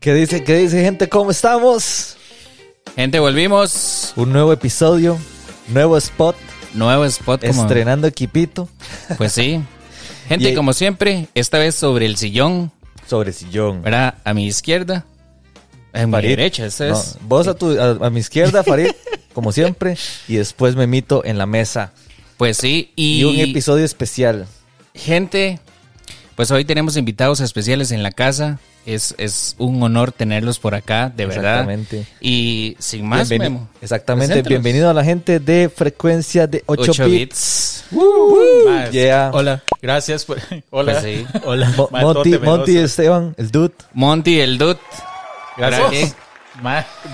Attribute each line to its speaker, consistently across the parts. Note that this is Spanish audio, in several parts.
Speaker 1: ¿Qué dice, qué dice gente? ¿Cómo estamos?
Speaker 2: Gente, volvimos.
Speaker 1: Un nuevo episodio, nuevo spot,
Speaker 2: Nuevo spot como...
Speaker 1: estrenando equipito
Speaker 2: Pues sí. Gente,
Speaker 1: Y-
Speaker 2: como siempre, esta vez sobre el sillón,
Speaker 1: sobre sillón.
Speaker 2: ¿verdad? A mi izquierda. A mi
Speaker 1: Farid.
Speaker 2: derecha, esta
Speaker 1: No,
Speaker 2: es.
Speaker 1: vos a, tu, a, a mi izquierda, Farid, como siempre, y después me mito en la mesa.
Speaker 2: Pues sí.
Speaker 1: Y,
Speaker 2: Y,
Speaker 1: un episodio especial.
Speaker 2: gente, pues hoy tenemos invitados especiales en la casa. Es, es un honor tenerlos por acá, de verdad.
Speaker 1: Exactamente.
Speaker 2: Y sin más,
Speaker 1: Bienveni-
Speaker 2: Memo.
Speaker 1: Exactamente. Bienvenido a la gente de frecuencia de 8,
Speaker 2: 8
Speaker 1: bits. Yeah.
Speaker 3: Hola, gracias por. Hola.
Speaker 2: Pues sí.
Speaker 3: Hola.
Speaker 1: Mo- Monty, Monty. Esteban, el dude.
Speaker 2: Monty, el dude.
Speaker 3: Gracias.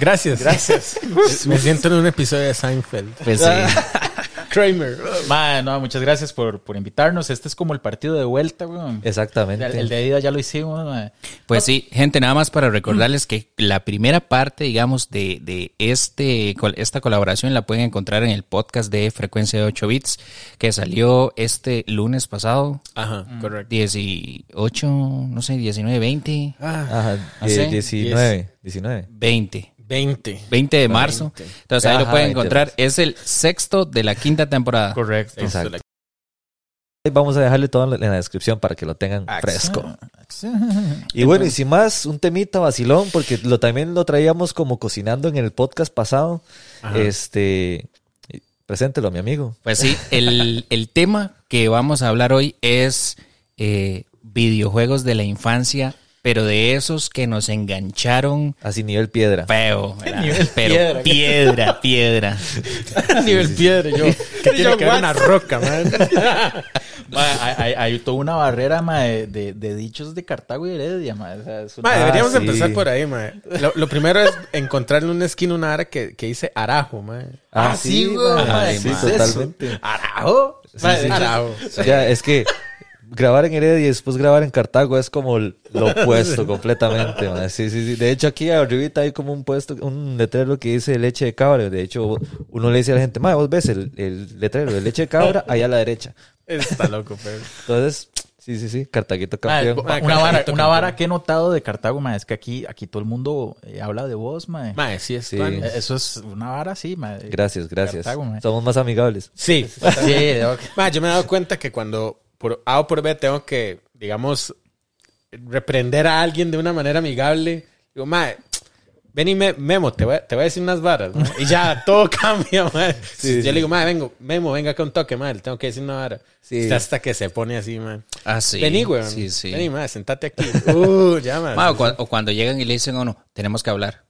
Speaker 3: Gracias. Gracias. Me siento en un episodio de Seinfeld.
Speaker 2: Pues sí.
Speaker 3: Kramer. Ma, no, muchas gracias por, por invitarnos. Este es como el partido de vuelta, weón.
Speaker 1: Exactamente.
Speaker 3: El, el de ida ya lo hicimos, ma.
Speaker 2: Pues sí, gente, nada más para recordarles que la primera parte, digamos, de, de este, col- esta colaboración la pueden encontrar en el podcast de Frecuencia de 8 Bits, que salió este lunes pasado,
Speaker 3: Ajá, correcto.
Speaker 2: 18, no sé, 19, 20,
Speaker 1: Ajá,
Speaker 2: ¿Ah,
Speaker 1: die-
Speaker 2: sí?
Speaker 1: 19, 19.
Speaker 2: 20.
Speaker 3: 20.
Speaker 2: 20 de marzo. Entonces ahí lo pueden
Speaker 1: 20.
Speaker 2: encontrar. Es el sexto de la quinta temporada.
Speaker 3: Correcto.
Speaker 1: Exacto. Vamos a dejarle todo en la descripción para que lo tengan fresco. Y bueno, y sin más, un temita vacilón, porque lo también lo traíamos como cocinando en el podcast pasado.
Speaker 3: Ajá.
Speaker 1: Este, preséntelo a mi amigo.
Speaker 2: Pues sí, el, el tema que vamos a hablar hoy es eh, videojuegos de la infancia, pero de esos que nos engancharon
Speaker 1: Así nivel piedra.
Speaker 2: feo.
Speaker 3: Nivel
Speaker 2: pero
Speaker 3: piedra.
Speaker 2: piedra, piedra.
Speaker 3: nivel piedra, yo. Que tiene
Speaker 4: Yo,
Speaker 3: que
Speaker 4: what?
Speaker 3: una roca, man. Ma, hay, hay- hay toda una barrera, ma, de, de- de dichos de Cartago y Heredia, ma. O sea, es una-
Speaker 4: Ma, deberíamos
Speaker 1: Ah, sí.
Speaker 4: empezar por ahí, ma. Lo, lo primero es encontrar en una esquina una área que, que dice Arajo, ma.
Speaker 3: Ah, sí, güey.
Speaker 1: ma, sí,
Speaker 3: ¿qué es eso?
Speaker 1: totalmente.
Speaker 3: ¿Arajo?
Speaker 4: Arajo.
Speaker 1: Ya, es que grabar en Heredia y después grabar en Cartago es como lo opuesto completamente. Sí, sí, sí. De hecho, aquí arribita hay como un puesto, un letrero que dice leche de cabra. De hecho, uno le dice a la gente, vos ves el, el letrero de leche de cabra allá a la derecha.
Speaker 4: Está loco, pero.
Speaker 1: Entonces, sí, sí, sí, Cartaguito
Speaker 3: Ma,
Speaker 1: campeón.
Speaker 3: una, vara, una que he notado de Cartago, ma, es que aquí, aquí todo el mundo eh, habla de vos, ma.
Speaker 4: Ma, sí es
Speaker 1: Sí.
Speaker 3: Eh, Eso es una vara, sí, ma.
Speaker 1: Gracias, gracias.
Speaker 3: Cartago, ma.
Speaker 1: Somos más amigables.
Speaker 4: Sí.
Speaker 3: Sí, ok.
Speaker 4: Ma, yo me he dado cuenta que cuando por A o por B tengo que, digamos, reprender a alguien de una manera amigable, digo, ma, ven y me, Memo, te voy, a, te voy a decir unas varas. ma". Y ya todo cambia, ma.
Speaker 1: Sí,
Speaker 4: yo
Speaker 1: sí.
Speaker 4: le digo, ma, vengo, Memo, venga con toque, ma, le tengo que decir una vara.
Speaker 1: Sí.
Speaker 4: Hasta que se pone así, ma.
Speaker 2: Ah, sí.
Speaker 4: Vení, weón.
Speaker 2: Sí, sí.
Speaker 4: Vení, ma, sentate aquí. Uh, ya, ma.
Speaker 2: Ma, o, cua- o cuando llegan y le dicen a uno, tenemos que hablar.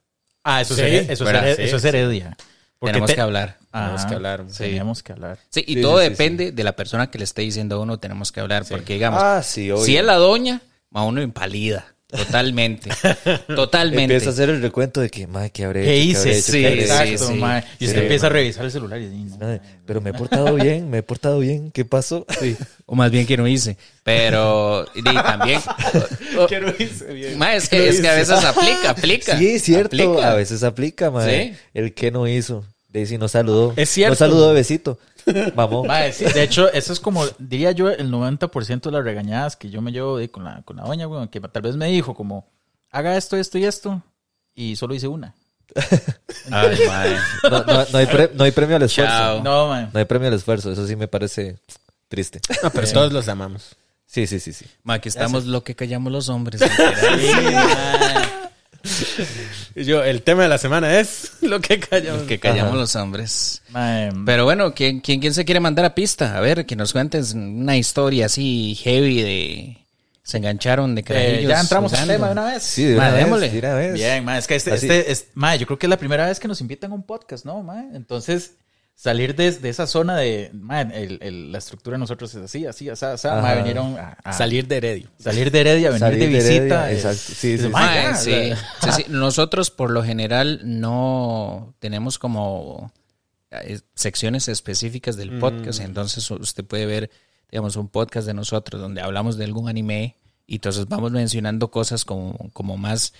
Speaker 3: Ah, eso,
Speaker 4: Sí,
Speaker 3: es, eso, es, eso es
Speaker 4: sí.
Speaker 3: heredia. Porque
Speaker 2: tenemos
Speaker 3: te-
Speaker 2: que hablar.
Speaker 4: Tenemos
Speaker 3: Ajá,
Speaker 4: que hablar.
Speaker 3: Sí. Tenemos que hablar.
Speaker 2: Sí, y
Speaker 1: Sí,
Speaker 2: todo
Speaker 1: sí, sí,
Speaker 2: depende de la persona que le esté diciendo a uno, tenemos que hablar. Porque, digamos,
Speaker 1: Ah,
Speaker 2: si es la doña, a uno impalida. Totalmente. Totalmente.
Speaker 1: Empieza a hacer el recuento de que, madre, ¿qué habré
Speaker 3: ¿Qué
Speaker 1: hecho?
Speaker 3: hice?
Speaker 1: hecho?
Speaker 2: Sí,
Speaker 1: ¿Qué habré hecho?"
Speaker 3: Exacto,
Speaker 2: sí.
Speaker 3: ma. Y usted
Speaker 1: Sí,
Speaker 3: empieza a revisar el celular y dice, no,
Speaker 1: Madre, Pero me he portado bien, me he portado bien. ¿Qué pasó? Sí.
Speaker 2: O más bien que no hice. Pero y también.
Speaker 4: ¿Qué no hice bien?
Speaker 2: Ma, es, que, es que a veces aplica, aplica.
Speaker 1: Sí, es cierto.
Speaker 2: Aplica.
Speaker 1: A veces aplica, madre.
Speaker 2: Sí.
Speaker 1: El que no hizo. Daisy no saludó.
Speaker 4: Es cierto.
Speaker 1: No saludó de besito. Vamos.
Speaker 3: Sí, de hecho, eso es como, diría yo, el 90% de las regañadas que yo me llevo de- con, la, con la doña, weón, que tal vez me dijo como, haga esto, esto y esto, y solo hice una.
Speaker 2: Ay, madre.
Speaker 1: No, no- no hay pre- no hay premio al esfuerzo.
Speaker 2: Chao.
Speaker 3: No, man.
Speaker 1: No hay premio al esfuerzo. Eso sí me parece triste.
Speaker 4: No, pero todos los amamos.
Speaker 1: Sí, sí, sí, sí.
Speaker 2: Ma, aquí estamos lo que callamos los hombres. literal.
Speaker 4: Yo, el tema de la semana es lo que callamos.
Speaker 2: Lo que callamos
Speaker 1: Ajá.
Speaker 2: los hombres. Pero bueno, ¿quién, quién, quién se quiere mandar a pista? A ver, que nos cuentes una historia así heavy de... Se engancharon de
Speaker 3: eh,
Speaker 2: carajillos.
Speaker 3: ya entramos al tema de una vez.
Speaker 1: Sí, de
Speaker 2: Ma,
Speaker 1: una vez,
Speaker 2: démosle.
Speaker 1: de una vez.
Speaker 3: Bien, ma, es que este, este es, yo creo que es la primera vez que nos invitan a un podcast, ¿no, ma? Entonces, salir de, de esa zona de, ma, el- el- la estructura de nosotros es así, así, así, así, ma, vinieron a, a-
Speaker 4: Salir de Heredio.
Speaker 3: salir de Heredia, venir
Speaker 1: Salir
Speaker 3: de
Speaker 1: de
Speaker 3: visita.
Speaker 1: Heredia, exacto. Sí, sí,
Speaker 3: ma,
Speaker 2: sí.
Speaker 3: o sea,
Speaker 2: Sí, sí. Nosotros por lo general no tenemos como eh, secciones específicas del podcast, entonces usted puede ver, digamos, un podcast de nosotros donde hablamos de algún anime y entonces vamos mencionando cosas como, como más,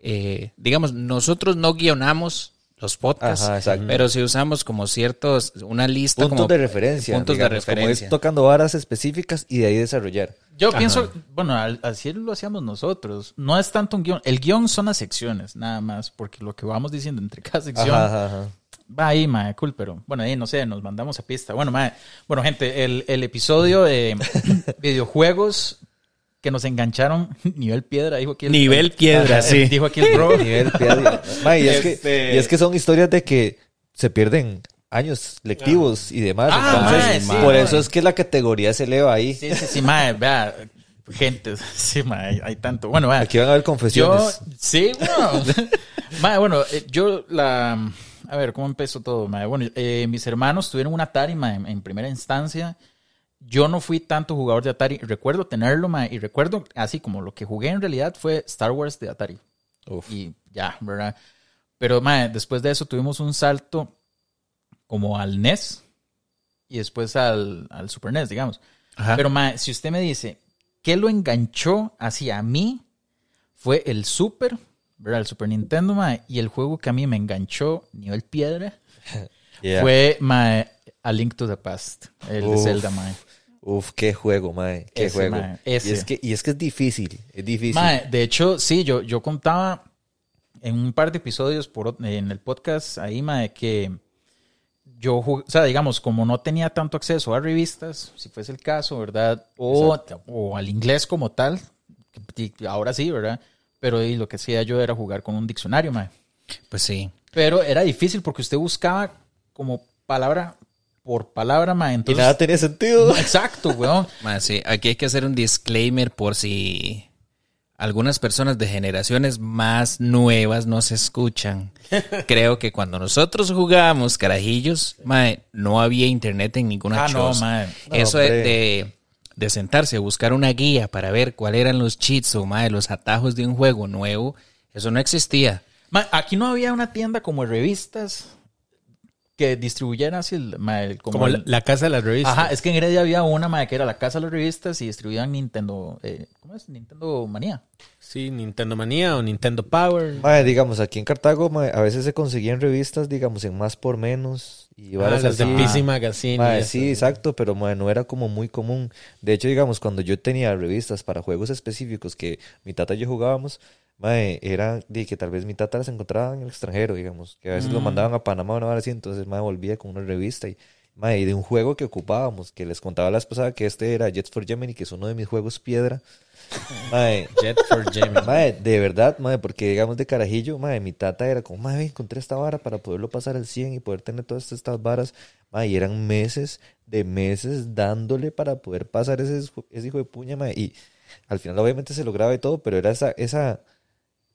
Speaker 2: eh, digamos, nosotros no guionamos los podcasts,
Speaker 1: Ajá, exacto.
Speaker 2: pero si usamos como ciertos, una lista
Speaker 1: Puntos
Speaker 2: como
Speaker 1: de referencia.
Speaker 2: puntos
Speaker 1: digamos,
Speaker 2: de
Speaker 1: Como
Speaker 2: referencia.
Speaker 1: ir tocando varas específicas y de ahí desarrollar.
Speaker 3: Yo pienso, bueno, al- así lo hacíamos nosotros. No es tanto un guion. El guion son las secciones, nada más, porque lo que vamos diciendo entre cada sección
Speaker 1: Ajá, ajá, ajá.
Speaker 3: va ahí, mae, cool, pero bueno, ahí no sé, nos mandamos a pista. Bueno, mae, bueno, gente, el, el episodio de videojuegos que nos engancharon, nivel piedra, dijo aquí el
Speaker 2: Nivel piedra, sí.
Speaker 3: Dijo aquí el bro.
Speaker 1: Nivel piedra. Ma, y, es que,
Speaker 3: Este-
Speaker 1: y es que son historias de que se pierden años lectivos y demás.
Speaker 3: Ah,
Speaker 1: Entonces,
Speaker 3: ma, sí,
Speaker 1: por
Speaker 3: ma.
Speaker 1: eso es que la categoría se eleva ahí.
Speaker 3: Sí, sí, sí, mae, vea, gente, sí, mae, hay, hay tanto. Bueno, vea.
Speaker 1: Aquí van a haber
Speaker 3: Yo,
Speaker 1: confesiones.
Speaker 3: sí, bueno. Mae, bueno, eh, yo la... A ver, ¿cómo empezó todo? mae? Bueno, eh, mis hermanos tuvieron un Atari mae, en, en primera instancia. Yo no fui tanto jugador de Atari. Recuerdo tenerlo, mae, y recuerdo, así como lo que jugué en realidad fue Star Wars de Atari.
Speaker 1: Uf.
Speaker 3: Y ya, ¿verdad? Pero, mae, después de eso tuvimos un salto como al NES y después al, al Super NES, digamos.
Speaker 2: Ajá.
Speaker 3: Pero, mae, si usted me dice, ¿qué lo enganchó hacia mí? Fue el Super, ¿verdad? El Super Nintendo, mae. Y el juego que a mí me enganchó, nivel piedra,
Speaker 1: Yeah.
Speaker 3: fue, mae, A Link to the Past. El de. Zelda, mae.
Speaker 1: Uf, qué juego, mae. Qué
Speaker 3: Ese,
Speaker 1: juego.
Speaker 3: mae,
Speaker 1: Y, es que, y es que es difícil. Es difícil.
Speaker 3: Mae, de hecho, sí, yo, yo contaba en un par de episodios por, en el podcast ahí, mae, que yo, o sea, digamos, como no tenía tanto acceso a revistas, si fuese el caso, ¿verdad? O, o al inglés como tal, que- ahora sí, ¿verdad? Pero y lo que hacía yo era jugar con un diccionario, mae.
Speaker 2: Pues sí.
Speaker 3: Pero era difícil porque usted buscaba como palabra por palabra, mae.
Speaker 1: y nada tenía sentido.
Speaker 3: Exacto, weón.
Speaker 2: Ma, sí, aquí hay que hacer un disclaimer por si algunas personas de generaciones más nuevas nos escuchan. Creo que cuando nosotros jugábamos carajillos, mae, no había internet en ninguna
Speaker 3: Ah, no, mae.
Speaker 1: No,
Speaker 2: Eso de,
Speaker 1: hombre.
Speaker 2: de, de sentarse a buscar una guía para ver cuáles eran los cheats o mae, los atajos de un juego nuevo, eso no existía.
Speaker 3: Ma, aquí no había una tienda como de revistas que distribuyera así el, ma, el- como,
Speaker 4: Como
Speaker 3: el-
Speaker 4: la, casa de las revistas.
Speaker 3: Ajá, es que en Heredia había una ma, que era la casa de las revistas y distribuían Nintendo, eh, ¿cómo es? Nintendo Manía.
Speaker 4: Sí, Nintendo Manía o Nintendo Power.
Speaker 1: Digamos, aquí en Cartago, a veces se conseguían revistas, digamos, en más por menos. Y
Speaker 4: Ah, las de
Speaker 1: así.
Speaker 4: PC Magazine. y
Speaker 1: Mae,
Speaker 4: eso.
Speaker 1: sí, exacto, pero no era como muy común. De hecho, digamos, cuando yo tenía revistas para juegos específicos que mi tata y yo jugábamos, mae, era de que tal vez mi tata las encontraba en el extranjero, digamos, que a veces lo mandaban a Panamá o una hora así, entonces mae, volvía con una revista y, mae, y de un juego que ocupábamos, que les contaba la vez pasada que este era Jets for Gemini, que es uno de mis juegos piedra. Mae,
Speaker 4: Jet for Gemini.
Speaker 1: Mae, de verdad, mae, porque digamos de carajillo, mae, mi tata era como, mae, encontré esta vara para poderlo pasar al 100 y poder tener todas estas varas. Mae, y eran meses de meses dándole para poder pasar ese, ese hijo de puña, mae. Y al final obviamente se lograba y todo, pero era esa, esa,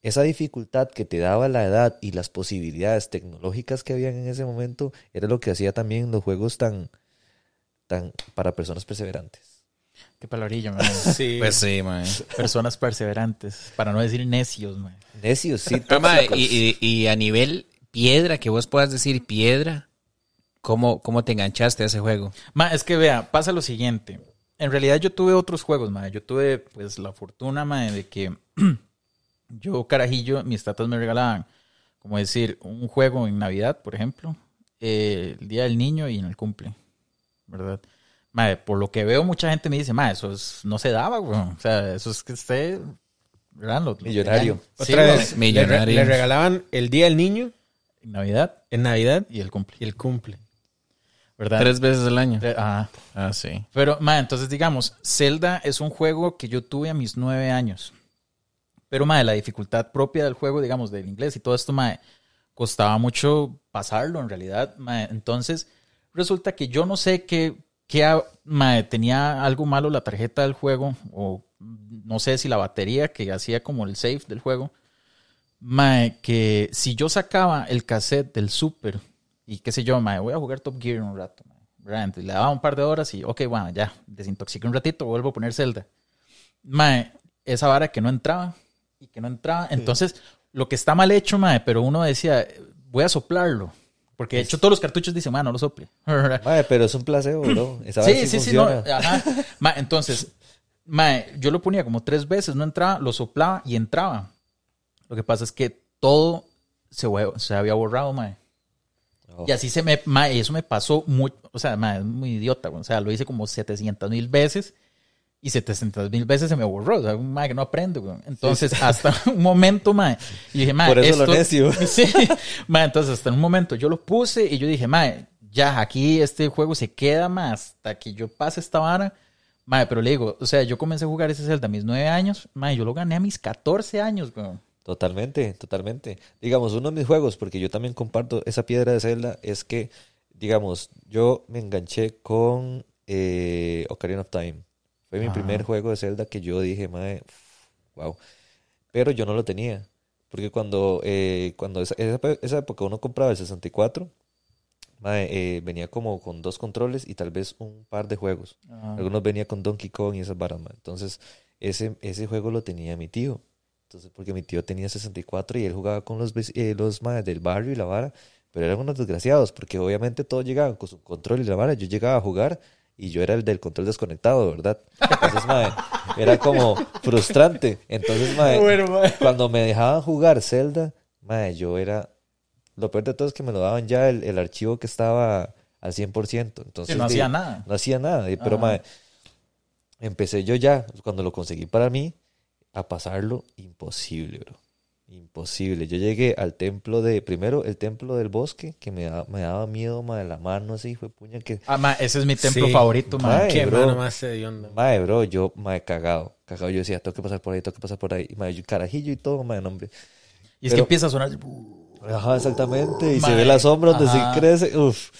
Speaker 1: esa dificultad que te daba la edad y las posibilidades tecnológicas que habían en ese momento, era lo que hacía también los juegos tan, tan para personas perseverantes.
Speaker 3: Qué palabrillo, man.
Speaker 4: Sí.
Speaker 2: Pues sí, mae.
Speaker 3: Personas perseverantes, para no decir necios, man.
Speaker 1: Necios, sí.
Speaker 2: Y, y- y a nivel piedra, que vos puedas decir piedra, ¿cómo, cómo te enganchaste a ese juego?
Speaker 3: Ma, es que vea, pasa lo siguiente. En realidad yo tuve otros juegos, ma. Yo tuve pues la fortuna, ma, de que yo carajillo, mis tatas me regalaban, como decir, un juego en Navidad, por ejemplo, eh, el Día del Niño y en el cumple, ¿verdad? Ma, por lo que veo, mucha gente me dice, ma, eso es- no se daba, güey. O sea, eso es que esté, ¿verdad? Lo- lo
Speaker 1: Millonario.
Speaker 3: Sí,
Speaker 4: Otra
Speaker 3: güey,
Speaker 4: vez, le,
Speaker 2: millonario.
Speaker 4: re- le regalaban el Día del Niño
Speaker 3: en Navidad
Speaker 4: en Navidad
Speaker 3: y el cumple,
Speaker 4: y el cumple.
Speaker 3: ¿verdad?
Speaker 2: Tres veces al año.
Speaker 3: Ajá.
Speaker 2: Ah, sí.
Speaker 3: Pero, ma, entonces digamos, Zelda es un juego que yo tuve a mis nueve años. Pero, ma, la dificultad propia del juego, digamos, del inglés y todo esto, ma, costaba mucho pasarlo en realidad. ma. Entonces, resulta que yo no sé qué, qué ha- ma, tenía algo malo la tarjeta del juego, o no sé si la batería que hacía como el save del juego. Ma, que si yo sacaba el cassette del Super y qué sé yo, ma, voy a jugar Top Gear un rato, ma, ¿verdad? Entonces, le daba un par de horas y, ok, bueno, ya, desintoxiqué un ratito, vuelvo a poner Zelda. Ma, esa vara que no entraba y que no entraba. Entonces, lo que está mal hecho, ma, pero uno decía, voy a soplarlo. Porque de hecho todos los cartuchos dicen, ma, no lo sople.
Speaker 1: Mae, pero es un placebo, bro. Esa
Speaker 3: Sí, sí, sí, no. Ajá. Entonces, ma, yo lo ponía como tres veces, no entraba, lo soplaba y entraba. Lo que pasa es que todo se, se había borrado, ma.
Speaker 1: Oh.
Speaker 3: Y así se me, ma, y eso me pasó muy, o sea, ma, es muy idiota, o sea, lo hice como 700 mil veces y 700 mil veces se me borró. O sea, un mae que no aprende, güey. Entonces, hasta un momento, mae, y dije, mae,
Speaker 1: Por eso
Speaker 3: esto...
Speaker 1: lo necio.
Speaker 3: Sí, mae, entonces hasta un momento yo lo puse y yo dije, mae, ya, aquí este juego se queda más hasta que yo pase esta vara. Mae, pero le digo, o sea, yo comencé a jugar ese Zelda a mis 9 años, mae, yo lo gané a mis 14 años, güey.
Speaker 1: Totalmente, totalmente. Digamos, uno de mis juegos, porque yo también comparto esa piedra de Zelda, es que, digamos, yo me enganché con eh, Ocarina of Time. Fue mi
Speaker 3: Ajá.
Speaker 1: primer juego de Zelda que yo dije, madre, wow. Pero yo no lo tenía. Porque cuando, eh, cuando esa, esa, época uno compraba el 64, mae, eh, venía como con dos controles y tal vez un par de juegos.
Speaker 3: Ah.
Speaker 1: Algunos venía con Donkey Kong y esas varas. Entonces, ese, ese juego lo tenía mi tío. Entonces, porque mi tío tenía 64 y él jugaba con los, eh, los maes del barrio y la vara, pero eran unos desgraciados, porque obviamente todos llegaban con su control y la vara. Yo llegaba a jugar y yo era el del control desconectado, ¿verdad? Entonces, mae, era como frustrante. Entonces, mae, cuando me dejaban jugar Zelda, mae, yo era. Lo peor de todo es que me lo daban ya el, el archivo que estaba al 100%. Entonces,
Speaker 3: Que no hacía nada.
Speaker 1: no hacía nada. Pero,
Speaker 3: Ajá.
Speaker 1: mae, empecé yo ya, cuando lo conseguí para mí, a pasarlo imposible, bro. Imposible. Yo llegué al templo de, primero el templo del bosque, que me, da- me daba miedo, mae, la mano así, fue puña que...
Speaker 3: Ah, ma, ese es mi templo
Speaker 4: Sí.
Speaker 3: favorito, ma.
Speaker 1: Mae,
Speaker 4: Qué
Speaker 1: bro.
Speaker 4: mano más hedionda.
Speaker 1: Mae, bro, yo, mae, cagado. Cagado, yo decía, tengo que pasar por ahí, tengo que pasar por ahí. Mae, yo carajillo y todo, mae, no, hombre.
Speaker 3: Y es
Speaker 1: Pero-
Speaker 3: que empieza a sonar.
Speaker 1: Ajá, exactamente. Y se ve la sombra donde sí crece. Uf.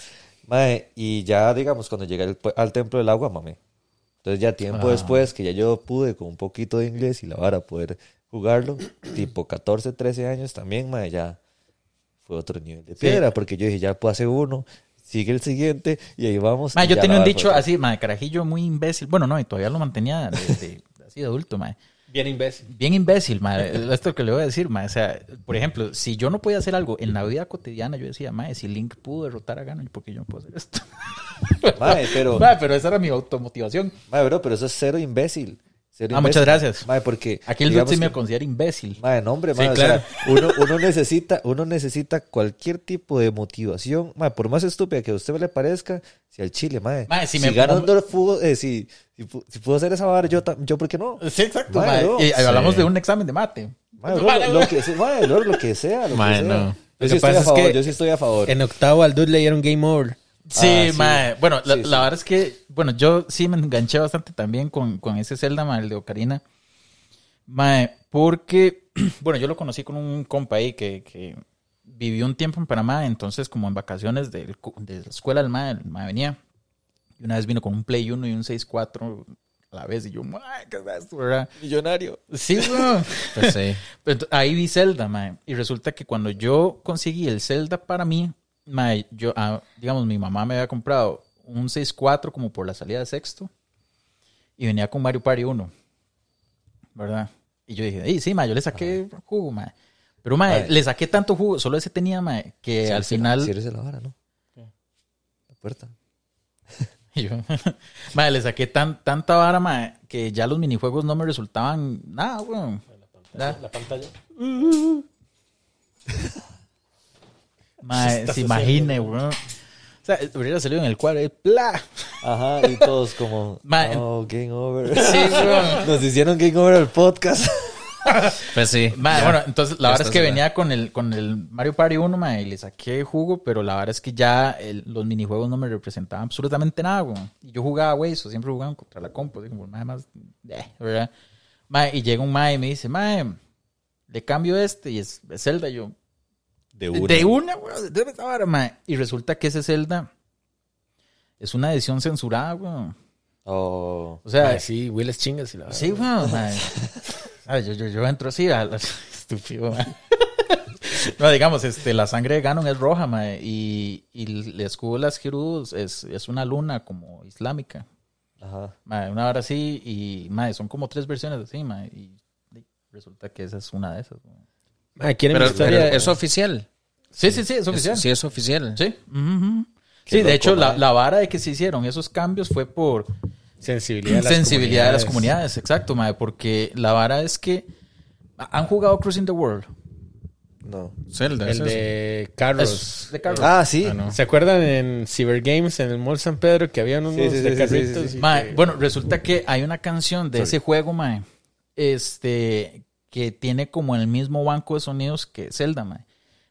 Speaker 1: Mae, y ya, digamos, cuando llegué al, al templo del agua, mame. Entonces ya tiempo
Speaker 3: Ah.
Speaker 1: después, que ya yo pude con un poquito de inglés y la vara poder jugarlo, tipo 14, 13 años también, mae, ya fue otro nivel de piedra, porque yo dije, ya hace uno, sigue el siguiente, y ahí vamos.
Speaker 3: Ma,
Speaker 1: y
Speaker 3: yo tenía un dicho así, ma, carajillo muy imbécil. Bueno, no, y todavía lo mantenía de, de- así de adulto, ma.
Speaker 4: Bien imbécil.
Speaker 3: Bien imbécil, ma. Esto que le voy a decir, ma. O sea, por ejemplo, si yo no podía hacer algo en la vida cotidiana, yo decía, ma, si Link pudo derrotar a Ganon, ¿por qué yo no puedo hacer esto?
Speaker 1: Mae, pero,
Speaker 3: Ma, pero esa era mi automotivación.
Speaker 1: mae, bro, pero eso es cero imbécil.
Speaker 3: Ah, muchas gracias.
Speaker 1: Mae, porque.
Speaker 3: Aquí el
Speaker 1: digamos
Speaker 3: Dutzy me considera imbécil.
Speaker 1: Mae, no, hombre,
Speaker 4: Sí,
Speaker 1: mae, o
Speaker 4: claro.
Speaker 1: sea, uno, uno necesita, uno necesita cualquier tipo de motivación, mae, por más estúpida que a usted le parezca, si al Chile, mae,
Speaker 3: Mae, si
Speaker 1: si,
Speaker 3: me-
Speaker 1: Ganondorf pudo, eh, si, si, si pudo hacer esa vara, yo, yo ¿por qué no?
Speaker 3: Sí, exacto,
Speaker 1: Mae,
Speaker 3: ma.
Speaker 1: bro.
Speaker 3: Y hablamos
Speaker 2: Sí.
Speaker 3: de un examen de mate.
Speaker 1: Mae, bro, lo, lo que sea, mae, bro, lo que sea, lo que sea.
Speaker 2: no.
Speaker 1: Yo
Speaker 4: Lo
Speaker 1: sí
Speaker 4: que
Speaker 1: estoy
Speaker 4: pasa
Speaker 1: a
Speaker 4: es
Speaker 1: favor,
Speaker 4: que
Speaker 1: yo sí estoy a favor.
Speaker 4: En octavo al dude le dieron game over.
Speaker 3: Sí,
Speaker 1: Ah, sí.
Speaker 3: mae. Bueno, la,
Speaker 1: Sí,
Speaker 3: la
Speaker 1: sí.
Speaker 3: verdad es que, bueno, yo sí me enganché bastante también con, con ese Zelda, mae, el de Ocarina. Mae, porque, bueno, yo lo conocí con un compa ahí que, que vivió un tiempo en Panamá, entonces como en vacaciones del cu- de la escuela el mae, el mae venía. Y una vez vino con un Play 1 y un 6.4 a la vez y yo, mae, ¿qué es esto, verdad?
Speaker 1: Millonario.
Speaker 3: Sí, bro.
Speaker 2: Pues sí.
Speaker 3: Pero ahí vi Zelda, mae. Y resulta que cuando yo conseguí el Zelda para mí, mae, yo, ah, digamos, mi mamá me había comprado un 6.4 como por la salida de sexto. Y venía con Mario Party 1. ¿Verdad? Y yo dije, "Ey, sí, mae, yo le saqué jugo, mae. Pero, mae,
Speaker 1: Mae.
Speaker 3: le saqué tanto jugo, solo ese tenía, mae, que al final...
Speaker 1: Ciérrese la vara, ¿no? La puerta.
Speaker 3: Y yo, mae, le saqué tan, tanta vara, mae, que ya los minijuegos no me resultaban nada, weón. ¿Verdad?
Speaker 4: La pantalla.
Speaker 3: Mae, se imagine, weón. O sea, hubiera salido en el cuadro y ¡pla!
Speaker 1: Ajá, y todos como,
Speaker 3: Mae,
Speaker 1: oh, game over.
Speaker 3: Sí, weón.
Speaker 1: Nos hicieron game over al podcast.
Speaker 2: Pues sí.
Speaker 3: Mae, bueno, entonces la
Speaker 2: Ya
Speaker 3: verdad es que venía con el, con el Mario Party 1, mae, y le saqué jugo, pero la verdad es que ya el- los minijuegos no me representaban absolutamente nada, weón. Y yo jugaba, güey, eso siempre jugaba contra la compu, así como, mae, más, eh, ¿verdad? Mae, y llega un mae y me dice, mae, le cambio este, y es, es Zelda, y yo,
Speaker 1: De
Speaker 3: De una, weón. De esa vara, mae. Y resulta que ese Zelda es una edición censurada, weón.
Speaker 1: Oh.
Speaker 3: O sea,
Speaker 4: Mae, sí, Will es chingas y la
Speaker 3: sí, weón, mae. Yo, yo, yo entro así, a la- estúpido, mae. No, digamos, este, la sangre de Ganon es roja, mae. Y, y el escudo de las Gerudos es, es una luna como islámica.
Speaker 1: Ajá.
Speaker 3: Mae, una hora así, y mae, son como tres versiones así, mae. Y, resulta que esa es una de esas.
Speaker 4: Mae, ¿quieren
Speaker 2: Pero,
Speaker 4: mi historia?
Speaker 2: pero es oficial.
Speaker 3: Sí, sí, sí, es
Speaker 2: Es-
Speaker 3: oficial.
Speaker 2: sí, es oficial.
Speaker 3: Sí. Sí, de hecho, la, la vara de que se hicieron esos cambios fue por
Speaker 4: Sensibilidad de las
Speaker 3: sensibilidad de las
Speaker 4: comunidades.
Speaker 3: exacto, mae, porque la vara es que han jugado Cruising the World.
Speaker 1: No.
Speaker 2: Zelda.
Speaker 4: El de carros.
Speaker 3: De carros.
Speaker 1: Ah, sí.
Speaker 2: Ah, no.
Speaker 4: ¿Se acuerdan en Cyber Games, en el Mall San Pedro, que había unos
Speaker 1: Sí, sí,
Speaker 4: de
Speaker 1: sí, sí,
Speaker 4: carritos?
Speaker 3: Mae, bueno, resulta que hay una canción de ese juego, mae, este, que tiene como el mismo banco de sonidos que Zelda, mae.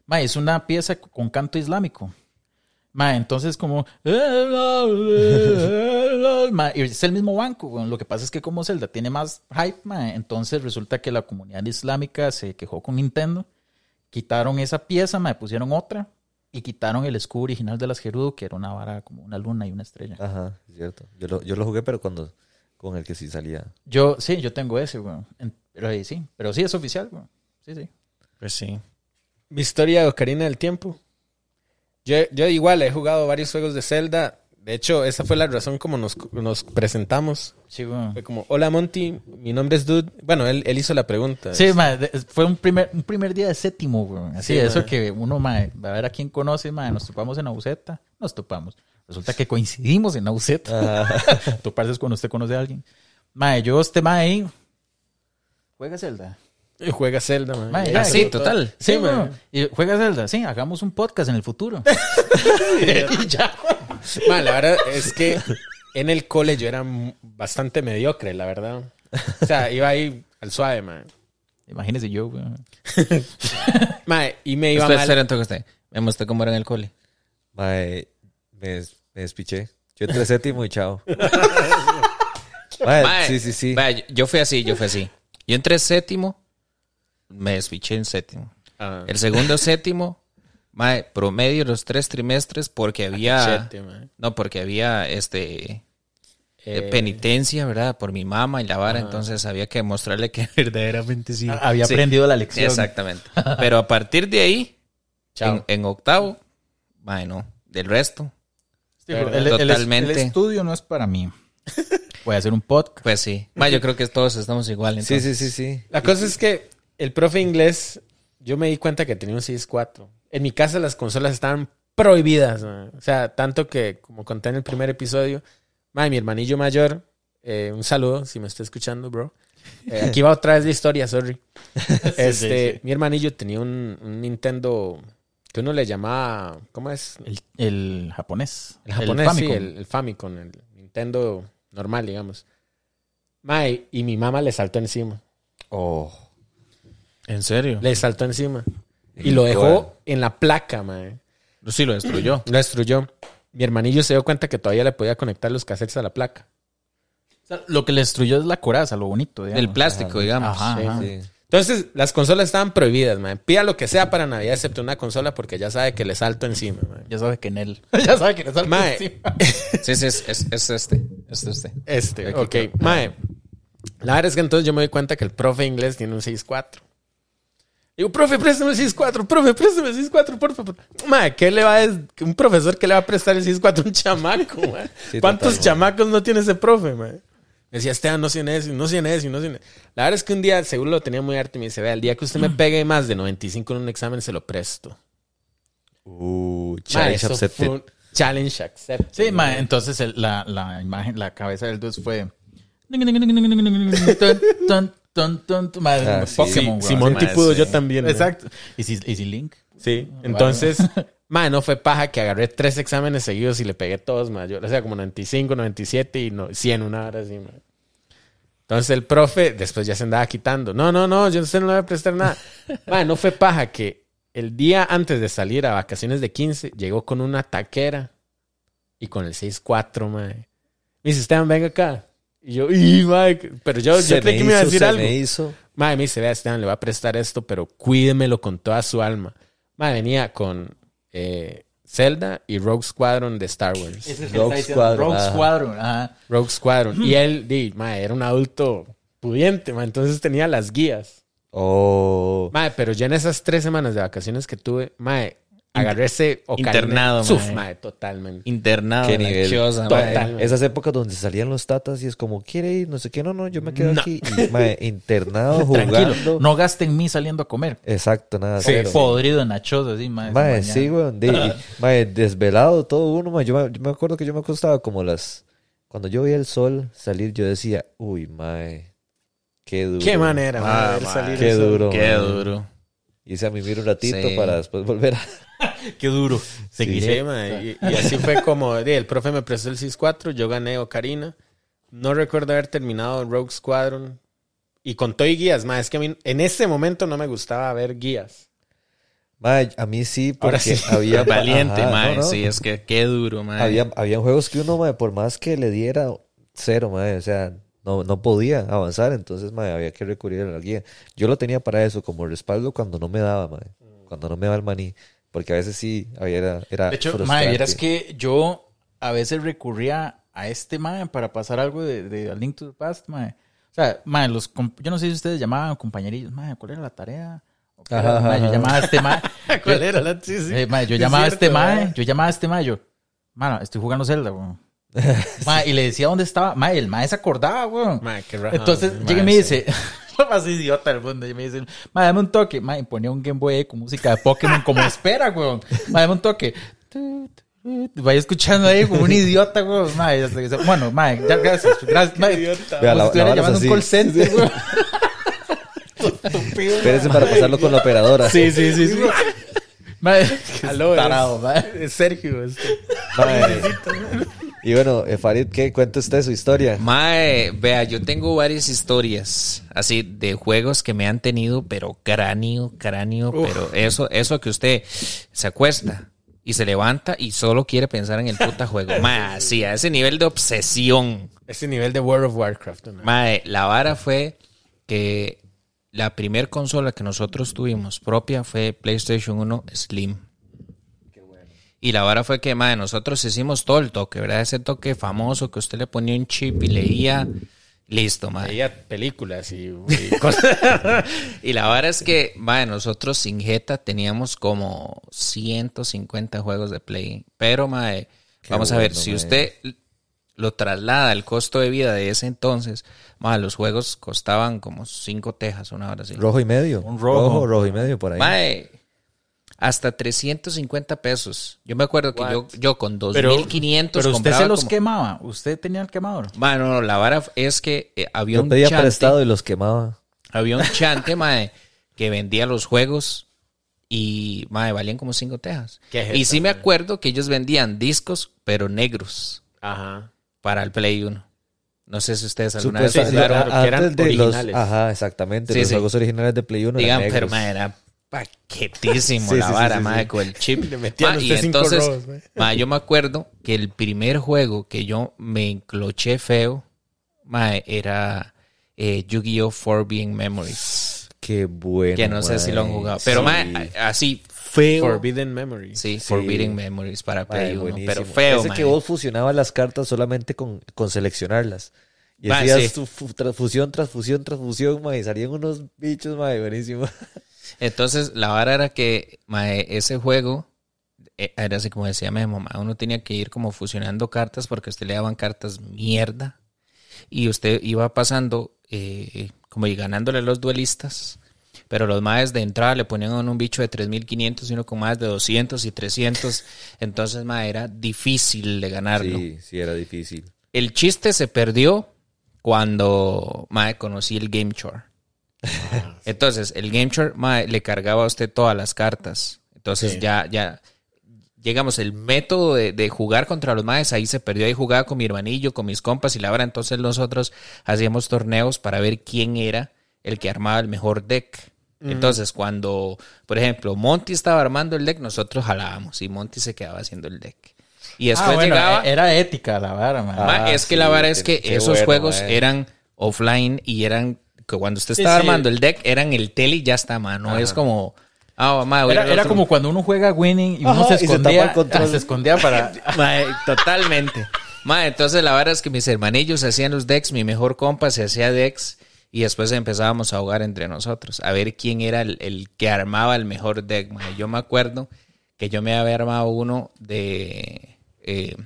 Speaker 3: Mae, es una pieza con canto islámico. Mae, entonces como... Es el mismo banco. Lo que pasa es que como Zelda tiene más hype, mae, entonces resulta que la comunidad islámica se quejó con Nintendo, quitaron esa pieza, mae, pusieron otra y quitaron el escudo original de las Gerudo, que era una vara como una luna y una estrella.
Speaker 1: Ajá, cierto. Yo yo lo jugué, pero cuando con el que sí salía.
Speaker 3: Yo, sí, yo tengo ese, weón. Pero ahí sí, pero sí es oficial, weón. Sí, sí.
Speaker 2: Pues sí.
Speaker 4: Mi historia de Ocarina del Tiempo. Yo, yo igual he jugado varios juegos de Zelda. De hecho, esa fue la razón como nos, nos presentamos.
Speaker 3: Sí, weón.
Speaker 4: Fue como, hola Monty, mi nombre es Dude. Bueno, él, él hizo la pregunta.
Speaker 3: Sí, ma, fue un primer, un primer día de séptimo, weón. Así,
Speaker 4: Sí,
Speaker 3: eso
Speaker 4: ma.
Speaker 3: que uno, ma, va a ver a quién conoce, ma, nos topamos en Auceta, nos topamos. Resulta que coincidimos en Auceta. Toparse es cuando usted conoce a alguien. Ma, yo, este ma ahí, juega Zelda.
Speaker 4: Y Juega Zelda, man.
Speaker 3: Ma,
Speaker 4: Y
Speaker 3: ya,
Speaker 2: Ah, sí, total.
Speaker 3: Sí. Y juega Zelda, sí, hagamos un podcast en el futuro. y ya,
Speaker 4: Ma, la verdad es que en el cole yo era bastante mediocre, la verdad. O sea, iba ahí al suave, man.
Speaker 3: Imagínese yo, weón.
Speaker 4: Ma, y me iba
Speaker 2: Espera,
Speaker 4: mal.
Speaker 2: espera, entonces, me mostré cómo era en el cole.
Speaker 1: Mae, me, des- me despiché. Yo entré séptimo y chao. Sí, sí, sí.
Speaker 2: vaya, yo- fui así, yo fui así. Yo entré séptimo, me desfiché en séptimo.
Speaker 4: Ah,
Speaker 2: El segundo séptimo, mae, promedio los tres trimestres porque había...
Speaker 4: cachete, ma.
Speaker 2: No, porque había este...
Speaker 4: Eh,
Speaker 2: penitencia, ¿verdad? Por mi mamá y la vara, entonces había que mostrarle que verdaderamente sí.
Speaker 3: Había
Speaker 2: Sí,
Speaker 3: aprendido la lección.
Speaker 2: Exactamente. Pero a partir de ahí,
Speaker 4: Chao.
Speaker 2: en, en octavo, bueno, del resto,
Speaker 3: El, el-
Speaker 2: Totalmente.
Speaker 3: el estudio no es para mí. Voy a hacer un podcast.
Speaker 2: pues sí. Ma, yo creo que todos estamos igual.
Speaker 1: Sí,
Speaker 2: Entonces.
Speaker 1: sí, sí, sí.
Speaker 4: La cosa es que el profe inglés, yo me di cuenta que tenía un 6-4. En mi casa las consolas estaban prohibidas. O sea, tanto que, como conté en el primer episodio, ma, mi hermanillo mayor, eh, un saludo si me está escuchando, bro. Eh, aquí va otra vez la historia, sorry. Este,
Speaker 3: sí, sí.
Speaker 4: Mi hermanillo tenía un, un Nintendo que uno le llamaba, ¿cómo es?
Speaker 3: El, el japonés.
Speaker 4: El japonés, sí,
Speaker 3: Famicom.
Speaker 4: el, el Famicom, el Nintendo normal, digamos. Mae, y mi mamá le saltó encima.
Speaker 1: Oh.
Speaker 2: ¿En serio?
Speaker 4: Le saltó encima. Y lo dejó en la placa, mae.
Speaker 2: Sí, lo destruyó.
Speaker 4: Lo destruyó. Mi hermanillo se dio cuenta que todavía le podía conectar los cassettes a la placa.
Speaker 3: O sea, lo que le destruyó es la coraza, lo bonito. digamos.
Speaker 2: El plástico, digamos.
Speaker 3: Ajá,
Speaker 4: Sí,
Speaker 3: ajá.
Speaker 1: Sí.
Speaker 4: Entonces, las consolas estaban prohibidas, mae. Pida lo que sea para Navidad, excepto una consola, porque ya sabe que le salto encima, mae.
Speaker 3: Ya sabe que en él. ya sabe que le salta
Speaker 4: Mae.
Speaker 3: encima.
Speaker 2: Sí, sí, es, es, es este. Es este.
Speaker 4: Este,
Speaker 2: Aquí
Speaker 4: ok.
Speaker 2: creo.
Speaker 4: Mae, la verdad es que entonces yo me doy cuenta que el profe inglés tiene un 6-4. Digo, profe, préstame el 6-4, profe, préstame el 6-4, por favor. Mae, ¿qué le va a un profesor que le va a prestar el 6-4 a un chamaco, mae?
Speaker 1: Sí,
Speaker 4: ¿Cuántos
Speaker 1: total,
Speaker 4: chamacos no tiene ese profe, mae? Me decía, Esteban, no tiene eso, no tiene eso, no tiene La verdad es que un día, seguro lo tenía muy harto y me dice, vea, el día que usted me pegue más de 95 en un examen, se lo presto.
Speaker 1: Uh, challenge
Speaker 4: eso
Speaker 1: accepted.
Speaker 4: Challenge accepted.
Speaker 3: Sí, ma, entonces el- la, la imagen, la cabeza del dos fue.
Speaker 1: Ah, sí.
Speaker 3: Pokémon,
Speaker 4: Si
Speaker 3: weón.
Speaker 4: Monty
Speaker 2: mae,
Speaker 4: pudo,
Speaker 2: sí.
Speaker 4: yo también.
Speaker 3: Exacto. ¿Y si, y si Link?
Speaker 4: Sí, entonces, mae, no fue paja que agarré tres exámenes seguidos y le pegué todos. Yo, o sea, como 95, 97 y no, 100 una hora así, mae. Entonces el profe después ya se andaba quitando. No, no, no, yo usted no le voy a prestar nada. mae, no fue paja que el día antes de salir a vacaciones de 15 llegó con una taquera y con el 6-4, mae. Me dice, Esteban, venga acá. Y yo, y, mae, pero yo, yo creí que me iba a decir
Speaker 1: se
Speaker 4: algo.
Speaker 1: me hizo.
Speaker 4: Madre, me dice, vea, Esteban, le va a prestar esto, pero cuídemelo con toda su alma. Madre, venía con eh, Zelda y Rogue Squadron de Star Wars.
Speaker 3: Ese es el que
Speaker 1: Rogue
Speaker 3: está diciendo,
Speaker 1: Squadron,
Speaker 3: Rogue
Speaker 1: ajá.
Speaker 3: Squadron, ajá.
Speaker 4: Rogue Squadron. Y él, di, madre, era un adulto pudiente, madre, entonces tenía las guías.
Speaker 1: Oh.
Speaker 4: Madre, pero ya en esas tres semanas de vacaciones que tuve, madre, agarré ese Ocarina.
Speaker 2: internado,
Speaker 4: Suf,
Speaker 2: mae.
Speaker 4: madre, totalmente.
Speaker 2: Internado.
Speaker 1: Qué nivel.
Speaker 2: mae.
Speaker 1: Esas épocas donde salían los tatas y es como, ¿quiere ir? No sé qué, no, no, yo me quedo aquí. Y, mae, internado,
Speaker 3: Tranquilo.
Speaker 1: jugando.
Speaker 3: No gasten mí saliendo a comer.
Speaker 1: Exacto, nada,
Speaker 4: Sí,
Speaker 1: cero.
Speaker 3: Podrido en nachos, así, mae.
Speaker 1: Mae, sí, weón. de- y, mae, desvelado todo uno, mae. Yo, me- yo me acuerdo que yo me acostaba como las... Cuando yo veía el sol salir, yo decía, uy, mae, qué duro.
Speaker 4: Qué manera,
Speaker 2: Ah, mae.
Speaker 4: salir
Speaker 1: Qué duro.
Speaker 2: Qué duro.
Speaker 1: Hice a mimir un ratito
Speaker 2: Sí.
Speaker 1: para después volver a...
Speaker 3: Qué duro.
Speaker 4: Sí,
Speaker 3: Seguiré.
Speaker 4: mae, y, y así fue como el profe me prestó el 6-4, yo gané Ocarina. No recuerdo haber terminado Rogue Squadron. Y con todo y guías, más es que a mí en ese momento no me gustaba ver guías.
Speaker 1: Mae, a mí sí, porque
Speaker 4: sí.
Speaker 1: había...
Speaker 2: Valiente,
Speaker 1: ajá, no, no.
Speaker 2: Sí, es que qué duro, mae.
Speaker 1: Había, habían juegos que uno, mae, por más que le diera cero, mae, o sea, no, no podía avanzar, entonces, mae, había que recurrir a la guía. Yo lo tenía para eso, como respaldo cuando no me daba, mae, cuando no me daba el maní, porque a veces sí, había, era, era
Speaker 3: De hecho, mae, vieras que yo a veces recurría a este mae para pasar algo de, de A Link to the Past, mae. O sea, mae, los yo no sé si ustedes llamaban compañerillos, mae, ¿cuál era la tarea? ¿O qué era?
Speaker 1: Ajá,
Speaker 3: Mae, yo llamaba a este mae.
Speaker 4: ¿Cuál
Speaker 3: yo-
Speaker 4: era la sí, sí.
Speaker 3: eh, mae, yo llamaba a este
Speaker 4: cierto,
Speaker 3: mae, yo llamaba a este mae, yo, mano, estoy jugando Zelda, weón. Mae, y le decía dónde estaba, mae, el mae se acordaba, weón.
Speaker 4: Mae, qué rajado,
Speaker 3: Entonces llega y me
Speaker 4: sí.
Speaker 3: dice, lo más idiota del mundo, y me dice, mae, dame un toque, mae, y ponía un Game Boy con música de Pokémon como espera, weón. Mae, dame un toque. Vaya escuchando ahí como un idiota, que se- bueno, mae, ya, gracias, gracias, mae.
Speaker 4: idiota.
Speaker 1: Vea, la- la
Speaker 3: llamando a un
Speaker 1: así.
Speaker 3: call center, weón. Estúpido,
Speaker 1: Espérense para pasarlo con la operadora.
Speaker 4: Sí, sí, sí, sí.
Speaker 3: mae.
Speaker 4: Aló, es-
Speaker 3: Tarado, mae.
Speaker 4: es Sergio. este.
Speaker 1: Mae. Y bueno, eh, Farid, ¿qué? Cuenta usted su historia.
Speaker 2: Mae, vea, yo tengo varias historias así de juegos que me han tenido, pero cráneo, cráneo, pero eso, eso que usted se acuesta y se levanta y solo quiere pensar en el puta juego. Mae, sí, a ese nivel de obsesión.
Speaker 4: Ese nivel de World of Warcraft. ¿no?
Speaker 2: Mae, la vara fue que la primer consola que nosotros tuvimos propia fue PlayStation 1 Slim. Y la vara fue que, mae, nosotros hicimos todo el toque, ¿verdad? Ese toque famoso que usted le ponía un chip y leía, listo, mae.
Speaker 4: Veía películas y, y cosas.
Speaker 2: Y la vara es que, mae, nosotros sin Jeta teníamos como 150 juegos de Play. Pero, mae, vamos a ver, si usted lo traslada al costo de vida de ese entonces, mae, los juegos costaban como 5 tejas, una hora así.
Speaker 1: Rojo y medio.
Speaker 3: Un rojo.
Speaker 1: rojo y medio por ahí.
Speaker 2: Mae, hasta 350 pesos. Yo me acuerdo que yo, yo con
Speaker 3: Pero,
Speaker 2: 2500
Speaker 3: pero usted
Speaker 2: compraba
Speaker 3: se los
Speaker 2: como-
Speaker 3: quemaba. Usted tenía el quemador.
Speaker 2: Mae, no, no, la vara es que eh, había
Speaker 1: Yo
Speaker 2: un
Speaker 1: pedía
Speaker 2: chante-
Speaker 1: prestado y los quemaba.
Speaker 2: Había un chante, mae, que vendía los juegos y, mae, valían como cinco tejas.
Speaker 4: Qué jeta,
Speaker 2: Y sí me acuerdo que ellos vendían discos, pero negros,
Speaker 4: Ajá.
Speaker 2: para el Play 1. No sé si ustedes alguna vez
Speaker 4: sí,
Speaker 2: jugaron.
Speaker 4: claro, que eran
Speaker 1: antes de los,
Speaker 4: originales.
Speaker 1: ajá, exactamente.
Speaker 2: Sí,
Speaker 1: los
Speaker 2: sí.
Speaker 1: juegos originales de Play 1
Speaker 2: Digan,
Speaker 1: eran
Speaker 2: pero,
Speaker 1: negros.
Speaker 2: mae, era paquetísimo
Speaker 1: Sí,
Speaker 2: la
Speaker 1: sí,
Speaker 2: vara,
Speaker 1: sí, sí.
Speaker 2: con el chip.
Speaker 4: Le
Speaker 2: Ma, y entonces,
Speaker 4: robos, mae,
Speaker 2: yo me acuerdo que el primer juego que yo me encloché feo, mae, era eh, Yu-Gi-Oh! Forbidden Memories.
Speaker 1: Qué bueno.
Speaker 2: Que no sé si lo han jugado. Pero, mae, así feo.
Speaker 4: Forbidden Memories.
Speaker 2: Sí,
Speaker 1: Sí.
Speaker 2: Forbidden Memories para Play 1.
Speaker 1: buenísimo.
Speaker 2: Pero feo,
Speaker 1: Ese
Speaker 2: mae.
Speaker 1: que vos fusionabas las cartas solamente con, con seleccionarlas. Y hacías
Speaker 2: sí.
Speaker 1: tu fu- tras fusión, tras fusión, tras fusión, mae, y salían unos bichos, mae, buenísimo.
Speaker 2: Entonces, la vara era que mae, ese juego eh, era así como decía Memo, mae, uno tenía que ir como fusionando cartas porque a usted le daban cartas mierda y usted iba pasando eh, como y ganándole a los duelistas. Pero los maes de entrada le ponían un bicho de 3500 y uno con más de 200 y 300. Entonces, mae, era difícil de ganarlo.
Speaker 1: Sí, sí, era difícil.
Speaker 2: El chiste se perdió cuando mae, conocí el Game Chore. Entonces, el Game mae, le cargaba a usted todas las cartas. Entonces,
Speaker 4: Sí.
Speaker 2: ya, ya, llegamos, el método de, de jugar contra los maes ahí se perdió. Ahí jugaba con mi hermanillo, con mis compas, y la verdad, entonces nosotros hacíamos torneos para ver quién era el que armaba el mejor deck. Entonces, cuando, por ejemplo, Monty estaba armando el deck, nosotros jalábamos y Monty se quedaba haciendo el deck. Y después
Speaker 3: ah, bueno,
Speaker 2: llegaba.
Speaker 3: era ética la vara, man.
Speaker 1: Ah,
Speaker 2: es que
Speaker 1: sí,
Speaker 2: la vara es que esos
Speaker 1: bueno,
Speaker 2: juegos eran offline y eran que cuando usted
Speaker 4: Sí,
Speaker 2: estaba
Speaker 4: sí.
Speaker 2: armando el deck eran el tele y ya está, ma. No es como ah, ma,
Speaker 3: Era, era como cuando uno juega winning y uno
Speaker 1: Ajá,
Speaker 3: se
Speaker 1: y
Speaker 3: escondía,
Speaker 1: el control.
Speaker 3: ah, se escondía para...
Speaker 2: Ma, eh, totalmente. Ma, entonces la verdad es que mis hermanillos hacían los decks, mi mejor compa se hacía decks y después empezábamos a jugar entre nosotros, a ver quién era el, el que armaba el mejor deck. ma. Yo me acuerdo que yo me había armado uno de eh,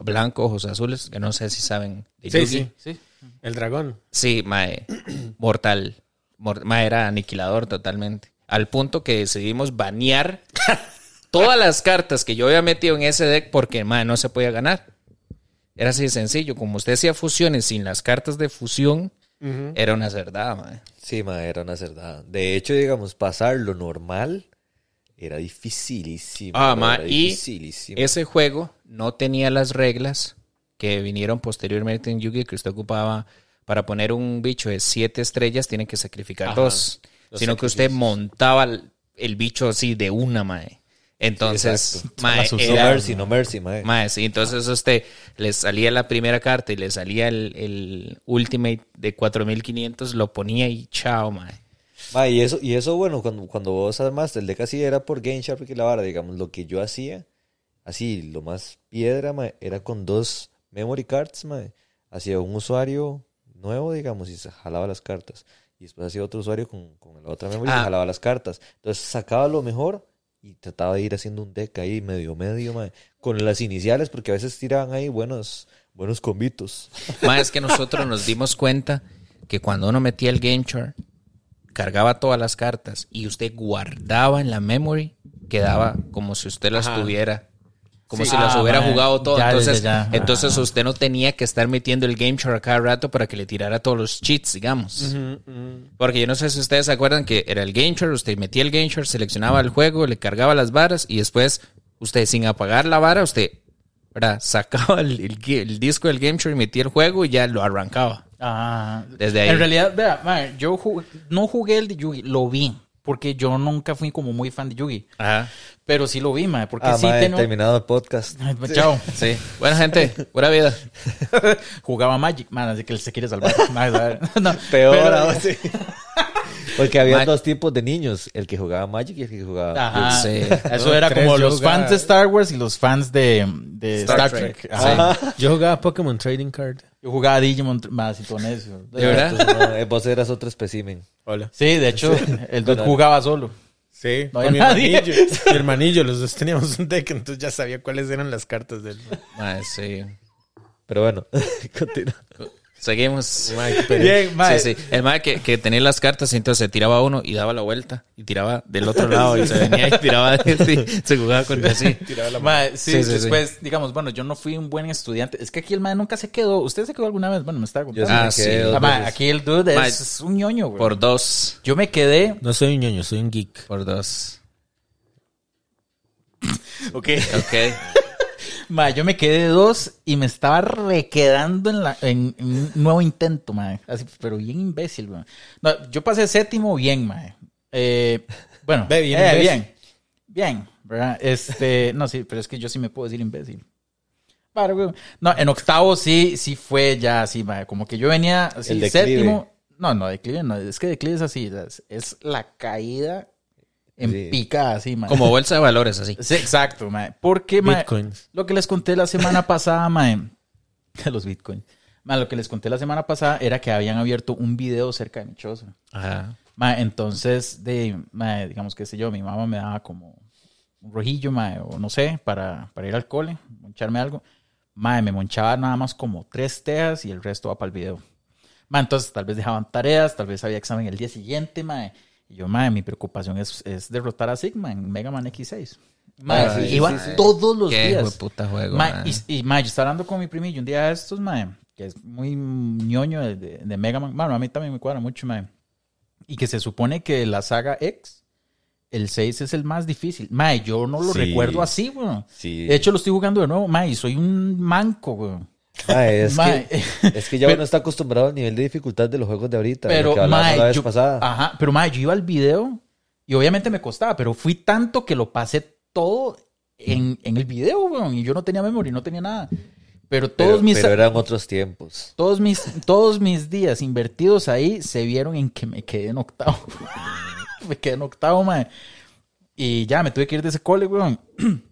Speaker 2: blanco, ojos azules, que no sé si saben. de
Speaker 4: Sí,
Speaker 2: Yugi.
Speaker 4: sí. El dragón.
Speaker 2: Sí, mae, mortal. Mor- mae, era aniquilador totalmente. Al punto que decidimos banear todas las cartas que yo había metido en ese deck porque, mae, no se podía ganar. Era así de sencillo. Como usted hacía fusiones sin las cartas de fusión, era una cerdada, mae.
Speaker 1: Sí, ma, era una cerdada. De hecho, digamos, pasar lo normal era dificilísimo.
Speaker 2: Ah,
Speaker 1: bro,
Speaker 2: ma,
Speaker 1: era
Speaker 2: y
Speaker 1: dificilísimo.
Speaker 2: ese juego no tenía las reglas que vinieron posteriormente en Yu-Gi-Oh! que usted ocupaba para poner un bicho de siete estrellas, tiene que sacrificar
Speaker 4: Ajá,
Speaker 2: dos. Sino que usted montaba el, el bicho así de una, mae. Entonces,
Speaker 1: exacto.
Speaker 2: mae,
Speaker 3: usó.
Speaker 1: No
Speaker 2: era-
Speaker 1: mercy, no mercy, ma.
Speaker 2: mae, sí, entonces a usted le salía la primera carta y le salía el, el Ultimate de 4500, lo ponía y chao, mae.
Speaker 1: Ma, y eso, y eso bueno, cuando, cuando vos armaste el deck así era por Game Shark y la vara, digamos, lo que yo hacía, así, lo más piedra, ma, era con dos memory cards, ma. Hacía un usuario nuevo, digamos, y se jalaba las cartas. Y después hacía otro usuario con, con la otra memory y
Speaker 2: Ah.
Speaker 1: se jalaba las cartas. Entonces sacaba lo mejor y trataba de ir haciendo un deck ahí medio medio, ma, con las iniciales, porque a veces tiraban ahí buenos, buenos combitos.
Speaker 2: Más es que nosotros nos dimos cuenta que cuando uno metía el game chart, cargaba todas las cartas y usted guardaba en la memory, quedaba como si usted las
Speaker 4: Ajá.
Speaker 2: tuviera. Como
Speaker 3: Sí.
Speaker 2: si las
Speaker 3: Ah,
Speaker 2: hubiera
Speaker 3: mae.
Speaker 2: jugado todo.
Speaker 3: Ya,
Speaker 2: entonces,
Speaker 3: ya, ya.
Speaker 2: entonces usted no tenía que estar metiendo el game chart a cada rato para que le tirara todos los cheats, digamos. Porque yo no sé si ustedes se acuerdan que era el game chart, usted metía el game chart, seleccionaba el juego, le cargaba las varas y después usted sin apagar la vara, usted ¿verdad? sacaba el, el disco del game chart y metía el juego y ya lo arrancaba.
Speaker 3: Ah,
Speaker 2: Desde ahí.
Speaker 3: En realidad, vea, mae, yo jugué- no jugué el de Yugi, lo vi. Porque yo nunca fui como muy fan de Yugi.
Speaker 2: Ajá.
Speaker 3: Pero sí lo vi, mae. Porque
Speaker 1: Ah,
Speaker 3: sí
Speaker 1: ma,
Speaker 3: tengo-
Speaker 1: terminado el podcast.
Speaker 3: Ay, Chao.
Speaker 2: Sí. Buena gente, buena vida.
Speaker 3: Jugaba Magic, man, así que él se quiere salvar.
Speaker 1: Peor
Speaker 3: pero-
Speaker 1: aún, sí. Porque había dos tipos de niños, el que jugaba Magic y el que jugaba...
Speaker 3: Ajá.
Speaker 2: Sí.
Speaker 3: Eso era
Speaker 4: tres,
Speaker 3: como los
Speaker 4: jugaba-
Speaker 3: fans de Star Wars y los fans de, de
Speaker 2: Star
Speaker 3: Star,
Speaker 2: Trek.
Speaker 3: Trek. Ajá.
Speaker 4: Yo jugaba Pokémon Trading Card.
Speaker 3: Yo jugaba Digimon más y todo eso.
Speaker 2: ¿De verdad?
Speaker 1: Entonces, no, eh, vos eras otro espécimen.
Speaker 4: Hola.
Speaker 3: Sí, de hecho, el dude jugaba solo.
Speaker 4: Sí,
Speaker 3: No
Speaker 4: mi
Speaker 3: había nadie.
Speaker 4: hermanillo. mi hermanillo, los dos teníamos un deck, entonces ya sabía cuáles eran las cartas del.
Speaker 2: Mae, sí.
Speaker 1: Pero bueno, continúa.
Speaker 2: Seguimos.
Speaker 4: Mike.
Speaker 3: Bien, mae.
Speaker 2: Sí, sí. El mae que, que tenía las cartas y entonces se tiraba uno y daba la vuelta y tiraba del otro lado y se venía y tiraba sí, se jugaba con así.
Speaker 4: Tiraba la
Speaker 3: sí,
Speaker 2: Sí, sí,
Speaker 3: después, digamos, bueno, yo no fui un buen estudiante. Es que aquí el mae nunca se quedó. ¿Usted se quedó alguna vez? Bueno, me estaba
Speaker 1: Yo
Speaker 3: contando.
Speaker 1: sí
Speaker 2: Ah,
Speaker 1: me quedé
Speaker 2: sí.
Speaker 3: Ah, aquí el dude es un ñoño, güey.
Speaker 2: Por dos.
Speaker 3: Yo me quedé.
Speaker 4: No soy un ñoño, soy un geek.
Speaker 2: Por dos.
Speaker 3: Ok.
Speaker 2: Ok.
Speaker 3: Mae, yo me quedé dos y me estaba requedando en, la, en, en un nuevo intento, mae. Así, pero bien imbécil. No, yo pasé séptimo bien, mae. Eh, bueno,
Speaker 4: Ve, bien
Speaker 3: eh, bien. Bien, ¿verdad? Este, no, sí, pero es que yo sí me puedo decir imbécil. No, en octavo sí, sí fue ya así, mae. Como que yo venía así, séptimo. No, no, declive no. Es que declive es así. Es, es la caída en
Speaker 1: Sí.
Speaker 3: pica, así, mae.
Speaker 2: Como bolsa de valores, así.
Speaker 3: Sí, exacto, mae. Porque, mae,
Speaker 4: Bitcoins.
Speaker 3: lo que les conté la semana pasada, mae, de los bitcoins. Mae, lo que les conté la semana pasada era que habían abierto un video cerca de mi choza.
Speaker 2: Ajá.
Speaker 3: Mae, entonces, de, mae, digamos que sé yo, mi mamá me daba como un rojillo, mae, o no sé, para, para ir al cole, moncharme algo. Mae, me monchaba nada más como tres teas y el resto va para el video. Mae, entonces tal vez dejaban tareas, tal vez había examen el día siguiente, mae. Y yo, mae, mi preocupación es, es derrotar a Sigma en Mega Man X6. Mae,
Speaker 1: Ah, sí,
Speaker 3: iba
Speaker 1: sí, sí.
Speaker 3: todos los
Speaker 2: Qué
Speaker 3: días.
Speaker 2: juego.
Speaker 3: Y, y, mae, yo estaba hablando con mi primillo un día de estos, mae, que es muy ñoño de, de, de Mega Man. Bueno, a mí también me cuadra mucho, mae. Y que se supone que la saga X, el 6 es el más difícil. Mae, yo no lo
Speaker 1: Sí.
Speaker 3: recuerdo así, weón.
Speaker 1: Sí.
Speaker 3: De hecho, lo estoy jugando de nuevo, mae, y soy un manco, weón.
Speaker 1: Mae, es,
Speaker 3: Mae.
Speaker 1: que, es que ya
Speaker 3: Pero-
Speaker 1: uno está acostumbrado al nivel de dificultad de los juegos de ahorita.
Speaker 3: Pero,
Speaker 1: que
Speaker 3: mae,
Speaker 1: la vez
Speaker 3: yo,
Speaker 1: pasada.
Speaker 3: ajá, pero mae, yo iba al video y obviamente me costaba, pero fui tanto que lo pasé todo en, en el video, weón, y yo no tenía memoria, no tenía nada. Pero todos
Speaker 1: pero,
Speaker 3: mis
Speaker 1: pero eran otros tiempos.
Speaker 3: Todos mis, todos mis días invertidos ahí se vieron en que me quedé en octavo. me quedé en octavo, mae. Y ya me tuve que ir de ese cole, weón.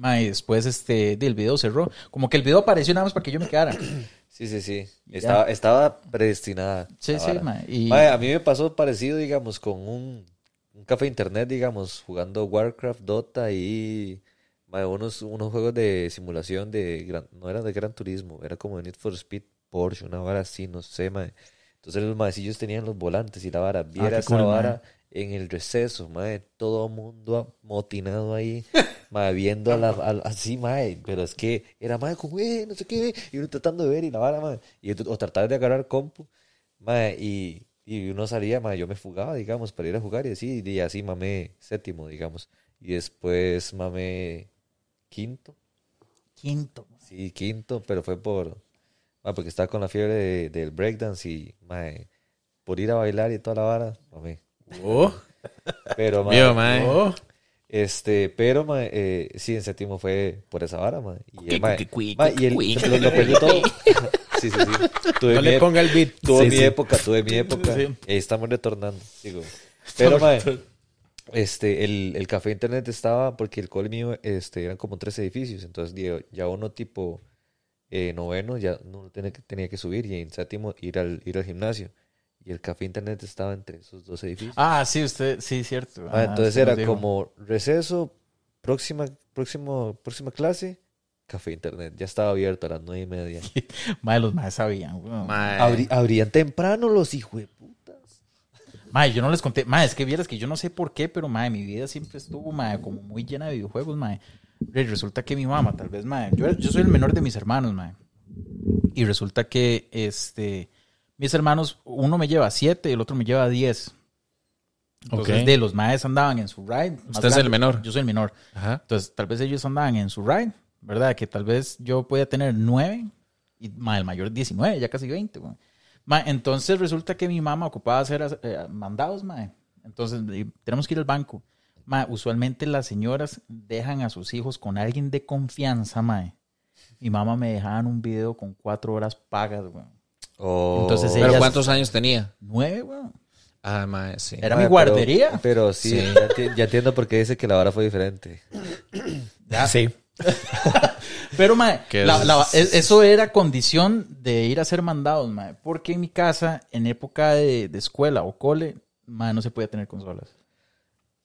Speaker 3: mae, después este, del video cerró. Como que el video apareció nada más para que yo me quedara.
Speaker 1: Sí, sí, sí. Estaba, estaba predestinada.
Speaker 3: Sí, sí, mae, y-
Speaker 1: Mae, a mí me pasó parecido, digamos, con un, un café internet, digamos, jugando Warcraft, Dota y mae, unos, unos juegos de simulación de... gran- no eran de Gran Turismo, era como de Need for Speed Porsche, una vara así, no sé, mae. Entonces los maecillos tenían los volantes y la vara. Viera
Speaker 3: qué
Speaker 1: esa
Speaker 3: cool, mae.
Speaker 1: vara en el receso, mae. Todo mundo amotinado ahí, mae, viendo a la, a- así, mae. Pero es que era, mae, como, eh, no sé qué, y uno tratando de ver y la vara, mae. Y, o tratar de agarrar compu. Mae, y, y uno salía, mae, yo me fugaba, digamos, para ir a jugar y así, y así mamé séptimo, digamos. Y después mamé quinto.
Speaker 3: Quinto.
Speaker 1: Sí, quinto, pero fue por. mae, porque estaba con la fiebre de- del breakdance y, mae, por ir a bailar y toda la vara, mamé.
Speaker 4: Oh,
Speaker 1: Pero, mae,
Speaker 2: Vio, mae.
Speaker 4: oh.
Speaker 1: Este, pero, mae, eh, sí, en séptimo fue por esa vara, mae. Y, el, y el, lo, lo peor de todo. Sí, sí, sí. Tuve
Speaker 4: No
Speaker 1: mi
Speaker 4: le ponga el beat.
Speaker 1: Tuve
Speaker 2: Sí,
Speaker 1: mi
Speaker 2: sí.
Speaker 1: época, tuve mi época.
Speaker 3: Sí.
Speaker 1: Y ahí estamos retornando, digo. Pero, mae, este, el, el café internet estaba, porque el cole mío, este, eran como tres edificios. Entonces, digo, ya uno tipo eh, noveno, ya no tenía que, tenía que subir. Y en séptimo, ir al, ir al gimnasio. Y el café internet estaba entre esos dos edificios.
Speaker 3: Ah, sí, usted, sí, cierto.
Speaker 1: Ah,
Speaker 3: Ah,
Speaker 1: entonces era como receso, próxima, próximo, próxima clase, café internet. Ya estaba abierto a las nueve y media.
Speaker 3: Mae, los más sabían, weón.
Speaker 1: Abrían temprano los hijos de putas.
Speaker 3: Mae, yo no les conté. Mae, es que vieras que yo no sé por qué, pero mae, mi vida siempre estuvo, mae, como muy llena de videojuegos, mae. Re- Resulta que mi mamá, tal vez, mae, yo, yo soy el menor de mis hermanos, mae. Y resulta que, este, mis hermanos, uno me lleva siete y el otro me lleva diez. Entonces,
Speaker 2: Ok.
Speaker 3: de los maes andaban en su ride. más
Speaker 2: Usted es el menor.
Speaker 3: Yo soy el menor.
Speaker 2: Ajá.
Speaker 3: Entonces, tal vez ellos andaban en su ride, ¿verdad? Que tal vez yo podía tener nueve y ma, el mayor 19, ya casi 20. güey. Ma, entonces resulta que mi mamá ocupaba hacer eh, mandados, ma. Entonces tenemos que ir al banco. Ma, usualmente las señoras dejan a sus hijos con alguien de confianza, ma. Mi mamá me dejaba en un video con cuatro horas pagas, güey.
Speaker 1: Oh.
Speaker 3: Entonces
Speaker 2: ¿Pero cuántos años tenía?
Speaker 3: Nueve, güey.
Speaker 2: Ah, mae, sí.
Speaker 3: Era
Speaker 1: Mae,
Speaker 3: mi guardería.
Speaker 1: Pero, pero sí,
Speaker 2: Sí.
Speaker 1: Ya, enti- ya entiendo por qué dice que la vara fue diferente.
Speaker 4: Sí.
Speaker 3: Pero, mae, la- la- es- eso era condición de ir a hacer mandados, mae. Porque en mi casa, en época de, de escuela o cole, mae, no se podía tener consolas.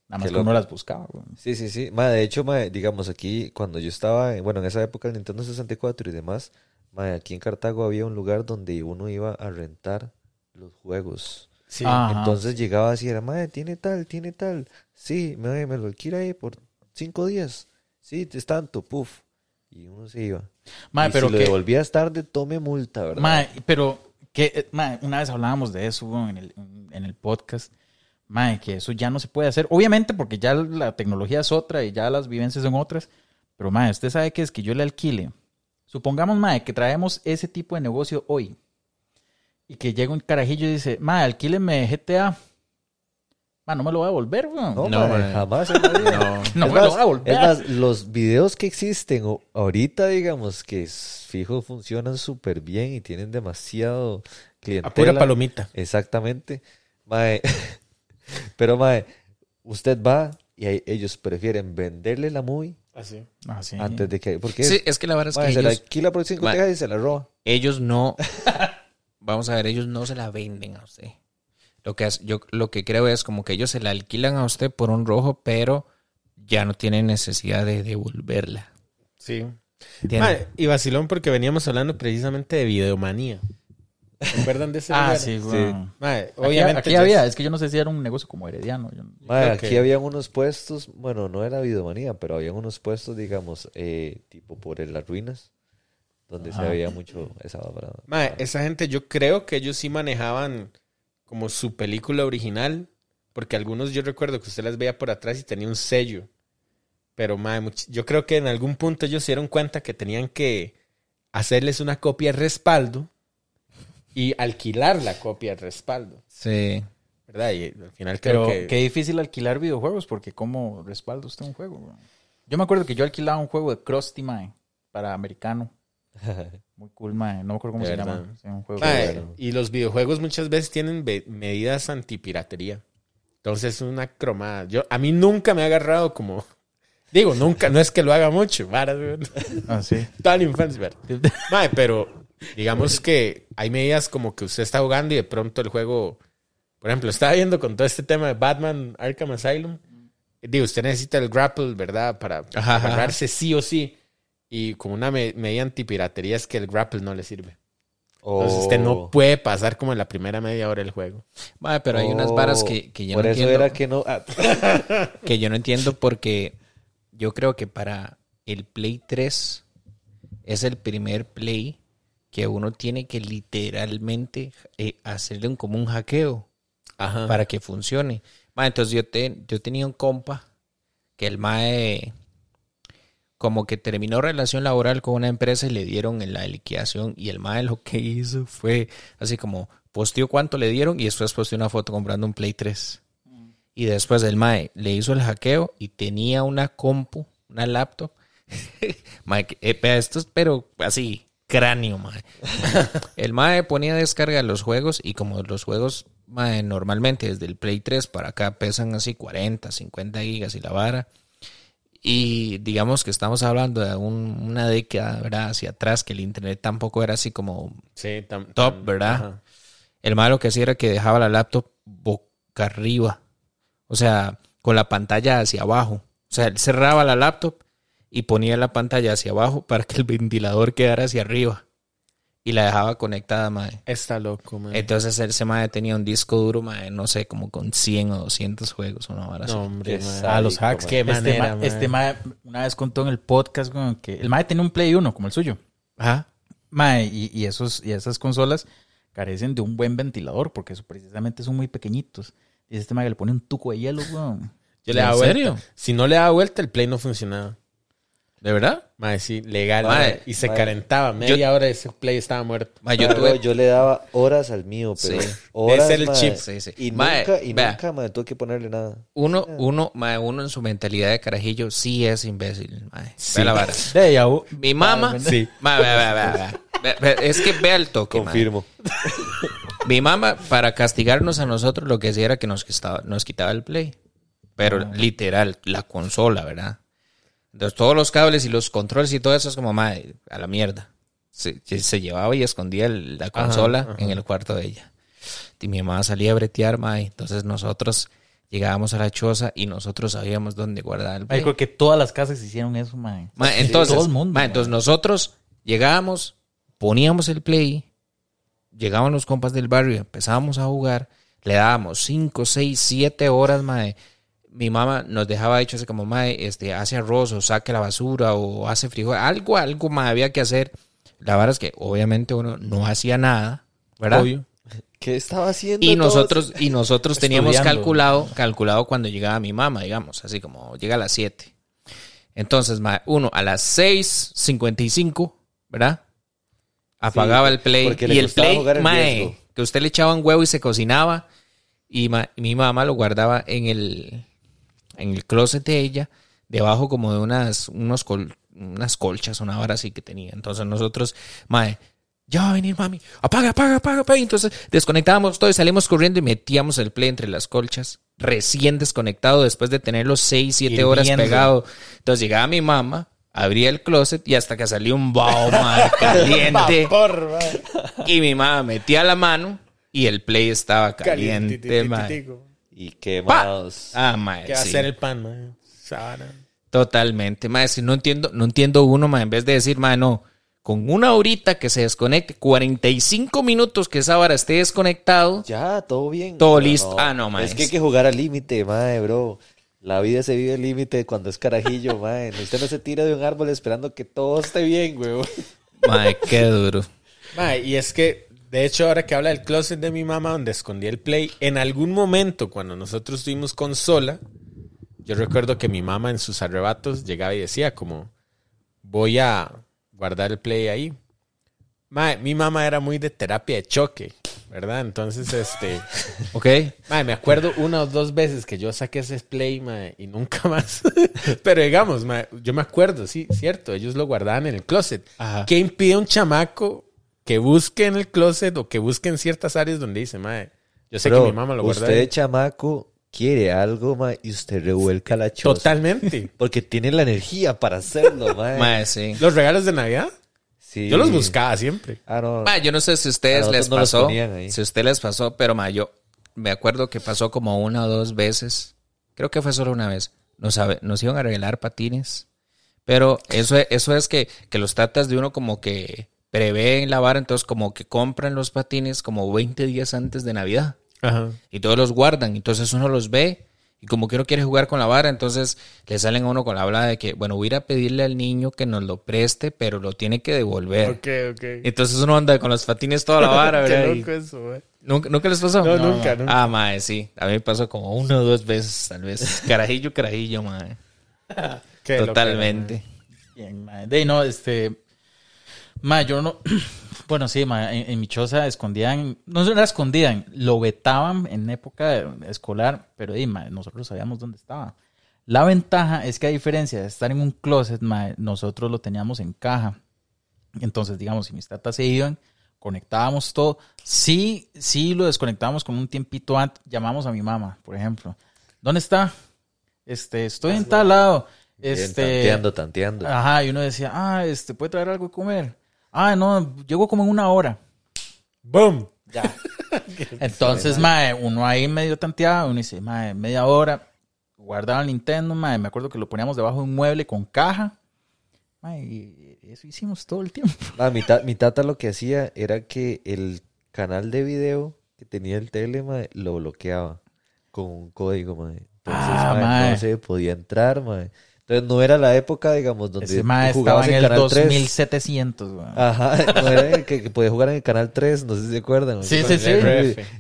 Speaker 3: Nada más que uno las buscaba, güey.
Speaker 1: Sí, sí, sí. Ma, de hecho, ma, digamos, aquí, cuando yo estaba, bueno, en esa época el Nintendo 64 y demás, ma, aquí en Cartago había un lugar donde uno iba a rentar los juegos.
Speaker 4: Sí.
Speaker 3: Ajá.
Speaker 1: Entonces llegaba así, era, madre, tiene tal, tiene tal. Sí, me, me lo alquila ahí por cinco días. Sí, es tanto, puf. Y uno se iba.
Speaker 3: Mae,
Speaker 1: y
Speaker 3: pero
Speaker 1: si lo
Speaker 3: que,
Speaker 1: devolvías tarde, tome multa, ¿verdad?
Speaker 3: mae, pero que, eh, mae, una vez hablábamos de eso en el, en el podcast. Mae, que eso ya no se puede hacer. Obviamente, porque ya la tecnología es otra y ya las vivencias son otras. Pero, mae, usted sabe que es que yo le alquile. Supongamos, mae, que traemos ese tipo de negocio hoy. Y que llega un carajillo y dice, mae, alquíleme GTA. Mae, no me lo voy a devolver, weón.
Speaker 1: No,
Speaker 2: No,
Speaker 1: mae, jamás en la vida.
Speaker 2: No.
Speaker 3: No me lo van a volver.
Speaker 1: es más, los videos que existen o- ahorita, digamos, que fijo funcionan súper bien y tienen demasiado
Speaker 4: A
Speaker 1: clientela.
Speaker 4: pura palomita.
Speaker 1: Exactamente. Mae, pero mae, usted va y ellos prefieren venderle la muy
Speaker 4: Así.
Speaker 3: Ah, sí.
Speaker 1: antes de que... Porque
Speaker 2: Sí, es que la verdad es que
Speaker 1: se la
Speaker 2: ellos,
Speaker 1: alquila por cinco
Speaker 2: Mae.
Speaker 1: tejas y se la roba.
Speaker 2: ellos no... Vamos a ver, ellos no se la venden a usted. Lo que, es- yo lo que creo es como que ellos se la alquilan a usted por un rojo, pero ya no tienen necesidad de devolverla.
Speaker 4: Sí. Y vacilón porque veníamos hablando precisamente de videomanía. ¿Se acuerdan de ese
Speaker 3: Ah,
Speaker 4: lugar?
Speaker 3: sí.
Speaker 4: Mae,
Speaker 3: Aquí-
Speaker 4: obviamente.
Speaker 3: Aquí,
Speaker 4: yo-
Speaker 3: había, es que yo no sé si era un negocio como herediano. yo-
Speaker 1: aquí
Speaker 4: que-
Speaker 1: habían unos puestos, bueno, no era videomanía, pero habían unos puestos, digamos, eh, tipo por las ruinas, donde se veía mucho esa.
Speaker 4: Mae, esa gente, yo creo que ellos sí manejaban como su película original, porque algunos yo recuerdo que usted las veía por atrás y tenía un sello. Pero, much- yo creo que en algún punto ellos se dieron cuenta que tenían que hacerles una copia de respaldo y alquilar la copia de respaldo,
Speaker 2: Sí.
Speaker 4: ¿verdad? Y al final creo
Speaker 3: Pero
Speaker 4: que...
Speaker 3: qué difícil alquilar videojuegos porque ¿cómo respalda usted un juego? weón? Yo me acuerdo que yo alquilaba un juego de Krusty, mae, para americano. Muy cool, mae. No me acuerdo cómo
Speaker 4: De
Speaker 3: se
Speaker 4: verdad.
Speaker 3: llama. Sí, un juego
Speaker 4: Mae,
Speaker 3: de-
Speaker 4: y los videojuegos muchas veces tienen medidas antipiratería. Entonces es una cromada. Yo, a mí nunca me ha agarrado como... Digo, nunca, no es que lo haga mucho, weón.
Speaker 3: Ah, sí.
Speaker 4: Toda la infancia, ¿verdad? Mae, pero digamos que hay medidas como que usted está jugando y de pronto el juego, por ejemplo, estaba viendo con todo este tema de Batman Arkham Asylum. Digo, usted necesita el grapple, ¿verdad? Para
Speaker 2: Ajá, ajá.
Speaker 4: agarrarse sí o sí. Y como una me- medida antipiratería es que el grapple no le sirve. Entonces usted no
Speaker 1: Oh.
Speaker 4: puede pasar como en la primera media hora del juego.
Speaker 2: Mae, pero hay unas
Speaker 1: Oh,
Speaker 2: varas que, que yo
Speaker 1: Por
Speaker 2: no
Speaker 1: eso
Speaker 2: entiendo.
Speaker 1: era que no... ah,
Speaker 2: que yo no entiendo porque yo creo que para el Play 3 es el primer Play que uno tiene que literalmente eh, hacerle un, como un hackeo
Speaker 4: Ajá.
Speaker 2: para que funcione. Ma, entonces yo, te, yo tenía un compa que el MAE como que terminó relación laboral con una empresa y le dieron en la liquidación y el MAE lo que hizo fue así como posteó cuánto le dieron y después posteó una foto comprando un Play 3. Y después el MAE le hizo el hackeo y tenía una compu, una laptop. mae, eh, esto es pero así, cráneo, mae. El MAE ponía descarga los juegos y como los juegos mae, normalmente desde el Play 3 para acá pesan así 40, 50 gigas y la vara. Y digamos que estamos hablando de un- una década, ¿verdad? Hacia atrás, que el internet tampoco era así como
Speaker 4: Sí, tam-
Speaker 2: top,
Speaker 4: tam-
Speaker 2: ¿verdad?
Speaker 4: ajá.
Speaker 2: El malo que hacía era que dejaba la laptop boca arriba. O sea, con la pantalla hacia abajo. O sea, él cerraba la laptop y ponía la pantalla hacia abajo para que el ventilador quedara hacia arriba. Y la dejaba conectada, mae.
Speaker 4: Está loco, man.
Speaker 2: Entonces ese mae tenía un disco duro, mae, no sé, como con 100 o 200 juegos, una
Speaker 4: no, hombre,
Speaker 3: Ah, los hacks.
Speaker 4: Qué
Speaker 3: este
Speaker 4: manera,
Speaker 3: ma-
Speaker 4: man.
Speaker 3: este mae una vez contó en el podcast que el mae tenía un Play 1 como el suyo.
Speaker 2: Ajá.
Speaker 3: Mae, y, y esos, y esas consolas carecen de un buen ventilador porque eso precisamente son muy pequeñitos. Y este mae le pone un tuco de hielo, weón.
Speaker 4: Yo le daba
Speaker 2: ¿En
Speaker 4: vuelta.
Speaker 2: serio?
Speaker 4: Si no le daba vuelta, el play no funcionaba.
Speaker 2: ¿De verdad?
Speaker 4: Mae, sí, legal.
Speaker 2: Mae,
Speaker 4: y se
Speaker 1: mae.
Speaker 4: calentaba. Media hora ese play estaba muerto.
Speaker 2: Mae, yo tuve...
Speaker 1: yo le daba horas al mío, pero
Speaker 2: Sí.
Speaker 1: horas,
Speaker 4: Ese era el chip.
Speaker 2: Sí, sí.
Speaker 1: Y
Speaker 2: Mae,
Speaker 1: nunca, y
Speaker 2: vea.
Speaker 1: nunca, mae, tuve que ponerle nada.
Speaker 2: Uno, uno, uno en su mentalidad de carajillo sí es imbécil, mae.
Speaker 4: Sí.
Speaker 2: Ve la vara.
Speaker 3: De u-
Speaker 2: Mi mamá,
Speaker 4: Sí.
Speaker 2: mae, ve, ve, ve, ve. Ve, ve, es que ve el toque.
Speaker 1: Confirmo.
Speaker 2: Mi mamá, para castigarnos a nosotros, lo que hacía era que nos quitaba, nos quitaba el play. Pero literal, la consola, ¿verdad? Entonces todos los cables y los controles y todo eso es como, madre, a la mierda. Se, se llevaba y escondía el- la consola
Speaker 4: ajá.
Speaker 2: en el cuarto de ella. Y mi mamá salía a bretear, mae. Entonces nosotros llegábamos a la choza y nosotros sabíamos dónde guardar el play.
Speaker 3: creo que todas las casas hicieron eso, mae.
Speaker 2: Ma,
Speaker 3: Sí,
Speaker 2: entonces,
Speaker 3: todo el mundo,
Speaker 2: entonces nosotros llegábamos, poníamos el play, llegaban los compas del barrio, empezábamos a jugar, le dábamos 5, 6, 7 horas, mae. Mi mamá nos dejaba dicho así como, mae, este, hace arroz o saque la basura o hace frijol, algo, algo, mae, había que hacer. La verdad es que obviamente uno no hacía nada, ¿verdad?
Speaker 4: Obvio.
Speaker 1: ¿Qué estaba haciendo?
Speaker 2: Y
Speaker 1: todos?
Speaker 2: nosotros, y nosotros teníamos
Speaker 3: Estudiando.
Speaker 2: calculado, calculado cuando llegaba mi mamá, digamos, así como llega a las 7. Entonces, uno a las 6.55, ¿verdad? Apagaba el play. Y el play,
Speaker 1: el
Speaker 2: mae, que usted le echaba un huevo y se cocinaba. Y ma- mi mamá lo guardaba en el, en el closet de ella, debajo como de unas, unos col- unas colchas, una vara así que tenía. Entonces nosotros, mae, ya va a venir mami, apaga, apaga, apaga, apaga. Entonces desconectábamos todo y salimos corriendo y metíamos el play entre las colchas, recién desconectado después de tenerlo 6, 7 horas pegado. Entonces llegaba mi mamá, abría el closet y hasta que salió un bao, caliente. y mi mamá metía la mano y el play estaba caliente, mae.
Speaker 1: Y quemados.
Speaker 2: Ah, mae,
Speaker 4: ¿Qué va a
Speaker 2: sí.
Speaker 4: hacer el pan, man? Sabana.
Speaker 2: Totalmente, mae. Si no entiendo, no entiendo uno, mae. En vez de decir, mae, no, con una horita que se desconecte, 45 minutos que esa vara esté desconectado.
Speaker 1: Ya, todo bien.
Speaker 2: Todo
Speaker 1: Pero
Speaker 2: listo. Ah, no, mae.
Speaker 1: Es que hay que jugar al límite, mae, bro. La vida se vive al límite cuando es carajillo, mae. Usted no se tira de un árbol esperando que todo esté bien, güey.
Speaker 2: Mae, qué duro.
Speaker 4: Mae, y es que, de hecho, ahora que habla del closet de mi mamá, donde escondí el play, en algún momento, cuando nosotros tuvimos consola, yo recuerdo que mi mamá en sus arrebatos llegaba y decía como, voy a guardar el play ahí. Mae, mi mamá era muy de terapia de choque, ¿verdad? Entonces, este...
Speaker 2: ¿Ok?
Speaker 4: Mae, me acuerdo una o dos veces que yo saqué ese play, mae, y nunca más. Pero digamos, yo me acuerdo, sí, cierto, ellos lo guardaban en el closet.
Speaker 2: Ajá.
Speaker 4: ¿Qué impide a un chamaco que busque en el closet o que busque en ciertas áreas donde dice, mae, yo sé
Speaker 1: Bro,
Speaker 4: que mi mamá lo guarda
Speaker 1: Usted,
Speaker 4: ahí"?
Speaker 1: chamaco, quiere algo, mae, y usted revuelca la choza.
Speaker 4: Totalmente.
Speaker 1: Porque tiene la energía para hacerlo, mae.
Speaker 2: Mae, sí.
Speaker 4: Los regalos de Navidad,
Speaker 1: Sí.
Speaker 4: yo los buscaba siempre.
Speaker 1: Ah, no.
Speaker 2: Mae, yo no sé si ustedes les
Speaker 1: no
Speaker 2: pasó. Si a ustedes les pasó, pero mae, yo me acuerdo que pasó como una o dos veces. Creo que fue solo una vez. Nos, sabe- nos iban a regalar patines. Pero eso, es- eso es que, que los tatas de uno como que prevén la vara, entonces como que compran los patines como 20 días antes de Navidad.
Speaker 4: Ajá.
Speaker 2: Y todos los guardan. Entonces uno los ve y como que uno quiere jugar con la vara, entonces le salen a uno con la habla de que, bueno, voy a ir a pedirle al niño que nos lo preste, pero lo tiene que devolver.
Speaker 4: Ok, ok.
Speaker 2: Entonces uno anda con los patines toda la vara, ¿verdad?
Speaker 4: Qué loco eso, güey.
Speaker 2: ¿Nunca, nunca les pasó?
Speaker 4: No, nunca, nunca.
Speaker 2: Ah, mae, sí. A mí me pasó como una o dos veces, tal vez. Carajillo, carajillo, mae.
Speaker 4: Qué loco,
Speaker 2: Totalmente.
Speaker 3: Bien, mae. De no, este. Ma, yo no. Bueno, sí, ma, en, en mi choza escondían. No se la escondían, lo vetaban en época escolar, pero ma, nosotros sabíamos dónde estaba. La ventaja es que a diferencia de estar en un closet, ma, nosotros lo teníamos en caja. Entonces, digamos, si mis tatas se iban, conectábamos todo. Sí, sí lo desconectábamos con un tiempito antes. Llamamos a mi mamá, por ejemplo. ¿Dónde está? Este, estoy en tal lado. Este,
Speaker 1: tanteando, tanteando.
Speaker 3: Ajá, y uno decía, ah, este, ¿puede traer algo de comer? Ah, no, llego como en una hora.
Speaker 4: ¡Boom!
Speaker 3: Ya. Entonces, mae, uno ahí medio tanteado, uno dice, mae, media hora, guardaba el Nintendo, mae, me acuerdo que lo poníamos debajo de un mueble con caja. Mae, y eso hicimos todo el tiempo.
Speaker 1: Ah, mi, ta- mi tata lo que hacía era que el canal de video que tenía el tele, mae, lo bloqueaba con un código, mae. Entonces,
Speaker 3: Ah,
Speaker 1: mae,
Speaker 3: mae.
Speaker 1: no se podía entrar, mae. Entonces no era la época, digamos, donde
Speaker 3: Ese
Speaker 1: tú
Speaker 3: estaba
Speaker 1: jugabas
Speaker 3: en el
Speaker 1: Canal 3.
Speaker 3: 2700, güey.
Speaker 1: Ajá, no era el que, que podía jugar en el canal 3, no sé si se acuerdan.
Speaker 3: Sí, sí, sí.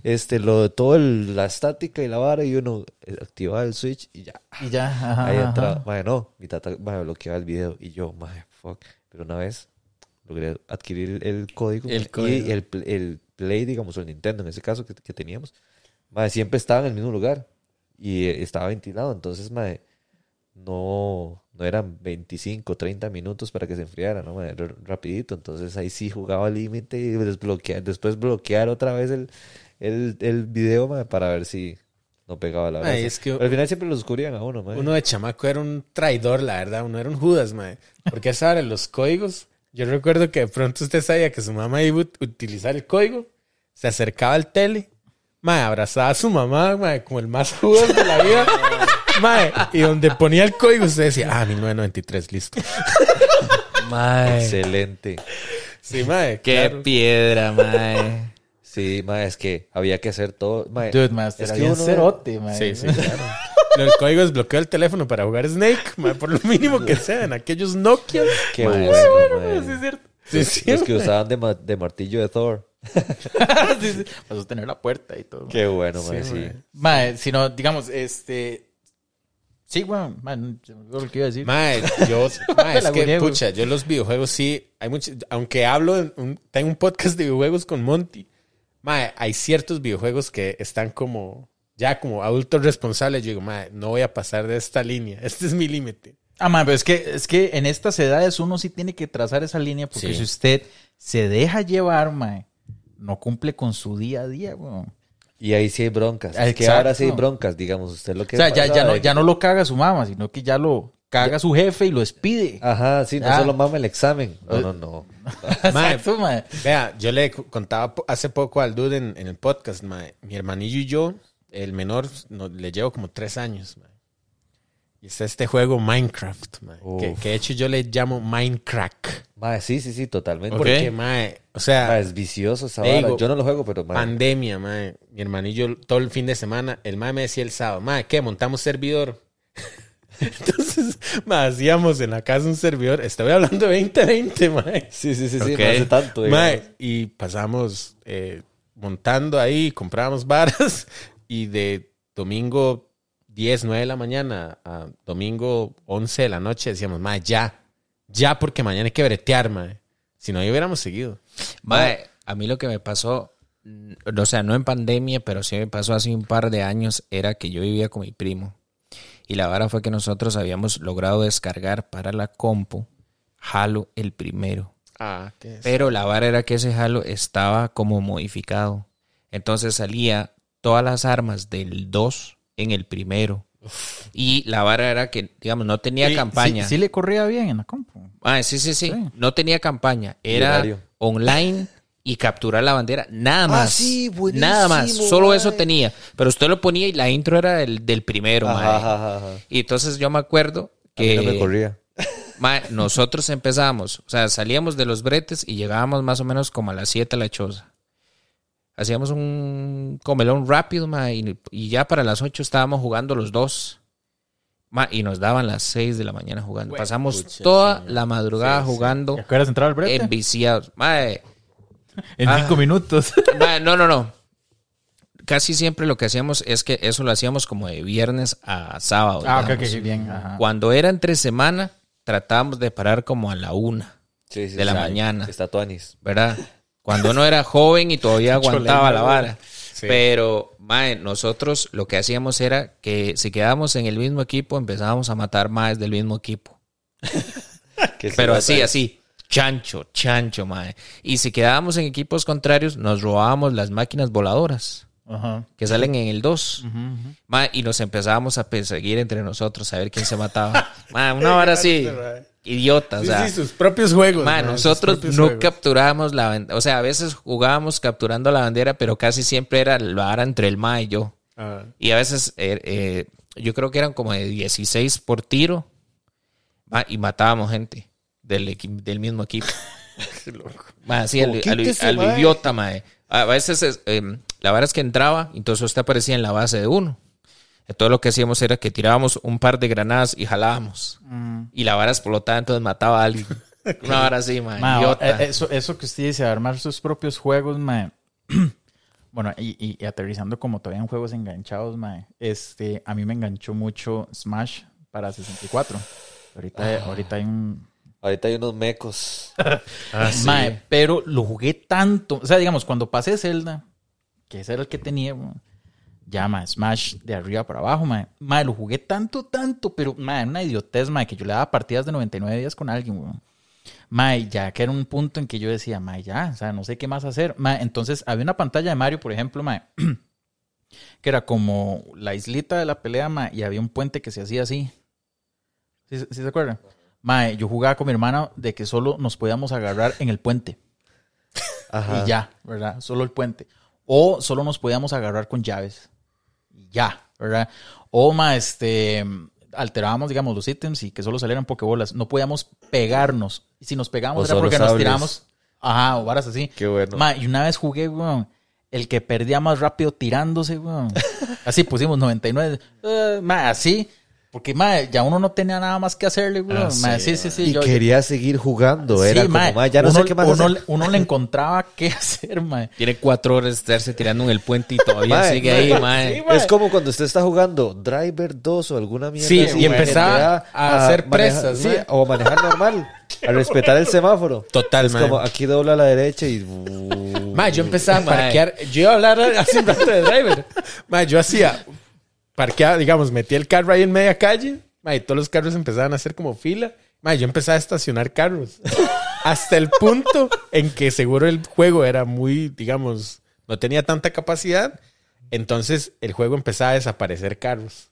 Speaker 1: Este, lo de todo el- la estática y la vara y uno eh, activaba el switch y ya.
Speaker 3: Y ya, ajá.
Speaker 1: Ahí
Speaker 3: ajá.
Speaker 1: entraba. Mae, no, mi tata mae, bloqueaba el video y yo, mae, fuck. Pero una vez logré adquirir el código
Speaker 2: El código.
Speaker 1: y el, el Play, digamos, o el Nintendo en ese caso que, que teníamos, mae, siempre estaba en el mismo lugar y eh, estaba ventilado. Entonces, mae, no, no eran 25, 30 minutos para que se enfriara, ¿no? Era rapidito. Entonces ahí sí jugaba al límite y desbloquear, después bloquear otra vez el, el, el video mae, para ver si no pegaba la
Speaker 4: es que-
Speaker 1: Pero al final siempre lo descubrían a uno, mae.
Speaker 4: Uno de chamaco era un traidor, la verdad. Uno era un Judas, mae. Porque esa hora los códigos. Yo recuerdo que de pronto usted sabía que su mamá iba a ut- utilizar el código. Se acercaba al tele. Mae, abrazaba a su mamá, mae, como el más Judas de la vida. Mae, y donde ponía el código, usted decía, ah, 1993, listo.
Speaker 2: Mae.
Speaker 1: Excelente.
Speaker 4: Sí, mae.
Speaker 2: Qué
Speaker 4: claro.
Speaker 2: piedra, mae.
Speaker 1: Sí, ma, es que había que hacer todo. ma,
Speaker 3: Dude, mae,
Speaker 1: es que uno-
Speaker 3: cerote, mae.
Speaker 4: Sí, sí, claro. El código desbloqueó el teléfono para jugar Snake, mae, por lo mínimo que sea, en aquellos Nokia.
Speaker 1: Qué
Speaker 2: Ma,
Speaker 1: bueno, ma.
Speaker 3: Sí, es cierto.
Speaker 4: Sí,
Speaker 1: Los-
Speaker 4: sí,
Speaker 1: Los que
Speaker 4: mae.
Speaker 1: usaban de, ma- de martillo de Thor.
Speaker 3: sí, sí. Para sostener la puerta y todo.
Speaker 1: Qué bueno, ma,
Speaker 4: Sí,
Speaker 1: sí.
Speaker 4: mae.
Speaker 3: Mae, si no, digamos, este. Sí, weón, no olvidó lo que iba a decir.
Speaker 4: Mae, yo, mae, es que, pucha, yo los videojuegos sí, hay mucho, aunque hablo, en un- tengo un podcast de videojuegos con Monty, mae, hay ciertos videojuegos que están como, ya como adultos responsables, yo digo, mae, no voy a pasar de esta línea, este es mi límite.
Speaker 3: Ah, mae, pero es que, es que en estas edades uno sí tiene que trazar esa línea porque
Speaker 2: Sí.
Speaker 3: si usted se deja llevar, mae, no cumple con su día a día, weón.
Speaker 1: Y ahí sí hay broncas. Es que ahora sí hay broncas, digamos. Usted lo que
Speaker 3: O sea, ya, ya, no, ya no lo caga su mamá, sino que ya lo caga su jefe y lo despide.
Speaker 1: Ajá, sí, no solo mama el examen. No, no, no.
Speaker 4: Mae,
Speaker 3: Exacto, mae.
Speaker 4: Vea, yo le contaba hace poco al dude en, en el podcast, mae, mi hermanillo y yo, el menor, no- le llevo como tres años, mae. Y está este juego Minecraft, mae, que, que de hecho yo le llamo Minecraft.
Speaker 1: Ma, sí, sí, sí, totalmente.
Speaker 4: Porque, mae, o sea...
Speaker 1: Ma, es vicioso esa
Speaker 4: Te
Speaker 1: vara.
Speaker 4: digo,
Speaker 1: Yo no lo juego, pero ma,
Speaker 4: Pandemia, mae. Mi hermanillo todo el fin de semana, el mae me decía el sábado, mae, ¿qué? Montamos servidor. Entonces, mae, hacíamos en la casa un servidor. Estoy hablando de 2020, mae.
Speaker 1: Sí, sí, sí, sí,
Speaker 2: Ok.
Speaker 1: no hace tanto. digamos.
Speaker 4: Mae, y pasamos eh, montando ahí, comprábamos varas y de domingo 10, 9 de la mañana a domingo 11 de la noche decíamos, mae, ya, ya porque mañana hay que bretear, mae. Si no, ahí hubiéramos seguido.
Speaker 2: Mae, a mí lo que me pasó, o sea, no en pandemia, pero sí me pasó hace un par de años, era que yo vivía con mi primo. Y la vara fue que nosotros habíamos logrado descargar para la compu Halo el primero.
Speaker 4: Ah, ¿qué es?
Speaker 2: Pero la vara era que ese Halo estaba como modificado. Entonces salía todas las armas del 2 en el primero. Y la vara era que, digamos, no tenía
Speaker 3: Sí,
Speaker 2: campaña.
Speaker 3: Sí, sí le corría bien en la compu.
Speaker 2: Ah, sí, sí, sí,
Speaker 3: Sí.
Speaker 2: No tenía campaña. Era online y capturar la bandera. Nada más.
Speaker 1: sí, buenísimo,
Speaker 2: Nada más. Solo eso tenía. Pero usted lo ponía y la intro era del, del primero, mae.
Speaker 1: Ajá, ajá, ajá.
Speaker 2: Y entonces yo me acuerdo
Speaker 1: A mí
Speaker 2: que
Speaker 1: no me corría.
Speaker 2: mae, nosotros empezamos. O sea, salíamos de los bretes y llegábamos más o menos como a las 7 a la choza. Hacíamos un comelón rápido, ma, y, y ya para las 8 estábamos jugando los dos. Ma, y nos daban las 6 de la mañana jugando. Pasamos
Speaker 4: pucha,
Speaker 2: toda
Speaker 4: señor.
Speaker 2: la madrugada jugando
Speaker 3: ¿Te acuerdas de entrar al brete?
Speaker 2: enviciados. Mae,
Speaker 3: En
Speaker 2: Ah.
Speaker 3: cinco minutos.
Speaker 2: mae, no, no, no. Casi siempre lo que hacíamos es que eso lo hacíamos como de viernes a sábado.
Speaker 3: ah, ok,
Speaker 2: digamos.
Speaker 3: ok, bien. Ajá.
Speaker 2: Cuando era entre semana, tratábamos de parar como a la una,
Speaker 1: Sí, sí,
Speaker 2: De la
Speaker 1: sí.
Speaker 2: mañana.
Speaker 1: Está Tuanis.
Speaker 2: ¿verdad? Cuando uno era joven y todavía aguantaba la vara.
Speaker 4: Sí.
Speaker 2: Pero, mae, nosotros lo que hacíamos era que si quedábamos en el mismo equipo, empezábamos a matar más del mismo equipo. Pero así, así. Chancho, chancho, mae. Y si quedábamos en equipos contrarios, nos robábamos las máquinas voladoras
Speaker 3: Ajá.
Speaker 2: que salen en el 2.
Speaker 3: Ujú, ujú.
Speaker 2: Mae, y nos empezábamos a perseguir entre nosotros a ver quién se mataba. Mae, una hora así. Idiota, o
Speaker 4: Sí,
Speaker 2: sea.
Speaker 4: sí, sus propios juegos.
Speaker 2: Ma,
Speaker 4: ma, sus
Speaker 2: nosotros no
Speaker 4: juegos.
Speaker 2: capturábamos la bandera. O sea, a veces jugábamos capturando la bandera, pero casi siempre era la vara entre el Ma y yo.
Speaker 4: Ah.
Speaker 2: Y a veces eh, eh, yo creo que eran como de 16 por tiro. y matábamos gente del, del mismo equipo. Ma, así, al,
Speaker 1: mae.
Speaker 2: idiota, mae. A veces es, eh, la vara es que entraba, entonces usted aparecía en la base de uno. Entonces lo que hacíamos era que tirábamos un par de granadas y jalábamos.
Speaker 3: Mm.
Speaker 2: Y la vara explotaba, entonces mataba a alguien. Una vara así, mae.
Speaker 3: Ma,
Speaker 2: idiota.
Speaker 3: eh, eso, eso que usted dice, armar sus propios juegos, ma. bueno, y, y- y aterrizando como todavía en juegos enganchados, ma. Este, a mí me enganchó mucho Smash para 64. Ahorita, ahorita hay un...
Speaker 1: Ahorita hay unos mecos.
Speaker 4: Ah, sí.
Speaker 3: Mae, pero lo jugué tanto. O sea, digamos, cuando pasé Zelda, que ese era el que tenía, weón, ya, mae, Smash de arriba para abajo, mae. Mae, lo jugué tanto, tanto, pero, mae, era una idiotez, mae, que yo le daba partidas de 99 días con alguien, weón. Mae, ya que era un punto en que yo decía, mae, ya, o sea, no sé qué más hacer. Mae, entonces había una pantalla de Mario, por ejemplo, mae, que era como la islita de la pelea, mae, y había un puente que se hacía así. ¿Sí, sí se acuerdan? Mae, yo jugaba con mi hermana de que solo nos podíamos agarrar en el puente.
Speaker 1: Ajá.
Speaker 3: Y ya, ¿verdad? Solo el puente. O solo nos podíamos agarrar con llaves. Ya, ¿verdad? O, ma, este, alterábamos, digamos, los ítems y que solo salieran pokebolas. No podíamos pegarnos. Y si nos pegamos
Speaker 1: O
Speaker 3: era porque nos tiramos. Ajá, o varas así.
Speaker 1: Qué bueno.
Speaker 3: Ma, y una vez jugué, weón, el que perdía más rápido tirándose, weón. Así pusimos 99. Eh, ma, así. Porque, ma, ya uno no tenía nada más que hacerle.
Speaker 4: Ah,
Speaker 3: Ma,
Speaker 4: sí,
Speaker 3: sí, sí, sí.
Speaker 1: y
Speaker 3: yo- yo-
Speaker 1: quería seguir jugando.
Speaker 3: Sí,
Speaker 1: Era como,
Speaker 3: mae,
Speaker 1: "Ma, ya no
Speaker 3: uno,
Speaker 1: sé qué más
Speaker 3: uno,
Speaker 1: hacer".
Speaker 3: le- uno le encontraba qué hacer, mae.
Speaker 2: Tiene cuatro horas de estarse tirando en el puente y todavía sigue ahí, mae.
Speaker 1: Es como cuando usted está jugando Driver 2 o alguna mierda.
Speaker 4: Sí,
Speaker 1: así,
Speaker 4: y empezaba a hacer
Speaker 1: manejar-
Speaker 4: presas,
Speaker 1: Sí, o a manejar normal. A respetar el semáforo.
Speaker 4: Total,
Speaker 1: Es como aquí dobla a la derecha y.
Speaker 4: Ma, yo empezaba a parquear. Yo iba a hablar hace un rato de driver. Ma, yo hacía. Parqueaba, digamos, metía el carro ahí en media calle. Y todos los carros empezaban a hacer como fila. Ma, yo empezaba a estacionar carros. Hasta el punto en que seguro el juego era muy, digamos, no tenía tanta capacidad. Entonces el juego empezaba a desaparecer carros.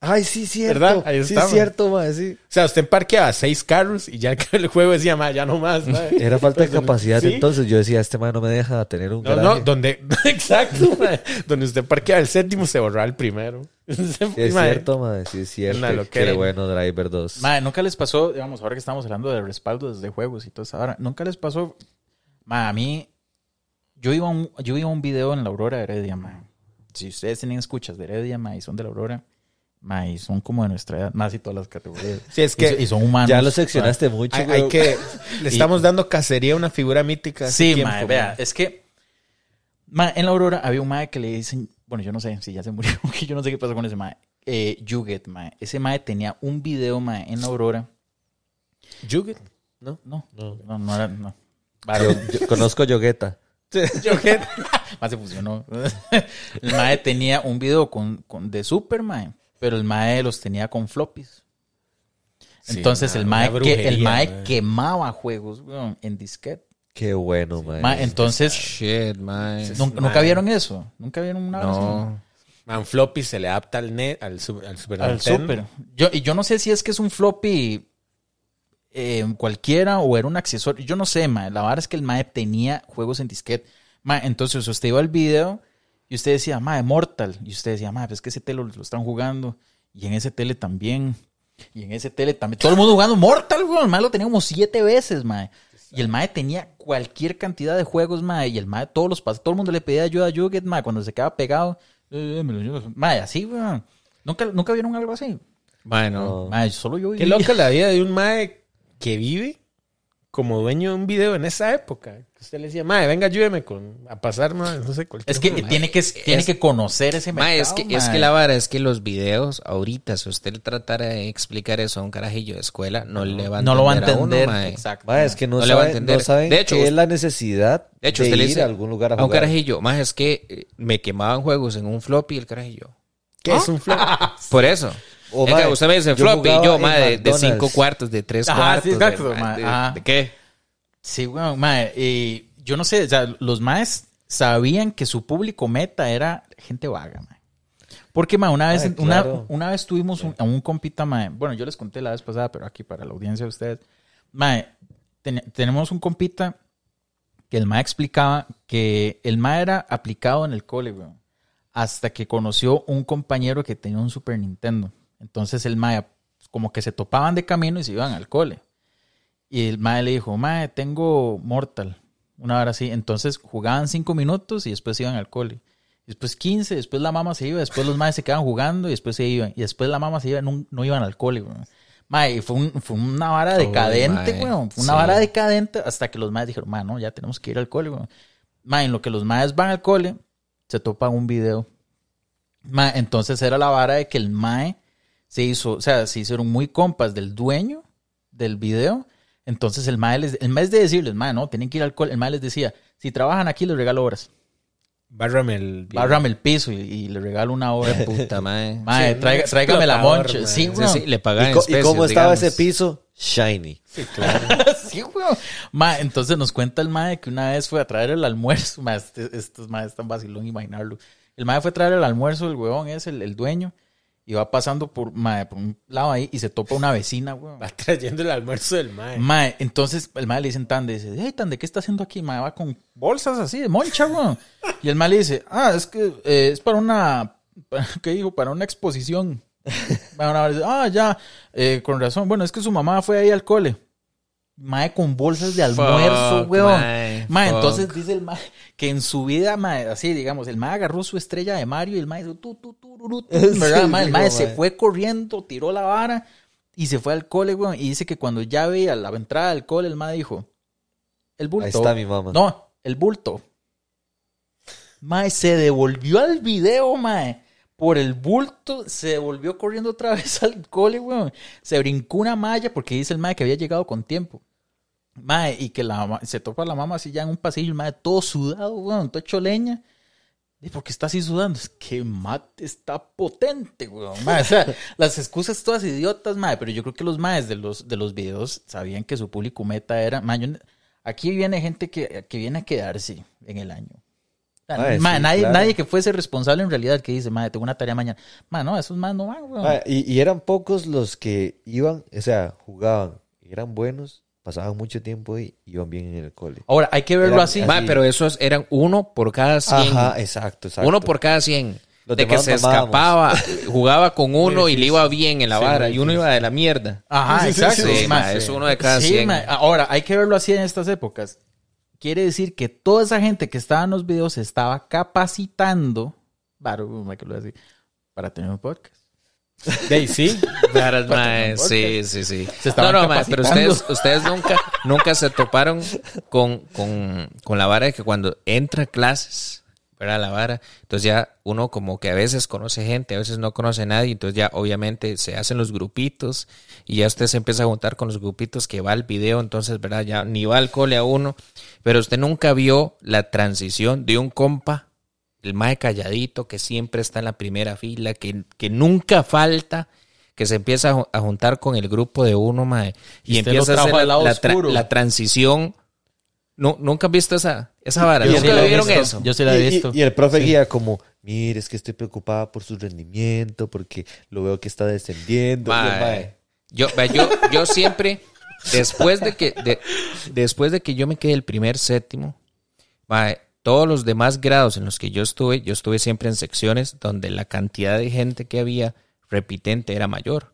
Speaker 1: Ay, sí, cierto.
Speaker 4: ¿Verdad? Ahí
Speaker 1: sí,
Speaker 4: está,
Speaker 1: cierto, sí.
Speaker 4: O sea, usted parqueaba seis carros y ya el juego decía, ma, ya no más. ma".
Speaker 1: Era falta de capacidad.
Speaker 4: sí.
Speaker 1: Entonces yo decía, este man no me deja tener un
Speaker 4: No, no, donde, exacto, mae. donde usted parquea el séptimo se borra el primero.
Speaker 1: Sí, es cierto, mae, sí, es cierto.
Speaker 4: Una
Speaker 1: Qué bueno, Driver 2.
Speaker 3: Mae, nunca les pasó, digamos, ahora que estamos hablando de respaldos de juegos y todo eso, ahora, nunca les pasó, mae, a mí, yo iba a un, yo iba a un video en la Aurora de Heredia, mae. Si ustedes tienen escuchas de Heredia, mae, y son de la Aurora, mae, y son como de nuestra edad, más y todas las categorías.
Speaker 4: Sí, es que
Speaker 3: y, son humanos.
Speaker 1: ya lo seccionaste mucho,
Speaker 4: hay, que... Le estamos dando cacería a una figura mítica.
Speaker 3: Sí, mae, vea, es que mae, en la Aurora había un mae que le dicen, bueno, yo no sé si ya se murió, yo no sé qué pasó con ese mae. Eh, Yuget, mae. Ese mae tenía un video, mae, en Aurora.
Speaker 4: Yuget, ¿no?
Speaker 3: No,
Speaker 1: No.
Speaker 3: no, no era, no.
Speaker 1: Yo, yo conozco Yogueta.
Speaker 4: Yuget.
Speaker 3: Más se fusionó. El mae tenía un video con, con- de Super, mae, pero el mae los tenía con floppies. Entonces el mae, que, el mae
Speaker 4: mae.
Speaker 3: quemaba juegos weón, en disquete.
Speaker 1: Qué bueno, mae.
Speaker 3: Mae, entonces,
Speaker 2: Shit, mae.
Speaker 3: ¿nun- ¿nunca vieron eso? ¿Nunca vieron una vez?
Speaker 2: No.
Speaker 4: Man, floppy se le adapta al net, al, su- al Super
Speaker 3: Al
Speaker 4: Nintendo.
Speaker 3: Super. Yo, y yo no sé si es que es un floppy eh, cualquiera o era un accesorio. Yo no sé, mae. La verdad es que el mae tenía juegos en disquete. Mae, entonces usted iba al video y usted decía, mae, Mortal. Y usted decía, mae, pues es que ese tele lo, lo están jugando. Y en ese tele también. Y en ese tele también. Todo el mundo jugando Mortal, güey. El mae lo tenía como siete veces, mae. Y el mae tenía cualquier cantidad de juegos, mae. Y el mae, todos los pas- todo el mundo le pedía ayuda a Yuget, mae. Cuando se quedaba pegado, eh, me lo. Mae, así, weón. ¿Nunca, ¿Nunca vieron algo así?
Speaker 2: Bueno,
Speaker 3: Mae, solo yo
Speaker 4: Qué
Speaker 3: viví.
Speaker 4: loca la vida de un mae que vive como dueño de un video en esa época. Usted le decía, mae, venga, ayúdeme con, a pasar, mae, no sé, cualquier
Speaker 3: Es que
Speaker 4: juego".
Speaker 3: tiene que, tiene que conocer ese mercado,
Speaker 2: Ma, es, que, es
Speaker 3: mae.
Speaker 2: que la vara es que los videos ahorita, si usted tratara de explicar eso a un carajillo de escuela, no, le va a entender.
Speaker 3: No lo va a
Speaker 2: uno,
Speaker 3: entender.
Speaker 2: ma.
Speaker 3: Exacto.
Speaker 1: Ma, es que no,
Speaker 2: No le va a entender.
Speaker 1: no saben
Speaker 2: De hecho,
Speaker 1: qué es la necesidad
Speaker 2: De hecho,
Speaker 1: de
Speaker 2: usted le
Speaker 1: ir
Speaker 2: dice
Speaker 1: a algún lugar a
Speaker 2: a un
Speaker 1: jugar.
Speaker 2: carajillo, más es que eh, me quemaban juegos en un floppy el carajillo.
Speaker 4: ¿Qué es un flop?
Speaker 2: Por eso.
Speaker 1: O,
Speaker 2: Es
Speaker 1: ma,
Speaker 2: que usted me dice
Speaker 1: yo
Speaker 2: floppy yo,
Speaker 1: en
Speaker 2: ma, de, cinco cuartos, de tres
Speaker 3: Ajá,
Speaker 2: cuartos.
Speaker 3: sí, exacto,
Speaker 2: de,
Speaker 3: ma,
Speaker 2: de-
Speaker 3: ajá.
Speaker 2: ¿de qué?
Speaker 3: Sí, weón, mae. Y yo no sé, o sea, los maes sabían que su público meta era gente vaga, mae. Porque, mae, una vez,
Speaker 1: Ay,
Speaker 3: una,
Speaker 1: claro.
Speaker 3: una vez tuvimos un- a un compita, mae. Bueno, yo les conté la vez pasada, pero aquí para la audiencia de ustedes. Mae, ten- tenemos un compita que el mae explicaba que el mae era aplicado en el cole, weón. Hasta que conoció un compañero que tenía un Super Nintendo. Entonces el mae, como que se topaban de camino y se iban al cole. Y el mae le dijo, mae, tengo Mortal. Una hora así. Entonces jugaban cinco minutos y después iban al cole. Después 15, después la mamá se iba, después los maes se quedaban jugando y después se iban. Y después la mamá se iba, no, no iban al cole, weón. Mae, fue, un- fue una vara decadente, weón. Fue una
Speaker 2: Sí.
Speaker 3: vara decadente hasta que los maes dijeron, mae, no, ya tenemos que ir al cole, weón. Mae, en lo que los maes van al cole, se topan un video. Mae, entonces era la vara de que el mae se hizo, o sea, se hicieron muy compas del dueño del video. Entonces el mae les, en vez de decirles, mae, no, tienen que ir al cole, el mae les decía, si trabajan aquí les regalo horas.
Speaker 4: Bárrame el...
Speaker 3: Bárrame el piso y, y le regalo una hora.
Speaker 2: Puta madre.
Speaker 3: Mae,
Speaker 4: Sí,
Speaker 3: traiga- tráigame la moncha.
Speaker 4: mae.
Speaker 3: Sí,
Speaker 2: Sí,
Speaker 3: weón.
Speaker 2: sí, le pagaban
Speaker 1: ¿Y, co- y cómo estaba
Speaker 2: digamos.
Speaker 1: ese piso? Shiny.
Speaker 3: sí, weón. Ma, entonces nos cuenta el mae que una vez fue a traer el almuerzo. Ma, este- estos maes están vacilón imaginarlo. El mae fue a traer el almuerzo, el huevón es el, el dueño. Y va pasando por, mae, por un lado ahí y se topa una vecina, weón.
Speaker 4: Va trayendo el almuerzo del mae.
Speaker 3: Mae, entonces el mae le dicen Tande, dice, hey Tande, ¿qué está haciendo aquí? Mae, va con bolsas así de moncha, weón. Y el mae le dice, ah, es que eh, es para una, ¿qué dijo? Para una exposición. Mae, una vez, ah, ya, eh, con razón. Bueno, es que su mamá fue ahí al cole. Mae con bolsas de almuerzo,
Speaker 2: Fuck,
Speaker 3: weón.
Speaker 2: mae,
Speaker 3: entonces dice el mae que en su vida, mae, así digamos, el mae agarró su estrella de Mario y el mae hizo tu, tu, ¿verdad?
Speaker 1: Sí,
Speaker 3: mae? el mae se fue corriendo, tiró la vara y se fue al cole, weón. Y dice que cuando ya veía la entrada del cole, el mae dijo, el bulto.
Speaker 1: Ahí está mi mamá.
Speaker 3: No, el bulto. Mae, se devolvió al video, mae. Por el bulto, se devolvió corriendo otra vez al cole, weón. Se brincó una malla porque dice el mae que había llegado con tiempo. Mae, y que la, se topa la mamá así ya en un pasillo, el mae todo sudado, weón, todo hecho leña. ¿Y por qué está así sudando? Es que mate está potente, weón. Mae, o sea, las excusas todas idiotas, mae, pero yo creo que los maes de los, de los videos sabían que su público meta era. Mae, yo- aquí viene gente que, que viene a quedarse en el año.
Speaker 1: Sí,
Speaker 3: nadie,
Speaker 1: claro.
Speaker 3: nadie que fuese responsable en realidad que dice, madre, tengo una tarea mañana. Mae, no, esos más no van, weón.
Speaker 1: Ah, y, y eran pocos los que iban, o sea, jugaban, eran buenos, pasaban mucho tiempo y iban bien en el cole.
Speaker 3: Ahora, hay que verlo así.
Speaker 2: Ma, pero esos eran uno por cada 100.
Speaker 1: Ajá, exacto, exacto.
Speaker 2: Uno por cada 100.
Speaker 1: Los
Speaker 2: de que se escapaba, jugaba con uno y le iba bien en la
Speaker 4: Sí,
Speaker 2: vara. Y uno iba de la mierda.
Speaker 3: Ajá,
Speaker 4: Sí, sí,
Speaker 3: exacto.
Speaker 2: sí, es uno de cada
Speaker 3: Sí,
Speaker 2: 100.
Speaker 3: mae. Ahora, hay que verlo así en estas épocas. Quiere decir que toda esa gente que estaba en los videos se estaba capacitando, para tener un podcast.
Speaker 4: De ahí sí.
Speaker 2: Sí, sí, sí.
Speaker 3: Se
Speaker 2: no, no, pero ustedes, ustedes nunca, nunca se toparon con, con, con la vara de que cuando entra a clases, ¿verdad? La vara, entonces ya uno como que a veces conoce gente, a veces no conoce a nadie, entonces ya obviamente se hacen los grupitos y ya usted se empieza a juntar con los grupitos que va al video, entonces, ¿verdad? Ya ni va al cole a uno, pero usted nunca vio la transición de un compa el mae calladito que siempre está en la primera fila, que, que nunca falta, que se empieza a, ju- a juntar con el grupo de uno, mae, y, empieza a hacer tra- la transición. No, ¿Nunca han visto esa, esa vara?
Speaker 3: Yo sí
Speaker 2: ¿Nunca
Speaker 3: la he
Speaker 2: vieron
Speaker 3: visto.
Speaker 2: eso?
Speaker 3: Yo sí la he
Speaker 1: Y- y-
Speaker 3: visto.
Speaker 1: Y, el profe guía como, mire, es que estoy preocupada por su rendimiento, porque lo veo que está descendiendo.
Speaker 2: Mae, Yo, yo, yo siempre, después de que, de- después de que yo me quedé el primer séptimo, mae, todos los demás grados en los que yo estuve, yo estuve siempre en secciones donde la cantidad de gente que había repitente era mayor.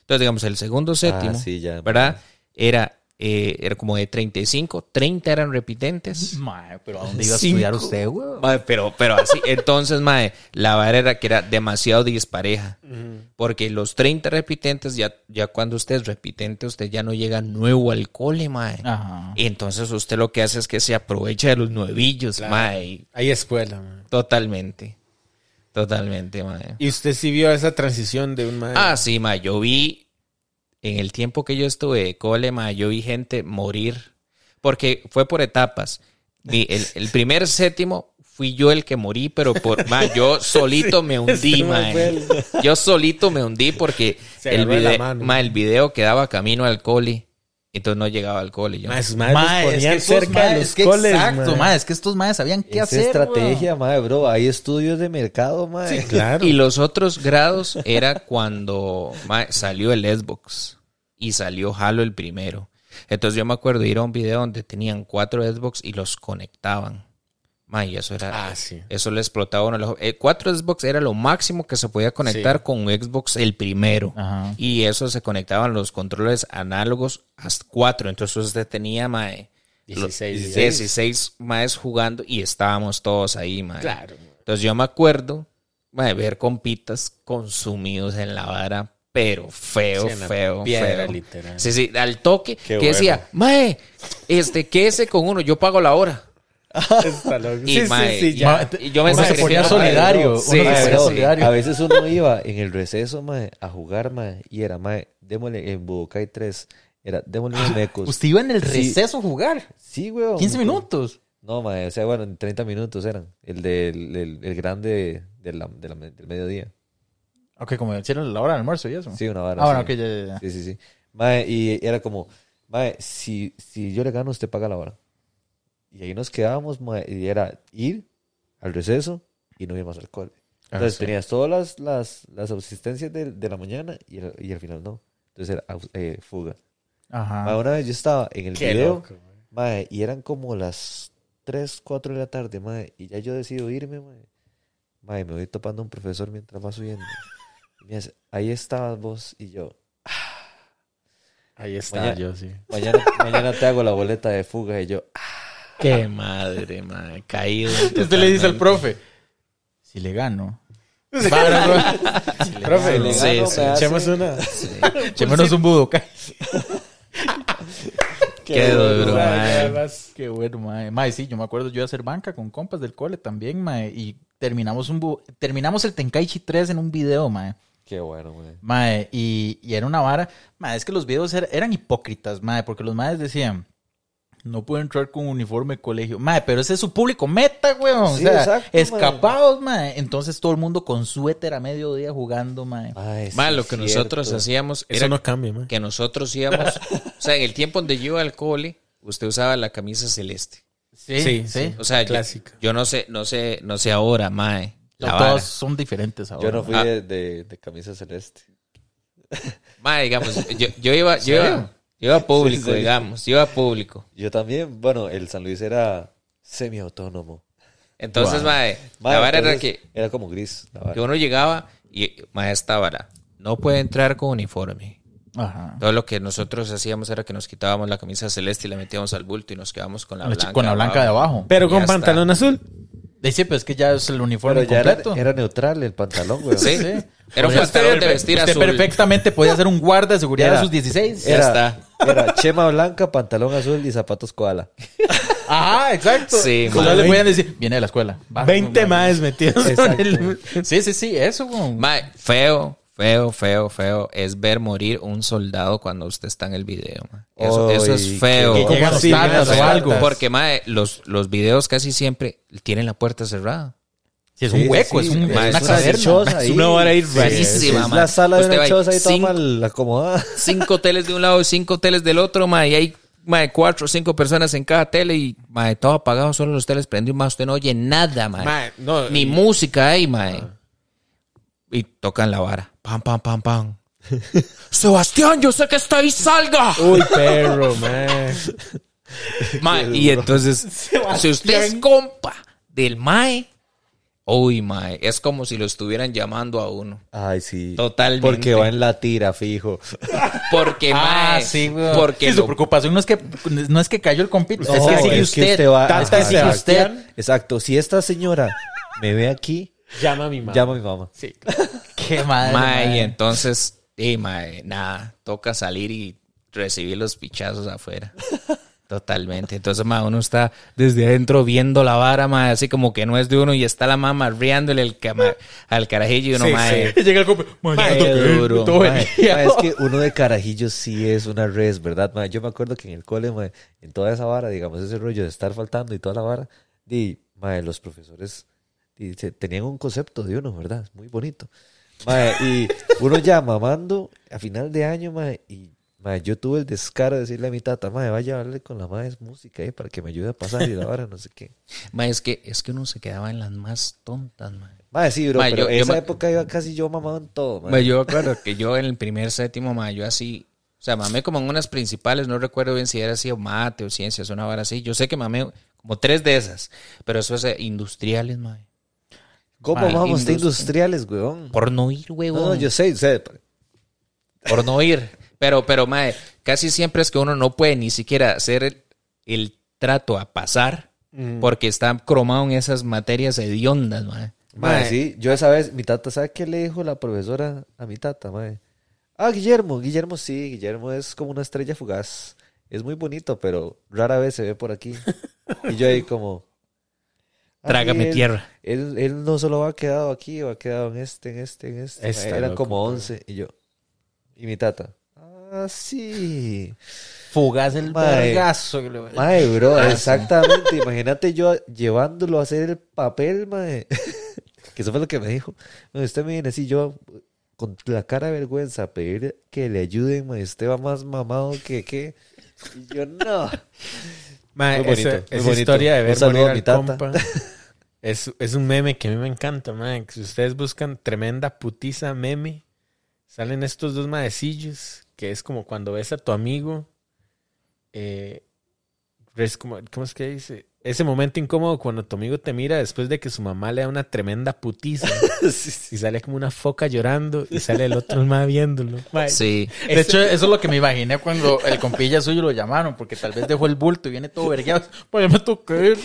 Speaker 2: Entonces, digamos, el segundo séptimo,
Speaker 1: Ah, sí, ya.
Speaker 2: ¿verdad? Era eh, era como de 35, 30 eran repitentes.
Speaker 3: Mae, pero ¿a dónde iba a
Speaker 2: Cinco.
Speaker 3: estudiar usted, güey?
Speaker 2: Mae, pero, pero así, entonces, mae, la vara era que era demasiado dispareja. Porque los 30 repitentes, ya, ya cuando usted es repitente, usted ya no llega nuevo al cole, mae.
Speaker 3: Ajá.
Speaker 2: Y entonces usted lo que hace es que se aprovecha de los nuevillos, mae.
Speaker 4: Hay escuela, mae.
Speaker 2: Totalmente. Totalmente, mae.
Speaker 4: Y usted sí vio esa transición de un mae.
Speaker 2: Ah, sí, mae. Yo vi, en el tiempo que yo estuve de cole, mae, yo vi gente morir. Porque fue por etapas. El, el primer séptimo fui yo el que morí, pero por mae, yo solito me hundí,
Speaker 4: mae.
Speaker 2: Yo solito me hundí porque el,
Speaker 4: agarró de la
Speaker 2: vide-
Speaker 4: mano.
Speaker 2: mae, el video quedaba camino al cole. Entonces no llegaba al cole. Yo.
Speaker 4: Madres
Speaker 3: Mae,
Speaker 4: los
Speaker 3: es que
Speaker 4: ponían cerca de
Speaker 3: maes-
Speaker 4: los
Speaker 3: es que
Speaker 4: coles,
Speaker 3: Exacto,
Speaker 4: mae,
Speaker 3: es que estos maes sabían qué
Speaker 1: Esa
Speaker 3: hacer,
Speaker 1: estrategia, mae, bro. Hay estudios de mercado, mae.
Speaker 4: Sí, claro.
Speaker 2: Y los otros grados era cuando salió el Xbox y salió Halo el primero. Entonces yo me acuerdo de ir a un video donde tenían cuatro Xbox y los conectaban. Mae, y eso era.
Speaker 4: Ah, sí.
Speaker 2: Eso le explotaba a uno. los- eh, cuatro Xbox era lo máximo que se podía conectar
Speaker 4: Sí.
Speaker 2: con un Xbox el primero.
Speaker 3: Ajá.
Speaker 2: Y eso se conectaban los controles análogos hasta cuatro. Entonces usted tenía, mae, los
Speaker 4: 16,
Speaker 2: 16 maes jugando y estábamos todos ahí, mae.
Speaker 4: Claro.
Speaker 2: Entonces yo me acuerdo mae, ver compitas consumidos en la vara, pero feo,
Speaker 4: Sí,
Speaker 2: feo,
Speaker 4: piedra,
Speaker 2: feo.
Speaker 4: literal.
Speaker 2: Sí, sí, al toque
Speaker 1: Qué
Speaker 2: que decía, mae, este, quédese con uno, yo pago la hora. Y,
Speaker 4: sí,
Speaker 2: mae,
Speaker 4: sí, sí, ya.
Speaker 2: Y yo me
Speaker 3: Uno se ponía solidario. Uno se ponía solidario.
Speaker 1: A veces uno iba en el receso, mae, a jugar, mae, y era, mae, démosle en Budokai 3. Era, démosle unos mecos.
Speaker 3: Usted iba en el
Speaker 1: Sí.
Speaker 3: receso a jugar.
Speaker 1: Sí, weón.
Speaker 3: 15 minutos.
Speaker 1: No, mae, o sea, bueno, en 30 minutos eran. El del el, el grande de la- de la- del mediodía.
Speaker 3: Ok, como hicieron la hora del almuerzo y eso.
Speaker 1: Sí, una vara.
Speaker 3: Ah, bueno, ok, ya, ya, ya.
Speaker 1: Sí, sí, sí. Mae, y era como, mae, si, si yo le gano, usted paga la hora. Y ahí nos quedábamos, y era ir al receso y no más al cole. Entonces
Speaker 3: Ah, sí.
Speaker 1: tenías todas las, las, las asistencias de, de la mañana y, el- y al final no. Entonces era eh, fuga.
Speaker 3: Ajá.
Speaker 1: Mae, una vez yo estaba en el
Speaker 4: Qué
Speaker 1: video,
Speaker 4: loco, mae,
Speaker 1: y eran como las 3, 4 de la tarde, y ya yo decido irme. Mae, me voy topando a un profesor mientras va subiendo. Y me dice, ahí estabas vos y yo.
Speaker 4: Ahí está
Speaker 1: Mañana-
Speaker 4: yo, sí.
Speaker 1: Mañana, mañana te hago la boleta de fuga y yo.
Speaker 2: Qué madre, mae, caído.
Speaker 3: Usted le dice al profe, si le gano. Para, bro.
Speaker 4: Profe,
Speaker 1: le
Speaker 2: Sí,
Speaker 1: gano,
Speaker 2: sí.
Speaker 1: hace-
Speaker 4: echemos una.
Speaker 3: Echémonos un Budokai.
Speaker 2: Qué duro,
Speaker 4: Mae,
Speaker 2: mae.
Speaker 3: Qué bueno, mae. Mae, sí, yo me acuerdo yo de hacer banca con compas del cole también, mae. Y terminamos un bu- terminamos el Tenkaichi 3 en un video, mae.
Speaker 1: Qué bueno, güey.
Speaker 3: Mae, y, y era una vara. Mae, es que los videos er- eran hipócritas, mae, porque los maes decían, no puedo entrar con uniforme de colegio. Mae, pero ese es su público meta, weón.
Speaker 1: Sí,
Speaker 3: o sea,
Speaker 1: exacto, mae.
Speaker 3: escapados, mae. Entonces todo el mundo con suéter a mediodía jugando, mae.
Speaker 1: Ay, sí,
Speaker 2: Mae, lo que
Speaker 1: cierto.
Speaker 2: nosotros hacíamos
Speaker 4: Eso
Speaker 2: era
Speaker 4: no cambia, man.
Speaker 2: que nosotros íbamos, o sea, en el tiempo donde yo iba al cole, usted usaba la camisa celeste.
Speaker 3: Sí,
Speaker 4: Sí,
Speaker 3: sí.
Speaker 4: sí.
Speaker 2: O sea, yo,
Speaker 4: Clásica.
Speaker 2: yo no sé, no sé, no sé ahora, mae.
Speaker 3: Todos son diferentes ahora.
Speaker 1: Yo no fui
Speaker 2: Ah.
Speaker 1: de, de, de camisa celeste.
Speaker 2: Mae, digamos, yo, yo iba, yo iba, iba público,
Speaker 1: Sí, sí.
Speaker 2: digamos, yo iba público.
Speaker 1: Yo también, bueno, el San Luis era semiautónomo.
Speaker 2: Entonces,
Speaker 3: Wow.
Speaker 2: mae,
Speaker 1: Mae,
Speaker 2: la vara era que,
Speaker 1: Era como gris. la vara.
Speaker 2: que uno llegaba y, mae, esta vara, no puede entrar con uniforme.
Speaker 3: Ajá.
Speaker 2: Todo lo que nosotros hacíamos era que nos quitábamos la camisa celeste y la metíamos al bulto y nos quedábamos con la
Speaker 3: La
Speaker 2: blanca.
Speaker 3: con la blanca de abajo.
Speaker 4: Pero
Speaker 2: Y
Speaker 4: con pantalón azul.
Speaker 3: Dice, pues que ya es el uniforme
Speaker 1: Pero ya
Speaker 3: completo.
Speaker 1: era neutral el pantalón, güey.
Speaker 2: Sí.
Speaker 3: Sí.
Speaker 2: Era un pantalón de vestir
Speaker 3: usted
Speaker 2: azul.
Speaker 3: perfectamente podía ser un guarda de seguridad
Speaker 1: Era-
Speaker 3: de sus 16.
Speaker 2: Ya
Speaker 1: Era,
Speaker 2: está.
Speaker 1: era chema blanca, pantalón azul y zapatos koala.
Speaker 3: Ajá, exacto.
Speaker 2: Sí, man.
Speaker 3: le podían decir, viene de la escuela. Va,
Speaker 4: 20
Speaker 3: va,
Speaker 4: más metidos el...
Speaker 3: Sí, sí, sí, eso, güey.
Speaker 2: Mae, feo, feo, feo, feo es ver morir un soldado cuando usted está en el video. mae. Eso, eso es feo.
Speaker 3: Que Llegan o algo.
Speaker 2: Porque, mae, los, los videos casi siempre tienen la puerta cerrada.
Speaker 3: Sí, es
Speaker 1: Sí,
Speaker 3: un hueco,
Speaker 1: sí,
Speaker 3: es, un,
Speaker 1: es
Speaker 3: es una
Speaker 2: una
Speaker 3: caverna.
Speaker 4: Es una hora ahí
Speaker 1: Sí,
Speaker 2: rarísima,
Speaker 1: Es la sala de
Speaker 2: Usted
Speaker 1: una
Speaker 2: ahí
Speaker 1: choza ahí toda mal acomodada.
Speaker 2: Cinco hoteles de un lado y cinco hoteles del otro, mae, y hay mae, cuatro o cinco personas en cada tele y mae, todo apagado, solo los teles prendidos, más usted no oye nada, mae.
Speaker 4: Mae, no,
Speaker 2: Ni
Speaker 4: y-
Speaker 2: música hay, mae. Y tocan la vara. Pam, pam, pam, pam. Sebastián, yo sé que está ahí, salga.
Speaker 4: Uy, perro, man.
Speaker 2: Mae, y entonces, si usted es compa del Mae, Uy, mae, es como si lo estuvieran llamando a uno.
Speaker 1: Ay, sí.
Speaker 2: Totalmente.
Speaker 1: Porque va en la tira, fijo.
Speaker 2: Porque,
Speaker 3: Ah,
Speaker 2: mae,
Speaker 3: sí, güey.
Speaker 2: porque
Speaker 3: Sí, su
Speaker 2: lo-
Speaker 3: preocupación no es que no es que cayó el compito, es
Speaker 1: No,
Speaker 3: que sigue
Speaker 1: es que
Speaker 3: usted.
Speaker 1: usted va-
Speaker 3: Tanta sigue
Speaker 1: exacto.
Speaker 3: usted.
Speaker 1: Exacto. Si esta señora me ve aquí,
Speaker 4: Llama a mi mamá.
Speaker 1: llama a mi mamá.
Speaker 4: Sí.
Speaker 3: Qué madre.
Speaker 2: Mae, y entonces, eh, mae, nada, toca salir y recibir los pichazos afuera. Totalmente. Entonces, mae, uno está desde adentro viendo la vara, mae, así como que no es de uno y está la mamá riéndole el cama- al carajillo y uno,
Speaker 4: Sí,
Speaker 2: mae,
Speaker 3: Y llega el toqué,
Speaker 2: duro,
Speaker 3: todo
Speaker 1: Mae,
Speaker 3: venía.
Speaker 1: mae, es que uno de carajillos sí es una res, ¿verdad? mae? Yo me acuerdo que en el cole, mae, en toda esa vara, digamos, ese rollo de estar faltando y toda la vara, di, mae, los profesores se- tenían un concepto de uno, ¿verdad? Muy bonito. Mae, y uno ya mamando a final de año, mae, y mae, yo tuve el descaro de decirle a mi tata, mae, vaya a hablarle con la mae música ahí para que me ayude a pasar y la vara, no sé qué.
Speaker 2: mae, es que, es que uno se quedaba en las más tontas, mae.
Speaker 1: Mae, sí, bro,
Speaker 2: Mae,
Speaker 1: pero
Speaker 2: yo-
Speaker 1: en
Speaker 2: yo
Speaker 1: esa
Speaker 2: me-
Speaker 1: época iba casi yo mamado en todo, mae.
Speaker 2: Mae, yo recuerdo que yo en el primer séptimo, mae, yo así, o sea, mamé como en unas principales, no recuerdo bien si era así o mate o ciencias, una vara así. Yo sé que mamé como tres de esas, pero eso es eh, industriales, mae.
Speaker 1: ¿Cómo vamos de
Speaker 2: industria.
Speaker 1: industriales, weón?
Speaker 2: Por no ir, huevón.
Speaker 1: No, yo sé, sé,
Speaker 2: por no ir. Pero, pero, mae, casi siempre es que uno no puede ni siquiera hacer el, el trato a pasar porque está cromado en esas materias hediondas, mae.
Speaker 1: Mae,
Speaker 4: Mae.
Speaker 1: sí, yo esa vez, mi tata, ¿sabe qué le dijo la profesora a mi tata, mae? Ah, Guillermo, Guillermo sí, Guillermo es como una estrella fugaz. Es muy bonito, pero rara vez se ve por aquí. Y yo ahí como... "Ah,
Speaker 2: Trágame
Speaker 1: él-
Speaker 2: tierra.
Speaker 1: Él, él no solo ha quedado aquí, ha quedado en este, en este, en este. Eran
Speaker 4: loco,
Speaker 1: como
Speaker 4: pero-
Speaker 1: 11. Y yo... Y mi tata... Ah, sí.
Speaker 3: Fugaz el vergazo. que le-
Speaker 1: Mae, bro, exactamente. Imagínate yo llevándolo a hacer el papel, mae. que eso fue lo que me dijo. No, usted me viene así, yo con la cara de vergüenza a pedir que le ayuden, mae. Usted va más mamado que qué. Y yo, no. Muy bonito,
Speaker 4: esa,
Speaker 1: muy
Speaker 4: esa
Speaker 1: bonito.
Speaker 4: historia de
Speaker 1: Un
Speaker 4: ver
Speaker 1: saludo
Speaker 4: morir
Speaker 1: a mi tata.
Speaker 4: compa es, es un meme que a mí me encanta, que Si ustedes buscan tremenda putiza meme, salen estos dos maecillos, que es como cuando ves a tu amigo, eh, es como, ¿cómo es que dice? Ese momento incómodo cuando tu amigo te mira después de que su mamá le da una tremenda putiza
Speaker 1: Sí, sí.
Speaker 4: y sale como una foca llorando y sale el otro más viéndolo.
Speaker 2: Sí.
Speaker 3: De hecho, eso es lo que me imaginé cuando el compilla suyo lo llamaron, porque tal vez dejó el bulto y viene todo vergueado. Pues ya me toqué.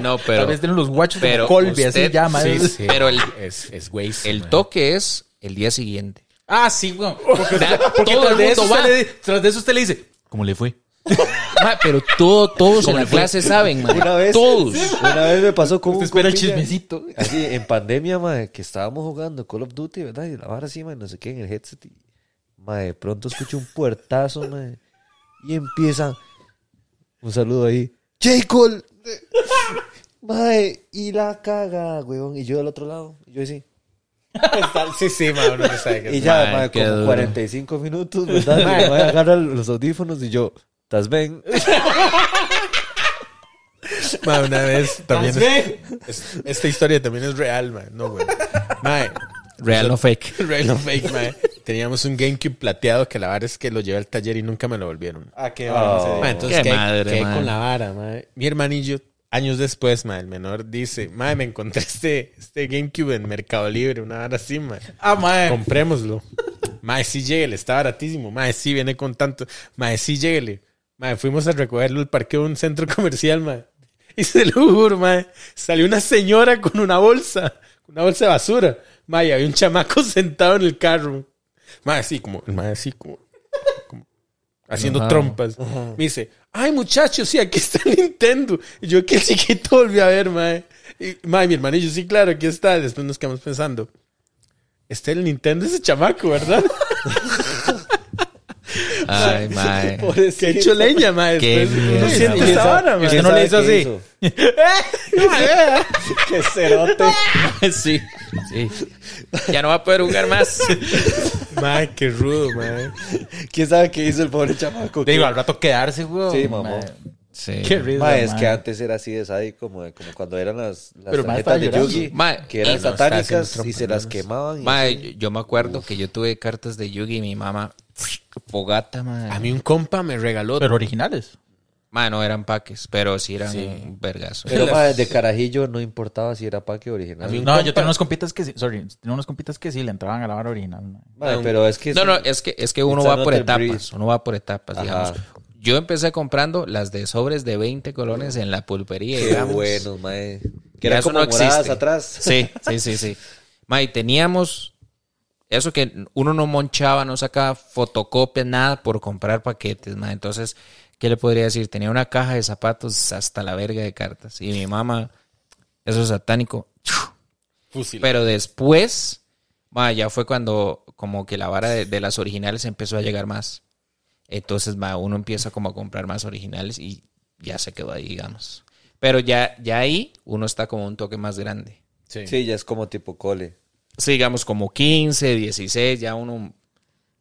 Speaker 2: No, pero...
Speaker 3: tal vez tienen los guachos
Speaker 2: pero
Speaker 3: Colby, así llama.
Speaker 4: sí, sí.
Speaker 2: Pero el,
Speaker 4: es, es güey.
Speaker 2: el toque es el día siguiente.
Speaker 3: Ah, sí, güey. Porque,
Speaker 2: Da-
Speaker 3: porque
Speaker 2: todo
Speaker 3: tras,
Speaker 2: el
Speaker 3: de eso usted le, tras de eso usted le dice, ¿cómo le fue?
Speaker 2: Mae, pero todo, todos en la clase saben, mae.
Speaker 1: Una vez,
Speaker 2: Todos.
Speaker 1: una vez me pasó con
Speaker 3: Usted
Speaker 1: un
Speaker 3: espera el chismecito.
Speaker 1: Así, en pandemia, mae, que estábamos jugando Call of Duty, ¿verdad? Y la vara así, mae, no sé qué, en el headset. Y, mae, de pronto escucho un puertazo, mae. Y empieza. Un saludo ahí. ¡J. Cole! Mae, y la caga, weón. Y yo del otro lado. Y yo así.
Speaker 4: Sí, sí, uno no sabe qué
Speaker 1: Y ya,
Speaker 2: Mae,
Speaker 1: mae,
Speaker 2: qué
Speaker 1: como
Speaker 2: duro.
Speaker 1: 45 minutos, ¿verdad? Me voy a agarrar los audífonos y yo. ¿Estás bien?
Speaker 4: Ma, una vez también es- es- esta historia también es real, man. No, güey. Mae,
Speaker 2: Real no fake.
Speaker 4: real no fake, mae. Teníamos un GameCube plateado que la vara es que lo llevé al taller y nunca me lo volvieron.
Speaker 3: Ah, qué
Speaker 1: Oh.
Speaker 4: Ma, entonces
Speaker 2: Qué
Speaker 4: quedé,
Speaker 2: madre,
Speaker 4: quedé
Speaker 2: mae.
Speaker 4: con la vara, mae. Mi hermanillo, años después, mae, el menor dice, mae, me encontré este, este GameCube en Mercado Libre, una vara así, mae.
Speaker 3: Ah, mae.
Speaker 4: Comprémoslo. Mae, sí, lléguele, está baratísimo. Mae, sí, viene con tanto. Mae, sí, lléguele. Mae, fuimos a recogerlo al parqueo de un centro comercial, mae. Y se lo juro, mae. Salió una señora con una bolsa, una bolsa de basura. Mae, y había un chamaco sentado en el carro. Mae, así como, mae, así como, como haciendo trompas. Me dice, ay, muchachos, sí, aquí está el Nintendo. Y yo, que el chiquito volví a ver, mae. Y, mae, mi hermanillo, sí, claro, aquí está. Después nos quedamos pensando, Está el Nintendo ese chamaco, ¿verdad?
Speaker 2: Ay, mae.
Speaker 4: Que hecho leña, mae.
Speaker 2: Qué mierda,
Speaker 4: siente esa vara, mae.
Speaker 3: usted no le hizo así.
Speaker 1: ¡Qué cerote!
Speaker 2: Sí, sí. Ya no va a poder jugar más.
Speaker 4: Mae, qué rudo, mae.
Speaker 1: ¿Quién sabe qué hizo el pobre chamaco?
Speaker 3: Digo, al rato quedarse, güey.
Speaker 1: Sí, mamá.
Speaker 2: Sí.
Speaker 3: Qué risa,
Speaker 1: Ma, es que antes era así de sádico, como, como cuando eran las, las
Speaker 3: Pero, ma,
Speaker 1: tarjetas de. Yugi,
Speaker 2: Ma,
Speaker 1: que eran
Speaker 2: y
Speaker 1: satánicas y se las quemaban. y así.
Speaker 2: Mae, yo me acuerdo que yo tuve cartas de Yugi y mi mamá, fogata.
Speaker 4: A mí un compa me regaló.
Speaker 3: Pero originales.
Speaker 2: Ma, no eran paques, pero sí eran
Speaker 4: Sí.
Speaker 2: un vergazo.
Speaker 1: Pero ma, de carajillo no importaba si era paque original.
Speaker 3: No,
Speaker 4: compa-
Speaker 3: yo tenía unos compitas que sí, sorry, tenía unos compitas que sí le entraban a la vara original.
Speaker 1: Ma, pero es que...
Speaker 2: No, no, es que, es que uno va por etapas.
Speaker 1: breed.
Speaker 2: Uno va por etapas,
Speaker 1: Ajá.
Speaker 2: digamos. Yo empecé comprando las de sobres de 20 colones en la pulpería.
Speaker 1: Qué
Speaker 2: digamos.
Speaker 1: bueno, mae. Que eran
Speaker 2: eso
Speaker 1: como
Speaker 2: no
Speaker 1: moradas
Speaker 2: existe.
Speaker 1: atrás.
Speaker 2: Sí, sí, sí, sí. Ma, y teníamos eso que uno no monchaba, no sacaba fotocopias, nada por comprar paquetes, ma. Entonces, ¿qué le podría decir? Tenía una caja de zapatos hasta la verga de cartas. Y mi mamá, eso es satánico.
Speaker 4: Fusil.
Speaker 2: Pero después, ma, ya fue cuando como que la vara de, de las originales empezó a llegar más. Entonces, ma, uno empieza como a comprar más originales y ya se quedó ahí, digamos. Pero ya, ya ahí uno está como un toque más grande.
Speaker 4: Sí.
Speaker 1: Sí, ya es como tipo cole.
Speaker 2: Sí, digamos como 15, 16, ya uno...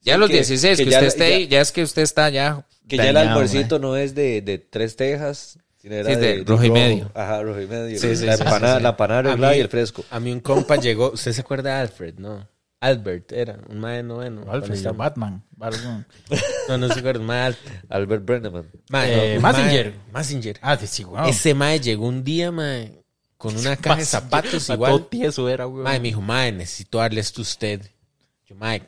Speaker 2: Ya
Speaker 1: Sí,
Speaker 2: los
Speaker 1: que-
Speaker 2: 16, que,
Speaker 1: que ya-
Speaker 2: usted esté
Speaker 1: ya-
Speaker 2: ahí, ya es que usted está ya...
Speaker 1: Que ya el almuercito no es de, de tres tejas, sino era
Speaker 2: Sí, de
Speaker 1: de,
Speaker 2: rojo y medio.
Speaker 1: Ajá, rojo y medio.
Speaker 2: Sí, sí,
Speaker 1: la
Speaker 2: sí,
Speaker 1: empanada, la empanada y el fresco.
Speaker 4: A mí un compa llegó, ¿usted se acuerda de Alfred? No. Albert era, un mae noveno.
Speaker 3: Alfred,
Speaker 4: estaba-
Speaker 3: Batman. Batman.
Speaker 4: No, no se acuerda, mae.
Speaker 1: Albert Brenneman.
Speaker 4: Mae,
Speaker 3: Eh,
Speaker 4: mae- Mazinger.
Speaker 3: Ah, sí, sí, wow.
Speaker 4: Ese mae llegó un día, mae, con una caja de zapatos igual.
Speaker 3: Todo tieso era, güey.
Speaker 4: Mae, me dijo, mae, necesito darle esto a usted. Yo, mae,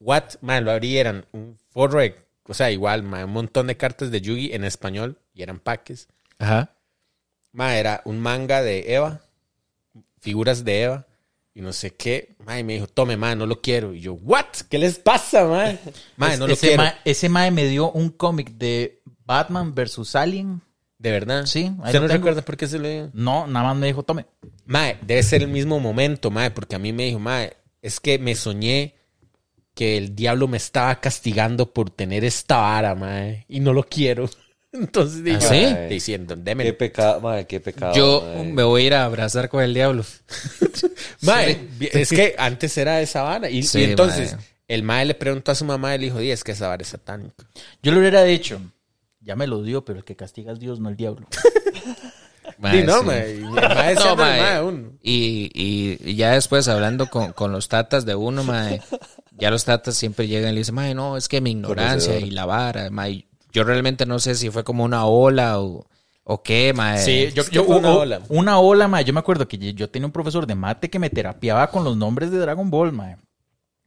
Speaker 4: what? Mae, lo abrí, eran un forro de- o sea, igual, mae, un montón de cartas de Yugi en español y eran paques.
Speaker 2: Ajá.
Speaker 4: Mae, era un manga de Eva, figuras de Eva y no sé qué. Mae, me dijo, tome, mae, no lo quiero. Y yo, what? ¿Qué les pasa, mae? Mae, no lo
Speaker 3: ese,
Speaker 4: quiero.
Speaker 3: mae, ese mae me dio un cómic de Batman versus Alien.
Speaker 4: De verdad.
Speaker 3: Sí, ahí
Speaker 4: ¿Usted no recuerda por qué se lo dio?
Speaker 3: No, nada más me dijo, tome.
Speaker 4: Mae, debe ser el mismo momento, mae, porque a mí me dijo, mae, es que me soñé que el diablo me estaba castigando por tener esta vara, mae, y no lo quiero. Entonces dije,
Speaker 2: ¿Ah, sí?
Speaker 4: "Mae, diciendo,
Speaker 1: Qué
Speaker 4: démelo.
Speaker 1: pecado, madre, qué pecado.
Speaker 2: Yo me voy a ir a abrazar con el diablo.
Speaker 4: Mae, es que antes era esa vara. Y, entonces, el mae le preguntó a su mamá y le dijo, "Di, es que esa vara es satánica.
Speaker 3: Yo le hubiera dicho, ya me lo dio, pero el que castiga es Dios, no el diablo.
Speaker 4: Y no,
Speaker 2: sí.
Speaker 4: y el
Speaker 2: ya después hablando con, con los tatas de uno, mae, ya los tatas siempre llegan y le dicen, mae, no, es que mi ignorancia y la vara, mae, yo realmente no sé si fue como una ola o, o qué, mae.
Speaker 3: Sí, yo, yo-
Speaker 4: fue una ola.
Speaker 3: Una ola, mae. Yo me acuerdo que yo tenía un profesor de mate que me terapiaba con los nombres de Dragon Ball, mae.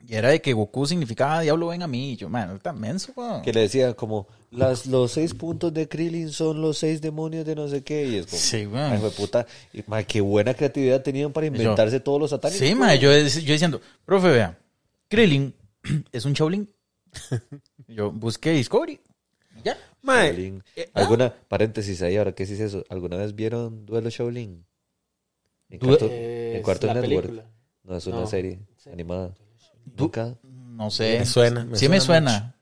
Speaker 3: Y era de que Goku significaba diablo ven a mí. Y yo, man, no es tan menso, weón.
Speaker 1: Que le decía como, las, los seis puntos de Krillin son los seis demonios de no sé qué. Y es como,
Speaker 3: Sí, weón.
Speaker 1: ay, puta. Y, mae, qué buena creatividad tenían para inventarse todos los satánicos.
Speaker 3: Sí, mae. Yo, yo diciendo, profe, vea, Krillin es un Shaolin. yo busqué Discovery. Ya.
Speaker 4: Mae,
Speaker 1: Shaolin.
Speaker 4: eh,
Speaker 1: ¿Alguna, paréntesis ahí, ahora qué es eso? ¿Alguna vez vieron Duelo Shaolin? En,
Speaker 3: Due-
Speaker 1: Cartoon- en Cartoon Network.
Speaker 4: película.
Speaker 1: No, es una
Speaker 4: No.
Speaker 1: serie animada. Nunca.
Speaker 3: No sé.
Speaker 4: Me suena, me
Speaker 3: sí me
Speaker 4: suena.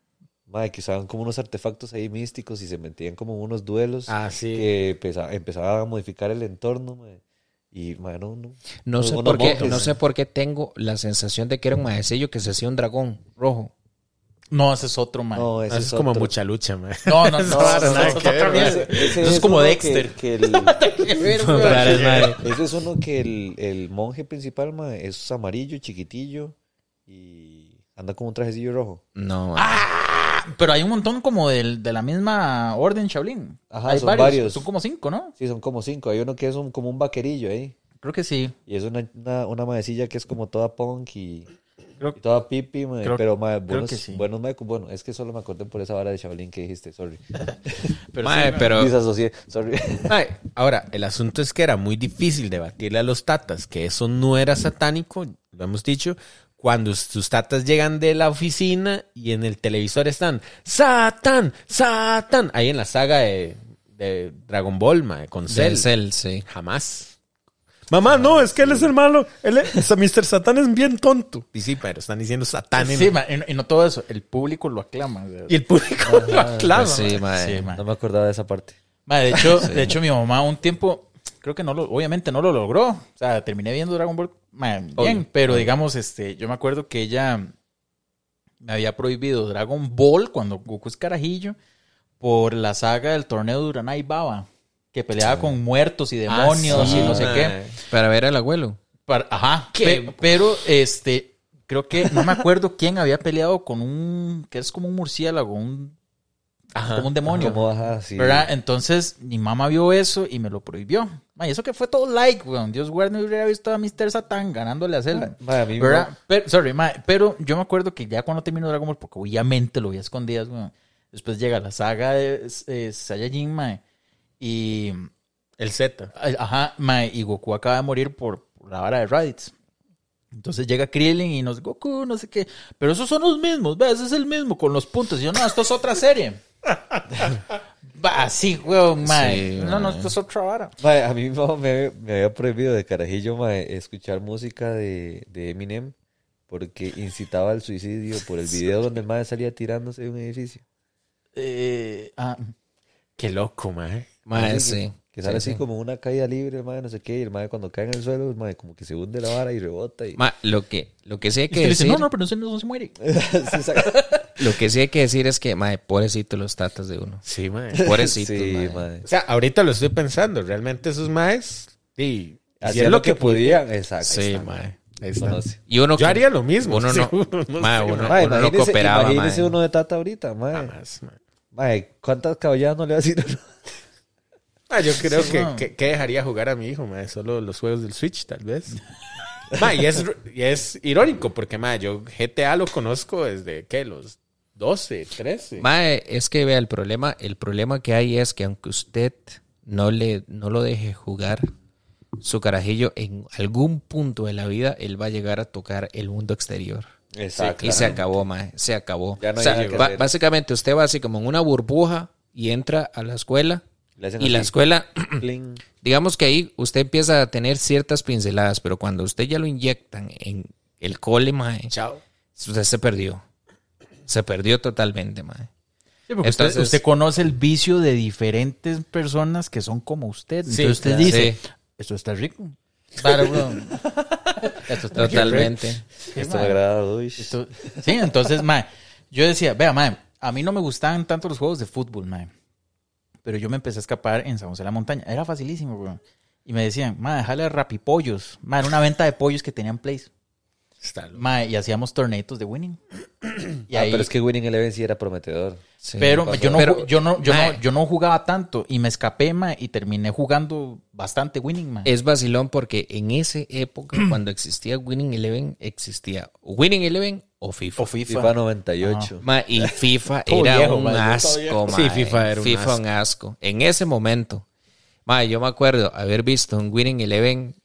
Speaker 1: Mae, que usaban como unos artefactos ahí místicos y se metían como unos duelos
Speaker 4: Ah, sí.
Speaker 1: que empezaba, empezaba a modificar el entorno. Y, no, no.
Speaker 2: No sé por qué, no sé por qué tengo la sensación de que era un maecillo que se hacía un dragón rojo.
Speaker 3: No, ese es otro, mae.
Speaker 1: No, ese
Speaker 4: Eso es
Speaker 1: es
Speaker 4: como
Speaker 1: otro.
Speaker 4: mucha lucha, mae.
Speaker 3: No, no, no. Eso es.
Speaker 1: Ese- ese
Speaker 3: como Dexter.
Speaker 1: Que, que el,
Speaker 2: Raras, mae.
Speaker 1: ese es uno que el, el monje principal, mae, es amarillo, chiquitillo y anda con un trajecillo rojo.
Speaker 2: No,
Speaker 3: Ah, pero hay un montón como del, de la misma orden Shaolin.
Speaker 1: Ajá,
Speaker 3: hay
Speaker 1: son varios.
Speaker 3: Son como cinco, ¿no?
Speaker 1: Sí, son como cinco. Hay uno que es un, como un vaquerillo ahí.
Speaker 3: Creo que sí.
Speaker 1: Y es una, una, una maecilla que es como toda punk y,
Speaker 3: Creo-
Speaker 1: y toda pipi, mae,
Speaker 3: creo-
Speaker 1: pero buenos,
Speaker 3: que sí.
Speaker 1: buenos mae, bueno, es que solo me acordé por esa vara de Shaolin que dijiste, sorry.
Speaker 3: Pero
Speaker 2: Mae,
Speaker 3: sí,
Speaker 2: pero
Speaker 1: Disasocié, sorry.
Speaker 4: Ahora, el asunto es que era muy difícil debatirle a los tatas que eso no era satánico, lo hemos dicho, cuando sus tatas llegan de la oficina y en el televisor están Satán, Satán, ahí en la saga de, de Dragon Ball, con Cell.
Speaker 2: Cell, sí.
Speaker 4: Jamás.
Speaker 5: Mamá, no, es que él es el malo. Él es, Mr. Satán es bien tonto.
Speaker 4: Y sí, pero están diciendo Satán en-
Speaker 3: Sí, ma, y, no- y no todo eso. El público lo aclama.
Speaker 4: y el público lo aclama.
Speaker 2: Pues sí, mae.
Speaker 3: Sí, ma.
Speaker 1: No me acordaba de esa parte.
Speaker 3: Ma, de hecho, de hecho, mi mamá un tiempo, creo que no lo, obviamente no lo logró. O sea, terminé viendo Dragon Ball ma, bien,
Speaker 1: Obvio.
Speaker 3: pero digamos, este, yo me acuerdo que ella me había prohibido Dragon Ball cuando Goku es carajillo por la saga del torneo de Uranai Baba, que peleaba con muertos y demonios
Speaker 4: Ah, sí,
Speaker 3: y no sé
Speaker 4: mae.
Speaker 3: qué.
Speaker 2: Para ver al abuelo.
Speaker 3: Para- ajá.
Speaker 4: ¿Qué?
Speaker 3: pe- pero, este, creo que no me acuerdo quién había peleado con un, que es como un murciélago, un, como un demonio.
Speaker 1: Como, ajá, sí.
Speaker 3: ¿Verdad? Entonces, mi mamá vio eso y me lo prohibió. Ma, y eso que fue todo like, weón. Dios guarde, no hubiera visto a Mr. Satan ganándole a Zelda. ¿Verdad? Pero, sorry, ma, pero yo me acuerdo que ya cuando terminó Dragon Ball, porque obviamente lo vi a escondidas, weón. Después llega la saga de eh, Saiyajin, ma, y...
Speaker 4: El Z.
Speaker 3: Ajá, ma, y Goku acaba de morir por, por la vara de Raditz. Entonces llega Krillin y nos Goku, no sé qué. Pero esos son los mismos, ¿ves? Ese es el mismo con los puntos. Y yo, no, esto es otra serie. Va, así, weón, ma.
Speaker 2: Sí,
Speaker 3: no, no, esto es otra vara.
Speaker 1: A mí mi mamá me, me había prohibido de carajillo ma, escuchar música de, de Eminem porque incitaba al suicidio por el video donde el madre salía tirándose de un edificio.
Speaker 3: Eh, ah,
Speaker 4: Qué loco, mae.
Speaker 2: Mae, sí.
Speaker 1: Que sale
Speaker 2: Sí,
Speaker 1: así
Speaker 2: sí.
Speaker 1: como una caída libre, el madre no sé qué, y el madre cuando cae en el suelo, el madre como que se hunde la vara y rebota. Y...
Speaker 2: Lo que, lo que sí hay que
Speaker 3: dice,
Speaker 2: decir,
Speaker 3: no, no, pero no se, no se muere.
Speaker 2: Lo que sí hay que decir es que, mae, pobrecito los tatas de uno.
Speaker 4: Sí, mae.
Speaker 2: Pobrecito,
Speaker 1: sí,
Speaker 2: mae.
Speaker 4: O sea, ahorita lo estoy pensando. Realmente esos maes, sí,
Speaker 1: Hacían lo que podían, exacto.
Speaker 2: Sí,
Speaker 1: está,
Speaker 2: mae. Y uno
Speaker 4: Yo haría lo mismo.
Speaker 2: Uno no, mae, uno,
Speaker 1: Mae,
Speaker 2: uno no cooperaba,
Speaker 1: imagínese
Speaker 2: mae.
Speaker 1: uno de tata ahorita, madre.
Speaker 4: Jamás, mae.
Speaker 1: Mae, ¿cuántas caballadas no le va a decir?
Speaker 4: Ah, yo creo
Speaker 3: Sí,
Speaker 4: que, que, que dejaría jugar a mi hijo, mae. Solo los juegos del Switch, tal vez. Mae, y, es, y es irónico porque, mae, yo GTA lo conozco desde, ¿qué? Los 12, 13.
Speaker 2: Mae, es que vea, el problema, el problema que hay es que aunque usted no le, no lo deje jugar su carajillo, en algún punto de la vida, él va a llegar a tocar el mundo exterior.
Speaker 1: Exacto.
Speaker 2: Y se acabó, mae, se acabó.
Speaker 1: Ya no
Speaker 2: O sea,
Speaker 1: que
Speaker 2: básicamente usted va así como en una burbuja y entra a la escuela
Speaker 1: Le hacen
Speaker 2: y la escuela, digamos que ahí usted empieza a tener ciertas pinceladas, pero cuando usted ya lo inyectan en el cole, mae,
Speaker 4: Chao.
Speaker 2: usted se perdió. Se perdió totalmente, mae.
Speaker 3: Sí, porque usted-
Speaker 2: Entonces-
Speaker 3: usted, conoce el vicio de diferentes personas que son como usted.
Speaker 4: Sí,
Speaker 3: Entonces usted
Speaker 2: claro.
Speaker 3: dice,
Speaker 2: Sí.
Speaker 3: esto está rico. Claro. Esto está rico.
Speaker 2: Totalmente.
Speaker 3: Sí,
Speaker 1: Esto me agrada, uy.
Speaker 3: Esto- sí, entonces, mae, yo decía, vea, mae, a mí no me gustaban tanto los juegos de fútbol, mae. Pero yo me empecé a escapar en San José de la Montaña. Era facilísimo, weón. Y me decían, mae, déjale a rapipollos. Mae, era una venta de pollos que tenían plays. Mae, y hacíamos torneitos de winning. Y
Speaker 1: Ah,
Speaker 3: ahí-
Speaker 1: pero es que Winning Eleven sí era prometedor.
Speaker 2: Sí.
Speaker 3: pero yo no,
Speaker 2: Pero,
Speaker 3: yo, no, yo, no, yo no jugaba tanto y me escapé, mae, y terminé jugando bastante winning, mae.
Speaker 2: Es vacilón porque en esa época, cuando existía Winning Eleven, existía Winning Eleven o FIFA.
Speaker 3: o FIFA.
Speaker 1: FIFA 98.
Speaker 2: Ma, y FIFA era
Speaker 3: viejo,
Speaker 2: un
Speaker 3: ma,
Speaker 2: asco, ma,
Speaker 4: Sí, FIFA era un
Speaker 2: FIFA
Speaker 4: asco.
Speaker 2: un asco. En ese momento, ma, yo me acuerdo haber visto un Winning Eleven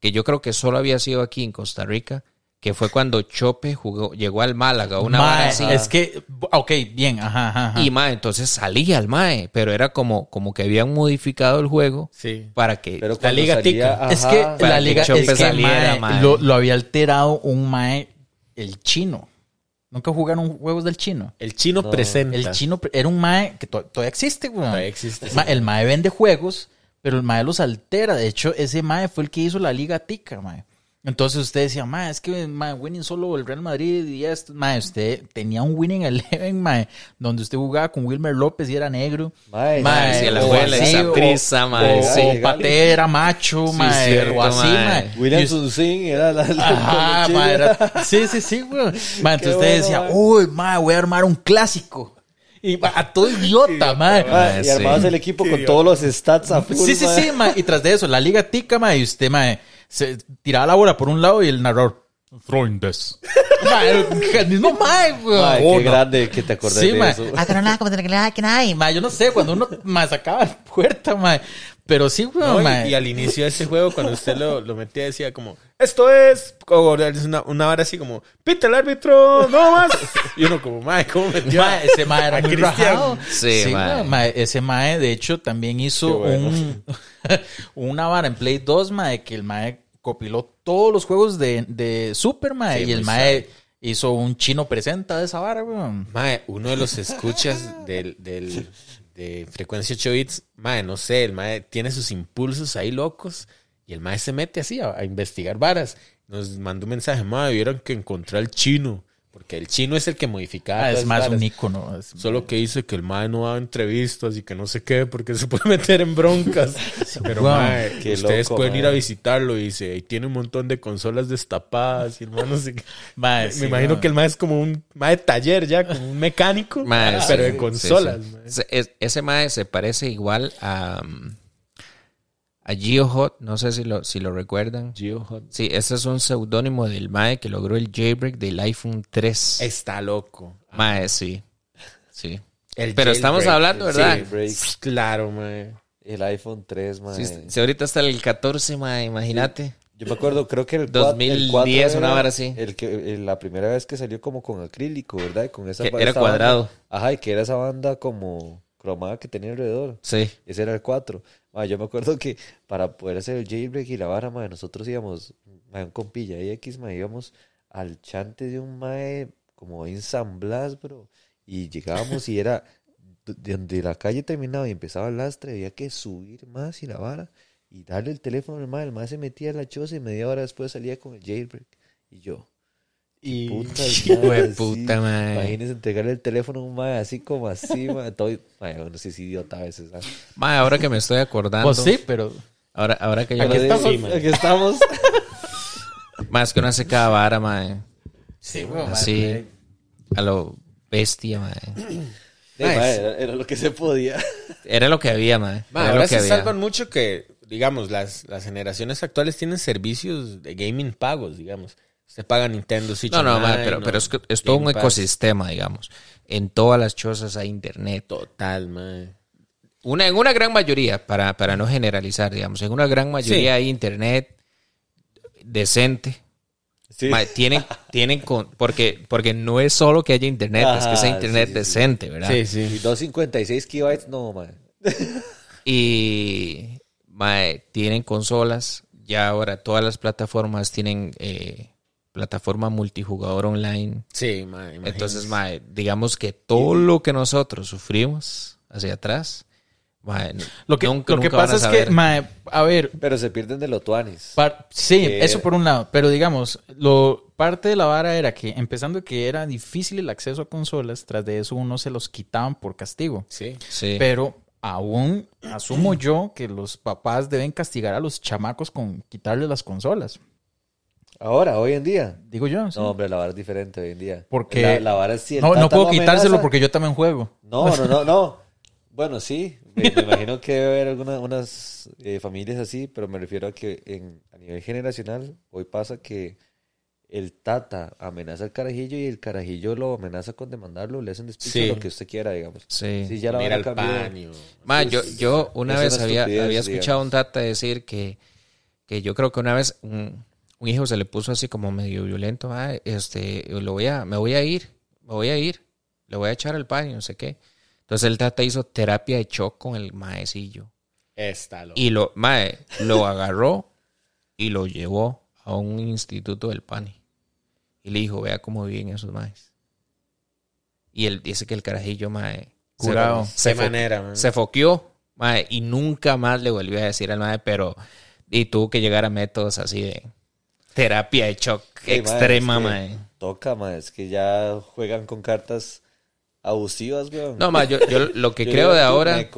Speaker 2: que yo creo que solo había sido aquí en Costa Rica, que fue cuando Chope jugó, llegó al Málaga, una
Speaker 3: Mae,
Speaker 2: vara así.
Speaker 3: es que, ok, bien, ajá, ajá. ajá.
Speaker 2: Y ma, entonces salía el Mae, pero era como, como que habían modificado el juego
Speaker 4: Sí.
Speaker 2: para que
Speaker 1: Pero cuando
Speaker 4: Liga
Speaker 1: salía,
Speaker 4: Tica.
Speaker 3: Es que la
Speaker 2: que
Speaker 3: liga
Speaker 2: Chope
Speaker 3: es que,
Speaker 2: saliera,
Speaker 3: mae,
Speaker 2: mae.
Speaker 3: Lo, lo había alterado un mae, el chino. ¿Nunca jugaron juegos del chino?
Speaker 4: El chino
Speaker 1: No.
Speaker 4: presenta.
Speaker 3: El chino era un mae que to- todavía existe, güey.
Speaker 4: Todavía existe.
Speaker 3: Ma- el mae vende juegos, pero el mae los altera. De hecho, ese mae fue el que hizo la liga tica, mae. Entonces usted decía, mae, es que mae, winning solo el Real Madrid y esto. Mae, usted tenía un winning eleven, mae, donde usted jugaba con Wilmer López y era negro.
Speaker 1: Mae,
Speaker 3: Mae,
Speaker 2: sí, la
Speaker 3: o
Speaker 2: abuela
Speaker 3: así,
Speaker 2: esa
Speaker 3: o-
Speaker 2: prisa, mae,
Speaker 3: o,
Speaker 1: sí.
Speaker 3: o Paté era macho,
Speaker 2: Sí,
Speaker 3: mae,
Speaker 2: cierto,
Speaker 3: o así,
Speaker 2: mae.
Speaker 1: William Sunsin era la, la
Speaker 3: Ajá,
Speaker 1: chila.
Speaker 3: era- sí, sí, sí, güey. Mae, entonces usted
Speaker 1: bueno,
Speaker 3: decía, uy, mae, voy a armar un clásico. Y ma, a todo idiota. Mae,
Speaker 1: y
Speaker 2: sí.
Speaker 1: armabas el equipo con todos los stats a full,
Speaker 3: Sí, sí, sí, mae. Y tras de eso, la liga tica, mae, y usted, mae, se tiraba la bola por un lado y el narrador. Throwing this. Mae, el mismo mae, güey.
Speaker 1: Qué
Speaker 3: no.
Speaker 1: grande que te acordás
Speaker 3: Sí,
Speaker 1: de
Speaker 3: mae.
Speaker 1: eso.
Speaker 3: Ah, nada. Y, mae, yo no sé, cuando uno mae, sacaba la puerta, mae. Pero sí, güey,
Speaker 4: No, y-
Speaker 3: mae.
Speaker 4: y, al inicio de ese juego, cuando usted lo, lo metía, decía como, esto es, o es una, una hora así como, pita el árbitro, no más. Y uno como, mae, ¿cómo metió?
Speaker 3: Mae, ese mae era muy rajado.
Speaker 2: Sí, mae.
Speaker 3: mae, mae, Ese mae, de hecho, también hizo
Speaker 1: bueno.
Speaker 3: un, una vara en Play 2, mae, que el mae copiló todos los juegos de, de Super, mae,
Speaker 4: Sí,
Speaker 3: y el
Speaker 4: muy
Speaker 3: mae hizo un chino presenta de esa vara, weón.
Speaker 4: Mae, uno de los escuchas del, del, de frecuencia 8 bits, mae, no sé, el mae tiene sus impulsos ahí locos y el mae se mete así a, a investigar varas. Nos mandó un mensaje, mae, vieron que encontré al chino. Porque el chino es el que modificaba.
Speaker 3: Ah, es más
Speaker 4: varas.
Speaker 3: un ícono. es-
Speaker 4: Solo que dice que el mae no da entrevistas y que no sé qué porque se puede meter en broncas. Pero
Speaker 3: Wow.
Speaker 4: mae, ustedes
Speaker 1: loco,
Speaker 4: pueden ir a visitarlo y dice, y tiene un montón de consolas destapadas y hermano, no sé qué.
Speaker 3: Mae,
Speaker 4: Me
Speaker 3: sí,
Speaker 4: imagino
Speaker 3: mae.
Speaker 4: que el mae es como un mae de taller ya, como un mecánico,
Speaker 2: Mae,
Speaker 4: pero
Speaker 2: sí,
Speaker 4: de consolas.
Speaker 2: sí, Ese mae se parece igual a, um, a GeoHot, no sé si lo, si lo recuerdan. Sí, ese es un seudónimo del mae que logró el jailbreak del iPhone 3.
Speaker 4: Está loco.
Speaker 2: Mae, sí. Sí.
Speaker 4: El
Speaker 2: Pero estamos
Speaker 4: jailbreak.
Speaker 2: hablando, ¿verdad?
Speaker 4: Sí,
Speaker 1: Break,
Speaker 4: claro, mae.
Speaker 1: el iPhone 3, mae.
Speaker 2: Sí, si ahorita está el 14, mae, imagínate.
Speaker 1: Yo me acuerdo, creo que el
Speaker 2: 2010,
Speaker 1: 2010
Speaker 2: una vara así.
Speaker 1: El que, la primera vez que salió como con acrílico, ¿verdad? Y con esa,
Speaker 2: Que era
Speaker 1: banda-
Speaker 2: cuadrado.
Speaker 1: ajá, y que era esa banda como cromada que tenía alrededor.
Speaker 2: Sí.
Speaker 1: Ese era el 4. Ma, yo me acuerdo que para poder hacer el jailbreak y la vara, ma, nosotros íbamos, ma, un compilla y X, ma, íbamos al chante de un mae como en San Blas, bro. Y llegábamos y era de de donde la calle terminaba y empezaba el lastre, había que subir más y la vara y darle el teléfono al mae. El mae se metía en la choza y media hora después salía con el jailbreak. Y yo,
Speaker 4: Y
Speaker 1: puta,
Speaker 2: de
Speaker 1: así.
Speaker 2: puta, mae.
Speaker 1: Imagínense entregarle el teléfono a un mae así como así, mae. Todo, mae, bueno, sí es idiota a veces, ¿sabes?
Speaker 2: Mae, ahora que me estoy acordando.
Speaker 3: Pues sí, pero
Speaker 2: Ahora, ahora que yo
Speaker 1: Aquí
Speaker 2: lo digo.
Speaker 1: estamos.
Speaker 4: sí,
Speaker 1: aquí estamos.
Speaker 2: Más que uno hace cada vara, mae.
Speaker 3: sí, güey,
Speaker 2: Así. A lo bestia, mae.
Speaker 1: Sí, mae, era, era lo que se podía.
Speaker 2: Era lo que había, mae.
Speaker 4: Ma,
Speaker 2: Era
Speaker 4: ahora
Speaker 2: lo que
Speaker 4: se
Speaker 2: había.
Speaker 4: salvan mucho que, digamos, las, las generaciones actuales tienen servicios de gaming pagos, digamos. Se paga Nintendo Switch
Speaker 2: No, no,
Speaker 4: Online,
Speaker 2: pero,
Speaker 4: ¿no?
Speaker 2: pero es, que es todo un ecosistema, digamos. En todas las chozas hay internet.
Speaker 4: Total, mae.
Speaker 2: Una, en una gran mayoría, para, para no generalizar, digamos, en una gran mayoría
Speaker 4: Sí.
Speaker 2: hay internet decente.
Speaker 1: Sí.
Speaker 2: Tienen, tienen con, porque, porque no es solo que haya internet, es que sea internet
Speaker 1: sí, sí, sí.
Speaker 2: decente, ¿verdad?
Speaker 1: Y 256 kilobytes, no, mae.
Speaker 2: Y mae, tienen consolas. Ya ahora todas las plataformas tienen eh, plataforma multijugador online.
Speaker 4: Sí, mae.
Speaker 2: Entonces, mae, digamos que todo lo que nosotros sufrimos hacia atrás, mae,
Speaker 3: Lo que,
Speaker 2: nunca-
Speaker 3: lo que
Speaker 2: nunca van
Speaker 3: pasa
Speaker 2: a
Speaker 3: es
Speaker 2: saber.
Speaker 3: que, mae, a ver,
Speaker 1: Pero se pierden de lo tuanis.
Speaker 3: par- sí,
Speaker 1: Que-
Speaker 3: eso por un lado, pero digamos, lo parte de la vara era que empezando que era difícil el acceso a consolas, tras de eso uno se los quitaban por castigo.
Speaker 4: Sí.
Speaker 2: Sí.
Speaker 3: Pero aún asumo yo que los papás deben castigar a los chamacos con quitarles las consolas.
Speaker 1: Ahora, hoy en día.
Speaker 3: Digo yo. sí.
Speaker 1: No, hombre, la vara es diferente hoy en día.
Speaker 3: Porque-
Speaker 1: La, la vara es si
Speaker 3: no, no puedo
Speaker 1: lo
Speaker 3: quitárselo
Speaker 1: amenaza-
Speaker 3: porque yo también juego.
Speaker 1: No, no, no, no. Bueno, sí. Me, me imagino que debe haber algunas unas, eh, familias así, pero me refiero a que en, a nivel generacional, hoy pasa que el tata amenaza al carajillo y el carajillo lo amenaza con demandarlo, le hacen despido,
Speaker 4: Sí.
Speaker 1: lo que usted quiera, digamos.
Speaker 2: Sí.
Speaker 1: Sí, ya la
Speaker 4: Mira
Speaker 1: vara
Speaker 4: el paño.
Speaker 2: Yo, yo una vez
Speaker 1: una
Speaker 2: había, había escuchado a un tata decir que, que yo creo que una vez un, un hijo se le puso así como medio violento, "Ah, este, lo voy a, me voy a ir, me voy a ir, le voy a echar el paño, no sé qué. Entonces el tata hizo terapia de shock con el maecillo.
Speaker 4: Está loco.
Speaker 2: Y lo, mae, lo agarró y lo llevó a un instituto del pani. Y le dijo, vea cómo viven esos maes. Y él dice que el carajillo, mae, se-
Speaker 3: Curado.
Speaker 2: se, fo-
Speaker 4: manera, man.
Speaker 2: se foqueó, mae, y nunca más le volvió a decir al mae, pero y tuvo que llegar a métodos así de terapia de shock
Speaker 1: Sí, mae,
Speaker 2: extrema,
Speaker 1: es que
Speaker 2: mae.
Speaker 1: Toca, ma, es que ya juegan con cartas abusivas, weón.
Speaker 2: No, mae, yo, yo lo que
Speaker 1: Yo
Speaker 2: creo de ahora,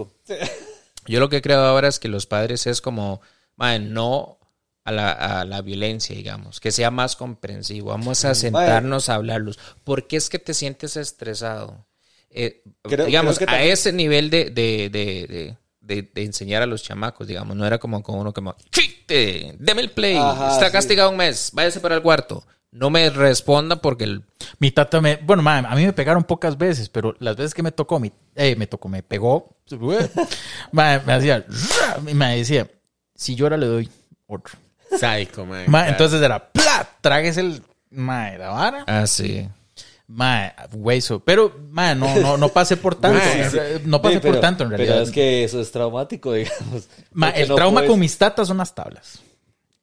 Speaker 2: yo lo que creo de ahora es que los padres es como, mae, no a la, a la violencia, digamos, que sea más comprensivo. Vamos a sentarnos a hablarlos. ¿Por qué es que te sientes estresado? Eh,
Speaker 1: Creo-
Speaker 2: digamos,
Speaker 1: creo
Speaker 2: a
Speaker 1: también-
Speaker 2: ese nivel de, de, de, de, de- de enseñar a los chamacos, digamos, no era como con uno que me, chiste, deme el play,
Speaker 1: Ajá,
Speaker 2: está
Speaker 1: sí.
Speaker 2: castigado un mes, váyase para el cuarto. No me responda porque el,
Speaker 3: Mi tata me, bueno, ma, a mí me pegaron pocas veces, pero las veces que me tocó, mi, eh, me tocó, me pegó, ma, me hacía, y me decía, si llora le doy otro.
Speaker 4: Sádico, man.
Speaker 3: Ma,
Speaker 4: claro.
Speaker 3: entonces era, ¡plá! Tragues el, ma, la vara,
Speaker 2: ah, sí.
Speaker 3: Ma, hueso. Pero, ma, no, no, no pasé por tanto,
Speaker 4: sí.
Speaker 3: no pasé
Speaker 1: Sí, pero-
Speaker 3: por tanto en realidad.
Speaker 1: Pero es que eso es traumático, digamos.
Speaker 3: Ma,
Speaker 1: Porque
Speaker 3: el
Speaker 1: no
Speaker 3: trauma
Speaker 1: puedes-
Speaker 3: con mis tatas son las tablas.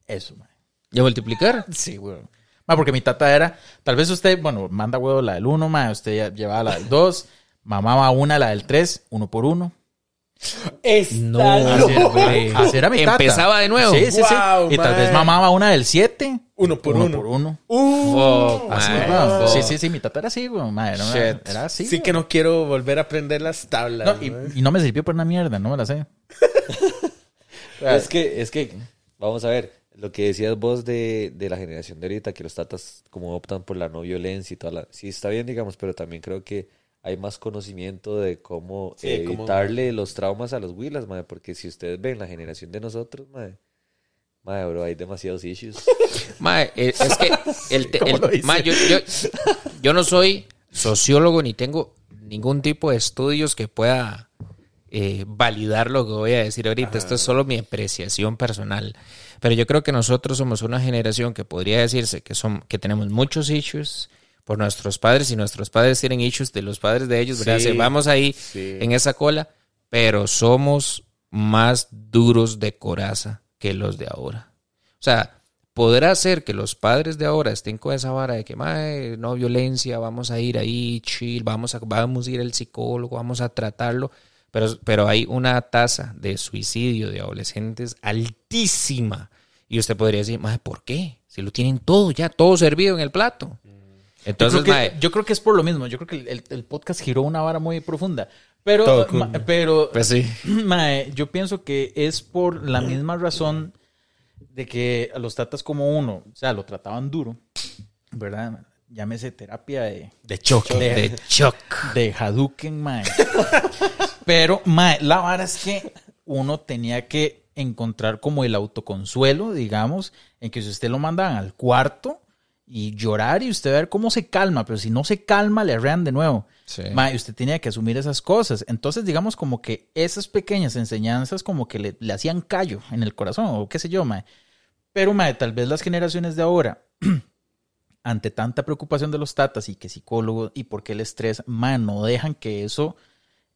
Speaker 3: Eso, ma.
Speaker 2: ¿Ya multiplicar?
Speaker 3: Sí, güey. Ma, porque mi tata era, tal vez usted, bueno, manda huevo la del uno, ma, usted ya llevaba la del dos, mamaba una, la del tres, uno por uno.
Speaker 2: No,
Speaker 3: mi tata.
Speaker 2: Empezaba de nuevo.
Speaker 3: Sí, sí, sí.
Speaker 4: Wow,
Speaker 3: y tal vez mamaba una del 7.
Speaker 4: Uno por uno.
Speaker 3: por uno.
Speaker 2: Fuck,
Speaker 3: Así,
Speaker 2: mae,
Speaker 3: güey.
Speaker 2: fuck.
Speaker 3: Sí, sí, sí. Mi tata era así, güey. Era, era así.
Speaker 4: Sí
Speaker 3: güey.
Speaker 4: que no quiero volver a aprender las tablas.
Speaker 3: No, y,
Speaker 4: güey.
Speaker 3: y no me sirvió por una mierda, no me la sé.
Speaker 1: Es que, es que, vamos a ver, lo que decías vos de, de la generación de ahorita, que los tatas como optan por la no violencia y toda la... Sí, está bien, digamos, pero también creo que hay más conocimiento de cómo
Speaker 4: Sí,
Speaker 1: evitarle los traumas a los Willas, madre, porque si ustedes ven la generación de nosotros, madre, madre, bro, hay demasiados issues.
Speaker 2: Mae, eh, es que mae, yo, yo, yo no soy sociólogo ni tengo ningún tipo de estudios que pueda eh, validar lo que voy a decir ahorita. Esto es solo mi apreciación personal. Pero yo creo que nosotros somos una generación que podría decirse que, son, que tenemos muchos issues por nuestros padres y nuestros padres tienen issues de los padres de ellos, vamos ahí
Speaker 4: sí.
Speaker 2: en esa cola, pero somos más duros de coraza que los de ahora. O sea, podrá ser que los padres de ahora estén con esa vara de que "Mae, no violencia, vamos a ir ahí, chill, vamos a, vamos a ir al psicólogo, vamos a tratarlo. Pero, pero hay una tasa de suicidio de adolescentes altísima. Y usted podría decir, "Mae, ¿por qué? Si lo tienen todo ya, todo servido en el plato. Entonces,
Speaker 3: yo, creo que,
Speaker 2: mae,
Speaker 3: yo creo que es por lo mismo. Yo creo que el, el- podcast giró una vara muy profunda. Pero, ma-
Speaker 4: cool.
Speaker 3: pero
Speaker 2: pues sí.
Speaker 3: mae, yo pienso que es por la misma razón de que los tatas como uno, o sea, lo trataban duro, ¿verdad? Llámese terapia de,
Speaker 4: De choque.
Speaker 3: de,
Speaker 2: De shock.
Speaker 3: de Hadouken, mae. Pero, mae, la vara es que uno tenía que encontrar como el autoconsuelo, digamos, en que si usted lo mandaban al cuarto y llorar y usted ver cómo se calma, pero si no se calma, le arrean de nuevo.
Speaker 2: Sí.
Speaker 3: Mae, usted tenía que asumir esas cosas. Entonces, digamos como que esas pequeñas enseñanzas como que le, le hacían callo en el corazón, o qué sé yo, mae. Pero, mae, tal vez las generaciones de ahora, ante tanta preocupación de los tatas y que psicólogos y por qué el estrés, mae, no dejan que eso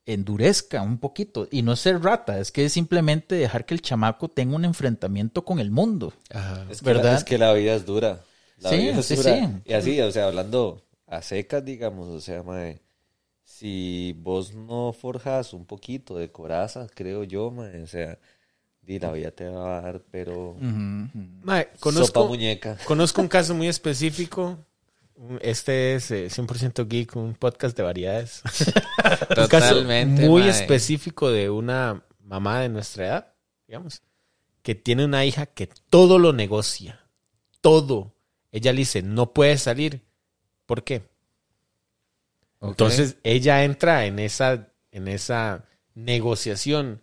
Speaker 3: endurezca un poquito. Y no es ser rata, es que es simplemente dejar que el chamaco tenga un enfrentamiento con el mundo.
Speaker 2: Ajá.
Speaker 1: Es que,
Speaker 3: ¿Verdad?
Speaker 1: La, es que la vida es dura. La
Speaker 3: Sí, sí, sí.
Speaker 1: Y así, o sea, hablando a secas, digamos, o sea, mae, si vos no forjas un poquito de coraza, creo yo, mae, o sea, di, la vida te va a dar, pero
Speaker 4: Mae,
Speaker 1: sopa
Speaker 4: conozco,
Speaker 1: muñeca.
Speaker 4: conozco un caso muy específico. Este es eh, 100% Geek, un podcast de variedades. un caso
Speaker 2: Totalmente.
Speaker 4: muy
Speaker 2: mae.
Speaker 4: específico de una mamá de nuestra edad, digamos, que tiene una hija que todo lo negocia. Todo. Ella le dice, no puede salir. ¿Por qué? Entonces ella entra en esa, en esa negociación.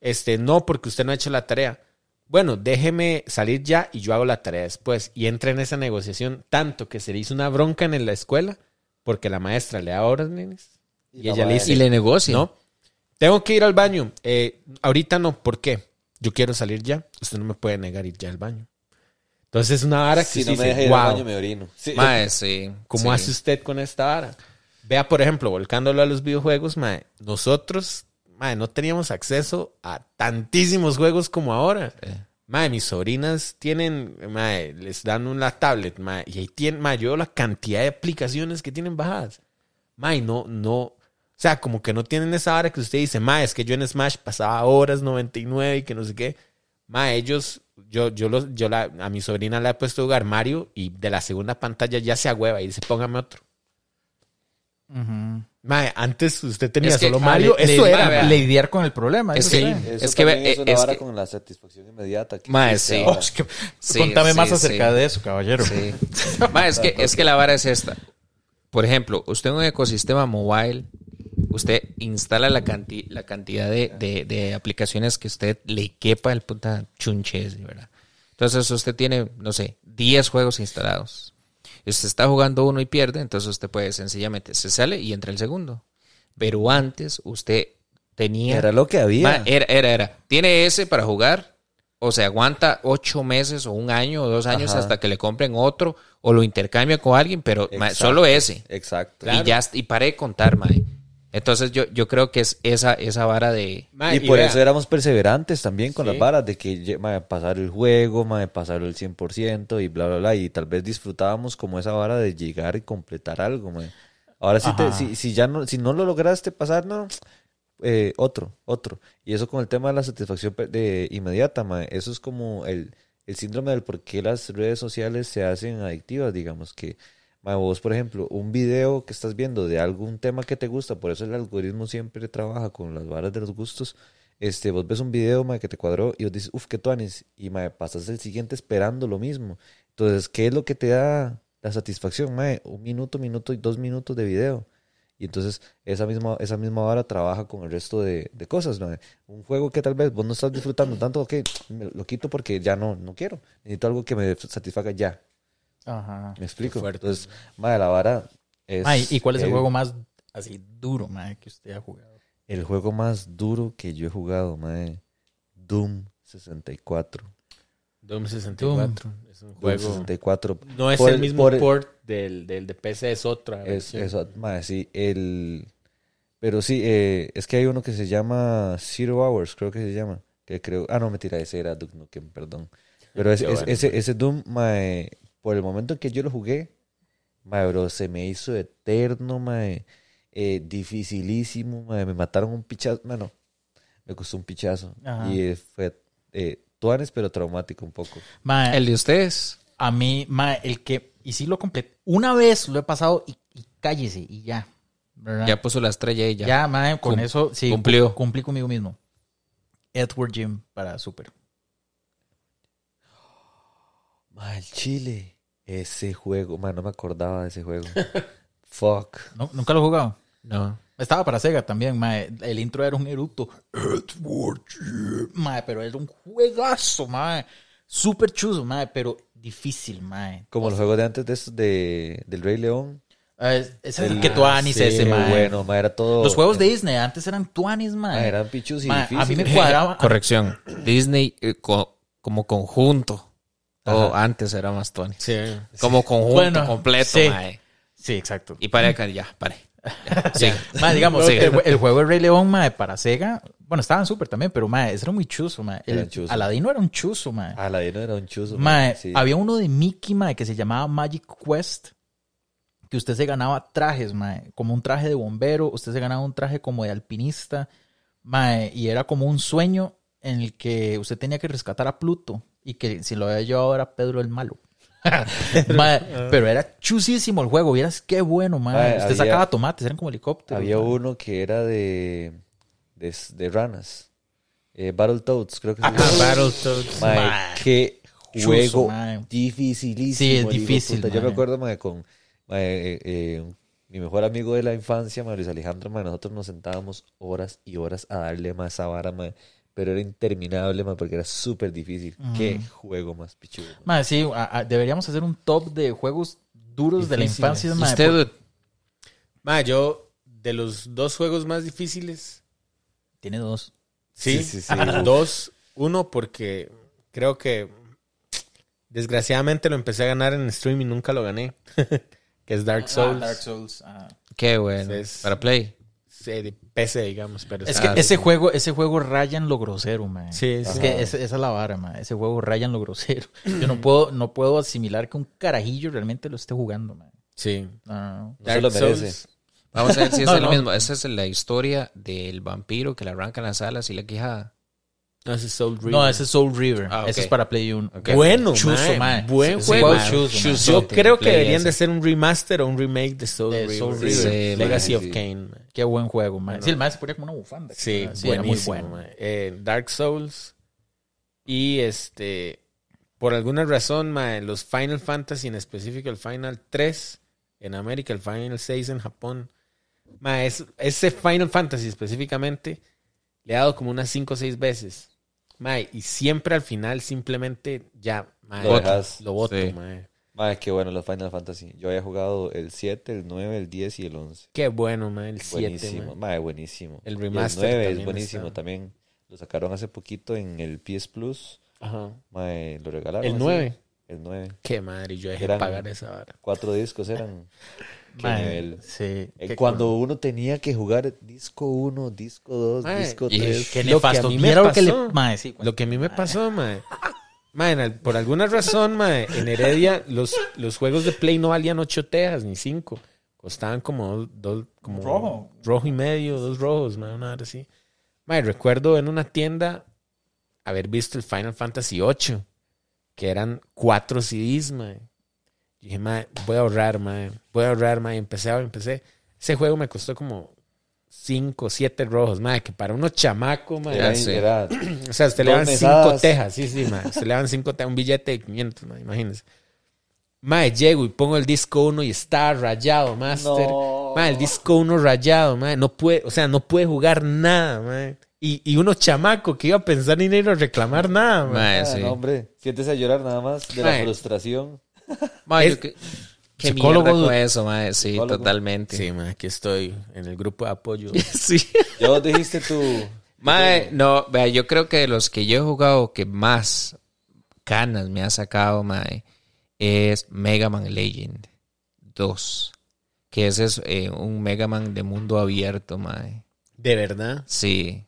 Speaker 4: Este, no, porque usted no ha hecho la tarea. Bueno, déjeme salir ya y yo hago la tarea después. Y entra en esa negociación tanto que se le hizo una bronca en la escuela porque la maestra le da órdenes y,
Speaker 1: la
Speaker 4: ella le dice,
Speaker 2: y le negocia.
Speaker 4: no, tengo que ir al baño. Eh, ahorita no, ¿por qué? Yo quiero salir ya. Usted no me puede negar ir ya al baño. Entonces es una vara que
Speaker 1: Si
Speaker 4: usted
Speaker 1: no me
Speaker 4: dice,
Speaker 1: deja ir
Speaker 4: "Wow".
Speaker 1: al baño, me orino. Sí.
Speaker 2: Mae, sí.
Speaker 4: ¿Cómo
Speaker 2: sí.
Speaker 4: hace usted con esta vara? Vea, por ejemplo, volcándolo a los videojuegos, mae, nosotros, mae, no teníamos acceso a tantísimos juegos como ahora. Mae, mis sobrinas tienen, mae, les dan una tablet, mae, y ahí tienen, mae, yo veo la cantidad de aplicaciones que tienen bajadas. Mae, no, no, o sea, como que no tienen esa vara que usted dice, mae, es que yo en Smash pasaba horas 99 y que no sé qué. Mae, ellos, yo, yo, los, yo la, a mi sobrina le he puesto a jugar Mario y de la segunda pantalla ya se agüeva y dice, póngame otro. Mae, antes usted tenía
Speaker 2: Es que-
Speaker 4: solo Mario, eso
Speaker 3: le-
Speaker 4: era.
Speaker 3: lidiar con el problema.
Speaker 2: Es
Speaker 3: eso
Speaker 2: que-
Speaker 3: sí.
Speaker 1: Eso
Speaker 2: Es que
Speaker 1: es una
Speaker 2: es
Speaker 1: vara
Speaker 2: que-
Speaker 1: con la satisfacción inmediata. existe
Speaker 2: sí.
Speaker 1: ahora.
Speaker 3: Oh, es que-
Speaker 2: Sí,
Speaker 3: contame
Speaker 2: sí,
Speaker 3: más
Speaker 2: sí.
Speaker 3: acerca de eso, caballero.
Speaker 2: Sí. Ma, es, que, es que la vara es esta. Por ejemplo, usted en un ecosistema mobile, usted instala la, canti- la cantidad de, de- de aplicaciones que usted le quepa el puta chunches, ¿verdad? Entonces usted tiene, no sé, 10 juegos instalados. Y usted está jugando uno y pierde, entonces usted puede sencillamente, se sale y entra el segundo. Pero antes usted tenía...
Speaker 1: Era lo que había.
Speaker 2: Era, era, era. Tiene ese para jugar, o se aguanta ocho meses o un año o dos años
Speaker 1: Ajá.
Speaker 2: hasta que le compren otro o lo intercambia con alguien, pero ma, solo ese.
Speaker 1: Exacto.
Speaker 2: Y ya y paré de contar, mae. Entonces yo, yo creo que es esa, esa vara de...
Speaker 1: Y por
Speaker 4: vea,
Speaker 1: eso éramos perseverantes también con
Speaker 4: Sí.
Speaker 1: las varas de que mae, pasar el juego, mae, pasarlo el 100% y bla, bla, bla. Y tal vez disfrutábamos como esa vara de llegar y completar algo. mae. Ahora sí, te- si, si ya no, si no lo lograste pasar, no, eh, otro, otro. Y eso con el tema de la satisfacción de inmediata, mae, eso es como el, el síndrome del por qué las redes sociales se hacen adictivas, digamos, que mae, vos, por ejemplo, un video que estás viendo de algún tema que te gusta, por eso el algoritmo siempre trabaja con las varas de los gustos, este, vos ves un video, mae, que te cuadró y vos dices, uff, qué tuanis, y mae, pasas el siguiente esperando lo mismo. Entonces, ¿qué es lo que te da la satisfacción, mae? Un minuto, minuto y dos minutos de video. Y entonces esa misma, esa misma vara trabaja con el resto de, de cosas, mae. Un juego que tal vez vos no estás disfrutando tanto, ok, me lo quito porque ya no, no quiero. Necesito algo que me satisfaga ya.
Speaker 3: Ajá.
Speaker 1: ¿Me explico? Entonces, mae, la vara es...
Speaker 3: Ay, ¿y cuál es el juego más así duro, mae, que usted ha jugado?
Speaker 1: El juego más duro que yo he jugado, mae. Doom 64.
Speaker 4: Doom 64. Es un
Speaker 1: Doom
Speaker 4: juego.
Speaker 1: 64.
Speaker 4: No es
Speaker 1: Por
Speaker 4: el
Speaker 1: el-
Speaker 4: mismo
Speaker 1: por el-
Speaker 4: port del, del de PC, es otra.
Speaker 1: Es,
Speaker 4: versión.
Speaker 1: eso, mae, sí, el... Pero sí, eh, es que hay uno que se llama Zero Hours, creo que se llama. Que creo... Ah, no, mentira, ese era Duke Nukem, perdón. Pero es- es-
Speaker 4: bueno.
Speaker 1: ese, ese Doom, mae, por el momento en que yo lo jugué, mae, bro, se me hizo eterno, mae, eh, dificilísimo, mae, me mataron un pichazo, bueno, me costó un pichazo.
Speaker 3: Ajá.
Speaker 1: Y eh, fue eh, tuanes, pero traumático un poco.
Speaker 3: Mae,
Speaker 2: El de ustedes.
Speaker 3: a mí, mae, el que, y sí lo completé, una vez lo he pasado y, y cállese y ya. ¿verdad?
Speaker 2: Ya puso la estrella y ya.
Speaker 3: Ya, mae, con
Speaker 2: Cum-
Speaker 3: eso sí.
Speaker 2: cumplió.
Speaker 3: cu- Cumplí conmigo mismo. Edward Jim para Super.
Speaker 1: Mae, el Chile. Ese juego, mae, no me acordaba de ese juego. Fuck.
Speaker 3: ¿No- ¿Nunca lo he jugado?
Speaker 4: No.
Speaker 3: Estaba para Sega también, mae. El intro era un eructo. Mae, pero era un juegazo, mae. Súper chuzo, mae, pero difícil, mae.
Speaker 1: Como los juegos de antes de esos de, del Rey León.
Speaker 3: Ah, es- el que tuanis
Speaker 1: Sí,
Speaker 3: ese, mae.
Speaker 1: bueno, mae, era todo.
Speaker 3: Los juegos de Disney antes eran tuanis, mae.
Speaker 1: mae, eran pichus y
Speaker 3: Mae, a mí me
Speaker 1: difíciles.
Speaker 3: cuadraba.
Speaker 2: Corrección. Disney eh, co- como conjunto. Todo
Speaker 1: Ajá.
Speaker 2: antes era más Tony.
Speaker 4: Sí.
Speaker 2: Como conjunto
Speaker 3: Bueno,
Speaker 2: completo,
Speaker 3: sí.
Speaker 2: mae.
Speaker 3: Sí, exacto.
Speaker 2: Y pare acá, ya, pare. Ya.
Speaker 3: Mae, digamos, el, el juego de Rey León, mae, para Sega, bueno, estaban súper también, pero mae, ese era muy chuzo, mae. El
Speaker 1: Era chuzo.
Speaker 3: Aladino era un chuzo, mae.
Speaker 1: Aladino era un chuzo.
Speaker 3: Mae,
Speaker 1: sí.
Speaker 3: había uno de Mickey, mae, que se llamaba Magic Quest, que usted se ganaba trajes, mae, como un traje de bombero, usted se ganaba un traje como de alpinista, mae, y era como un sueño en el que usted tenía que rescatar a Pluto y que si lo había llevado era Pedro el malo. Pero era chusísimo el juego, vieras qué bueno, mae.
Speaker 1: Mae,
Speaker 3: usted
Speaker 1: había-
Speaker 3: sacaba tomates, eran como helicópteros.
Speaker 1: Había uno que era de. de, de ranas. Eh, Battletoads, creo que se
Speaker 4: Ah,
Speaker 1: llama.
Speaker 4: Battletoads.
Speaker 1: Mae,
Speaker 3: Mae.
Speaker 1: qué juego
Speaker 3: mae.
Speaker 1: dificilísimo.
Speaker 3: Sí, es difícil.
Speaker 1: Yo me acuerdo, mae, con eh, eh, mi mejor amigo de la infancia, Luis Alejandro, nosotros nos sentábamos horas y horas a darle más esa vara, pero era interminable, mae, porque era súper difícil. Qué juego más pichudo.
Speaker 3: sí, a- a- deberíamos hacer un top de juegos duros de la infancia.
Speaker 2: ¿Y
Speaker 3: mae,
Speaker 2: usted,
Speaker 3: por-
Speaker 4: yo, de los dos juegos más difíciles,
Speaker 3: Tiene dos.
Speaker 4: sí,
Speaker 1: Sí, sí, sí.
Speaker 4: dos. Uno, porque creo que desgraciadamente lo empecé a ganar en stream y nunca lo gané. que es Dark Souls.
Speaker 3: Ah, Dark Souls. ah.
Speaker 2: Qué bueno. Para Play.
Speaker 4: De PC, digamos. Pero
Speaker 3: Es que ese juego, ese juego rayan lo grosero, mae.
Speaker 4: Sí,
Speaker 3: Es
Speaker 4: sí.
Speaker 3: que ese- esa es la vara, mae. Ese juego rayan lo grosero. Yo no puedo, no puedo asimilar que un carajillo realmente lo esté jugando, mae.
Speaker 4: Sí.
Speaker 3: No, no, no.
Speaker 1: No se lo merece.
Speaker 2: Vamos a ver si es
Speaker 3: No,
Speaker 2: el
Speaker 3: no.
Speaker 2: mismo. Esa es la historia del vampiro que le arrancan las alas y la quijada.
Speaker 4: No, ese es Soul River.
Speaker 3: No, ese es Soul River.
Speaker 2: Ah.
Speaker 3: Ese es para Play 1.
Speaker 2: Ok.
Speaker 4: Bueno,
Speaker 3: Chuzo,
Speaker 4: mae,
Speaker 3: mae.
Speaker 4: Buen
Speaker 3: Sí,
Speaker 4: juego. Yo creo que deberían de ser un remaster o un remake de Soul
Speaker 3: De
Speaker 4: River.
Speaker 3: Soul
Speaker 4: Sí,
Speaker 3: River.
Speaker 2: Sí,
Speaker 4: Legacy of
Speaker 1: sí.
Speaker 4: Kane. mae.
Speaker 3: Qué buen juego, mae. Sí, el mae se ponía como una bufanda.
Speaker 4: Sí,
Speaker 3: era- era muy
Speaker 4: buenísimo,
Speaker 3: bueno.
Speaker 4: Eh, Dark Souls. Y este, por alguna razón, mae, los Final Fantasy, en específico el Final 3 en América, el Final 6 en Japón. Mae, es- ese Final Fantasy específicamente le he dado como unas 5 o 6 veces. Mae, y siempre al final simplemente ya,
Speaker 1: Lo dejas.
Speaker 4: lo boto,
Speaker 2: Sí.
Speaker 4: Mae,
Speaker 1: qué bueno los Final Fantasy. Yo había jugado el 7, el 9, el 10 y el 11.
Speaker 4: Qué bueno, mae, el 7,
Speaker 1: Buenísimo,
Speaker 4: mae.
Speaker 1: mae, buenísimo.
Speaker 4: El
Speaker 1: Y
Speaker 4: remaster
Speaker 1: el 9 es buenísimo
Speaker 4: está.
Speaker 1: también. Lo sacaron hace poquito en el PS Plus.
Speaker 4: Ajá.
Speaker 1: Mae, lo regalaron.
Speaker 4: El
Speaker 1: así.
Speaker 4: 9.
Speaker 1: El 9.
Speaker 4: Qué madre, yo dejé
Speaker 1: Eran-
Speaker 4: pagar esa vara.
Speaker 1: Cuatro discos eran. Qué
Speaker 3: Mae,
Speaker 1: nivel.
Speaker 3: Sí.
Speaker 1: Eh,
Speaker 3: Qué-
Speaker 1: Cuando uno tenía que jugar disco 1, disco 2,
Speaker 4: Mae,
Speaker 1: disco
Speaker 2: y-
Speaker 1: 3.
Speaker 3: Qué
Speaker 4: Lo que a
Speaker 3: nefasto.
Speaker 4: mí me pasó.
Speaker 3: Mae, sí.
Speaker 4: Lo que a mí me pasó, mae. Mae, por alguna razón, mae, en Heredia los, los juegos de Play no valían 8 tejas ni 5. Costaban como dos, como
Speaker 3: Rojo.
Speaker 4: rojo y medio, dos rojos, mae, una hora así. Mae, recuerdo en una tienda haber visto el Final Fantasy VIII, que eran cuatro CDs, mae. Y dije, mae, voy a ahorrar, mae. Voy a ahorrar, mae. Y Empecé, empecé. Ese juego me costó como cinco, siete rojos, mae, que para unos chamacos, mae.
Speaker 1: Era,
Speaker 2: sí.
Speaker 1: era-
Speaker 4: O sea, usted le dan
Speaker 1: mesadas.
Speaker 4: cinco tejas, sí, sí, ma. Usted le dan cinco tejas, un billete de 500, ma, imagínese. Ma, llego y pongo el disco 1 y está rayado, master.
Speaker 1: No.
Speaker 4: Ma, el disco 1 rayado, ma. No puede, o sea, no puede jugar nada, ma. Y, y uno chamaco que iba a pensar ni ir a reclamar nada, ma.
Speaker 2: Mae,
Speaker 1: Ah,
Speaker 2: sí.
Speaker 1: no, hombre, siéntese a llorar nada más de la
Speaker 4: Mae.
Speaker 1: frustración.
Speaker 2: Mae,
Speaker 4: Es-
Speaker 2: yo que- Qué
Speaker 3: psicólogo
Speaker 2: mierda con eso, mae. Sí,
Speaker 1: Psicólogo.
Speaker 2: totalmente.
Speaker 4: Sí, ma, aquí estoy en el grupo de apoyo.
Speaker 2: Sí.
Speaker 1: Ya vos dijiste tu...
Speaker 2: Mae, no, vea, yo creo que de los que yo he jugado que más canas me ha sacado, mae, es Mega Man Legend 2. Que ese es eh, un Mega Man de mundo abierto, mae.
Speaker 4: De verdad.
Speaker 2: Sí.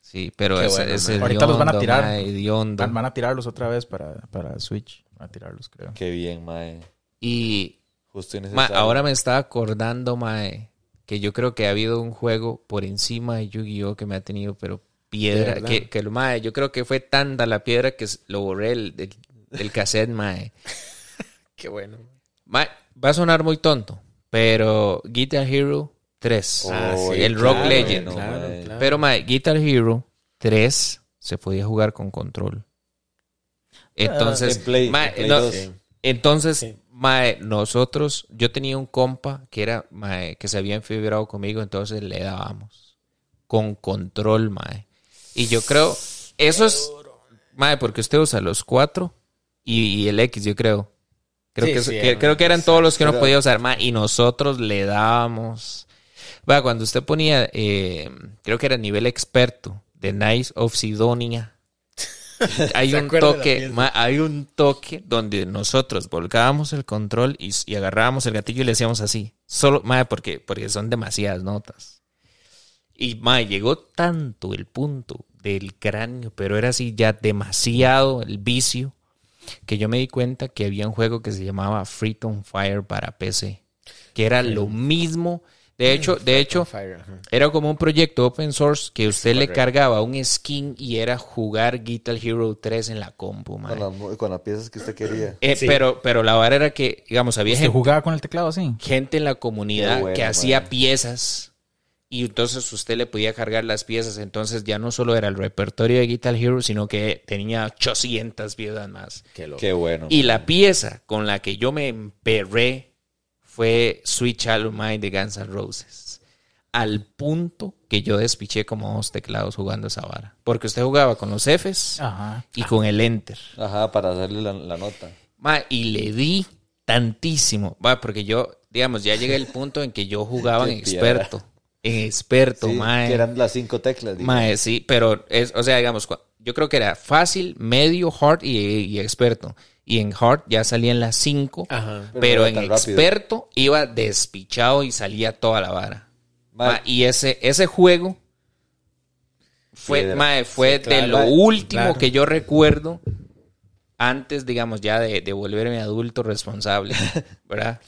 Speaker 2: Sí, pero
Speaker 4: Qué
Speaker 2: ese,
Speaker 4: bueno,
Speaker 2: ese
Speaker 3: mae. Ahorita los van a tirar.
Speaker 2: mae,
Speaker 3: van a tirarlos otra vez para, para Switch. Van a tirarlos, creo.
Speaker 1: Qué bien, mae.
Speaker 2: Y
Speaker 1: Justo
Speaker 2: Ma, ahora me estaba acordando, mae, que yo creo que ha habido un juego por encima de Yu-Gi-Oh! que me ha tenido, pero
Speaker 4: ¿De
Speaker 2: piedra, que, que lo mae, yo creo que fue tanta la piedra que lo borré el- del, del cassette, mae.
Speaker 4: Qué bueno.
Speaker 2: Mae, Va a sonar muy tonto, pero Guitar Hero 3,
Speaker 4: Ah,
Speaker 2: el Rock Legend.
Speaker 1: no,
Speaker 4: Claro,
Speaker 1: mae.
Speaker 4: claro.
Speaker 2: pero mae, Guitar Hero 3 se podía jugar con control. Entonces,
Speaker 1: En Play,
Speaker 2: mae,
Speaker 1: en Play
Speaker 2: no,
Speaker 1: 2.
Speaker 4: Sí.
Speaker 2: entonces,
Speaker 4: Sí.
Speaker 2: Mae, nosotros, yo tenía un compa que era, mae, que se había enfibrado conmigo, entonces le dábamos con control, mae. Y yo creo, eso es, mae, porque usted usa los cuatro y, y el X, yo creo. Creo,
Speaker 4: Sí,
Speaker 2: que,
Speaker 4: sí,
Speaker 2: que-
Speaker 4: mae,
Speaker 2: creo que eran todos los que no podía usar, mae, y nosotros le dábamos. Va, cuando usted ponía, eh, creo que era nivel experto de Nice of Sidonia. hay
Speaker 4: ¿Se
Speaker 2: un toque, hay un toque donde nosotros volcábamos el control y, y agarrábamos el gatillo y le hacíamos así. Solo, ma, porque, porque son demasiadas notas. Y ma, llegó tanto el punto del cráneo, pero era así ya demasiado el vicio, que yo me di cuenta que había un juego que se llamaba Freedom Fire para PC, que era lo mismo. De hecho, de hecho, era como un proyecto open source que usted le cargaba un skin y era jugar Guitar Hero 3 en la compu, mae.
Speaker 1: Con, las- con las piezas que usted quería.
Speaker 2: Eh,
Speaker 4: Sí.
Speaker 2: pero, pero la vara era que, digamos, había
Speaker 3: ¿Usted
Speaker 2: gente,
Speaker 3: jugaba con el teclado así?
Speaker 2: gente en la comunidad
Speaker 1: bueno,
Speaker 2: que hacía piezas y entonces usted le podía cargar las piezas. Entonces ya no solo era el repertorio de Guitar Hero, sino que tenía 800 piezas más.
Speaker 4: Qué loco.
Speaker 1: Qué bueno.
Speaker 2: Y la pieza con la que yo me emperré fue Sweet Child of Mine de Guns N' Roses. Al punto que yo despiché como dos teclados jugando esa vara. Porque usted jugaba con los Fs
Speaker 3: Ajá.
Speaker 2: y con el Enter.
Speaker 1: Ajá, para darle la, la nota.
Speaker 2: Ma, y le di tantísimo. Va, porque yo, digamos, ya llegué al punto en que yo jugaba en experto. En experto,
Speaker 1: Sí,
Speaker 2: mae.
Speaker 1: que eran las cinco teclas. digo.
Speaker 2: Mae, sí, pero es, o sea, digamos, yo creo que era fácil, medio, hard y, y experto. Y en hard ya salían las cinco,
Speaker 4: Ajá.
Speaker 1: Pero
Speaker 2: pero,
Speaker 1: no era
Speaker 2: en
Speaker 1: rápido.
Speaker 2: experto iba despichado y salía toda la vara. Ma, y ese, ese juego fue, fue
Speaker 4: Sí, claro,
Speaker 2: de lo último
Speaker 4: claro.
Speaker 2: que yo recuerdo antes, digamos, ya de, de volverme adulto responsable, ¿verdad?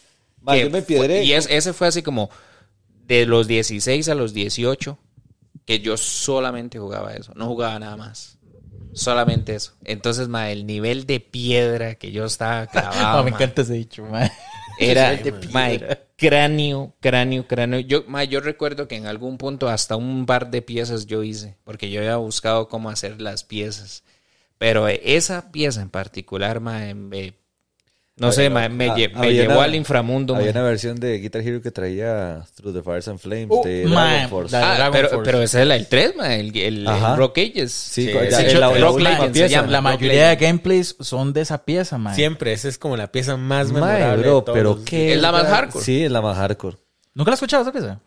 Speaker 1: Yo me
Speaker 2: fue- y es- ese fue así como de los 16 a los 18 que yo solamente jugaba eso, no jugaba nada más. Solamente eso. Entonces, ma, el nivel de piedra que yo estaba clavado,
Speaker 3: Ah, me
Speaker 2: ma,
Speaker 3: encanta ese dicho, mae.
Speaker 2: era ma, cráneo, cráneo, cráneo. Yo, ma, yo recuerdo que en algún punto hasta un par de piezas yo hice, porque yo había buscado cómo hacer las piezas. Pero eh, esa pieza en particular, ma, me- no sé, ma, me,
Speaker 1: Ah,
Speaker 2: lle- me llevó
Speaker 1: una-
Speaker 2: al inframundo.
Speaker 1: Había
Speaker 2: ma.
Speaker 1: una versión de Guitar Hero que traía Through the Fires and Flames
Speaker 3: Oh,
Speaker 1: de Dragon Force.
Speaker 2: Ah,
Speaker 3: Dragon
Speaker 2: pero,
Speaker 3: Force.
Speaker 2: pero ese es el 3, ma, el, el- el. Rock Ages.
Speaker 1: Sí,
Speaker 4: Sí,
Speaker 1: ya- la
Speaker 2: Rock Legends se
Speaker 1: pieza.
Speaker 2: llama.
Speaker 3: La mayoría de gameplays son de esa pieza, mae.
Speaker 4: Siempre, esa es como la pieza más memorable.
Speaker 1: bro,
Speaker 4: de todos
Speaker 1: pero qué.
Speaker 2: Es la más hardcore.
Speaker 1: Sí, es la más hardcore.
Speaker 3: ¿Nunca la has escuchado esa pieza?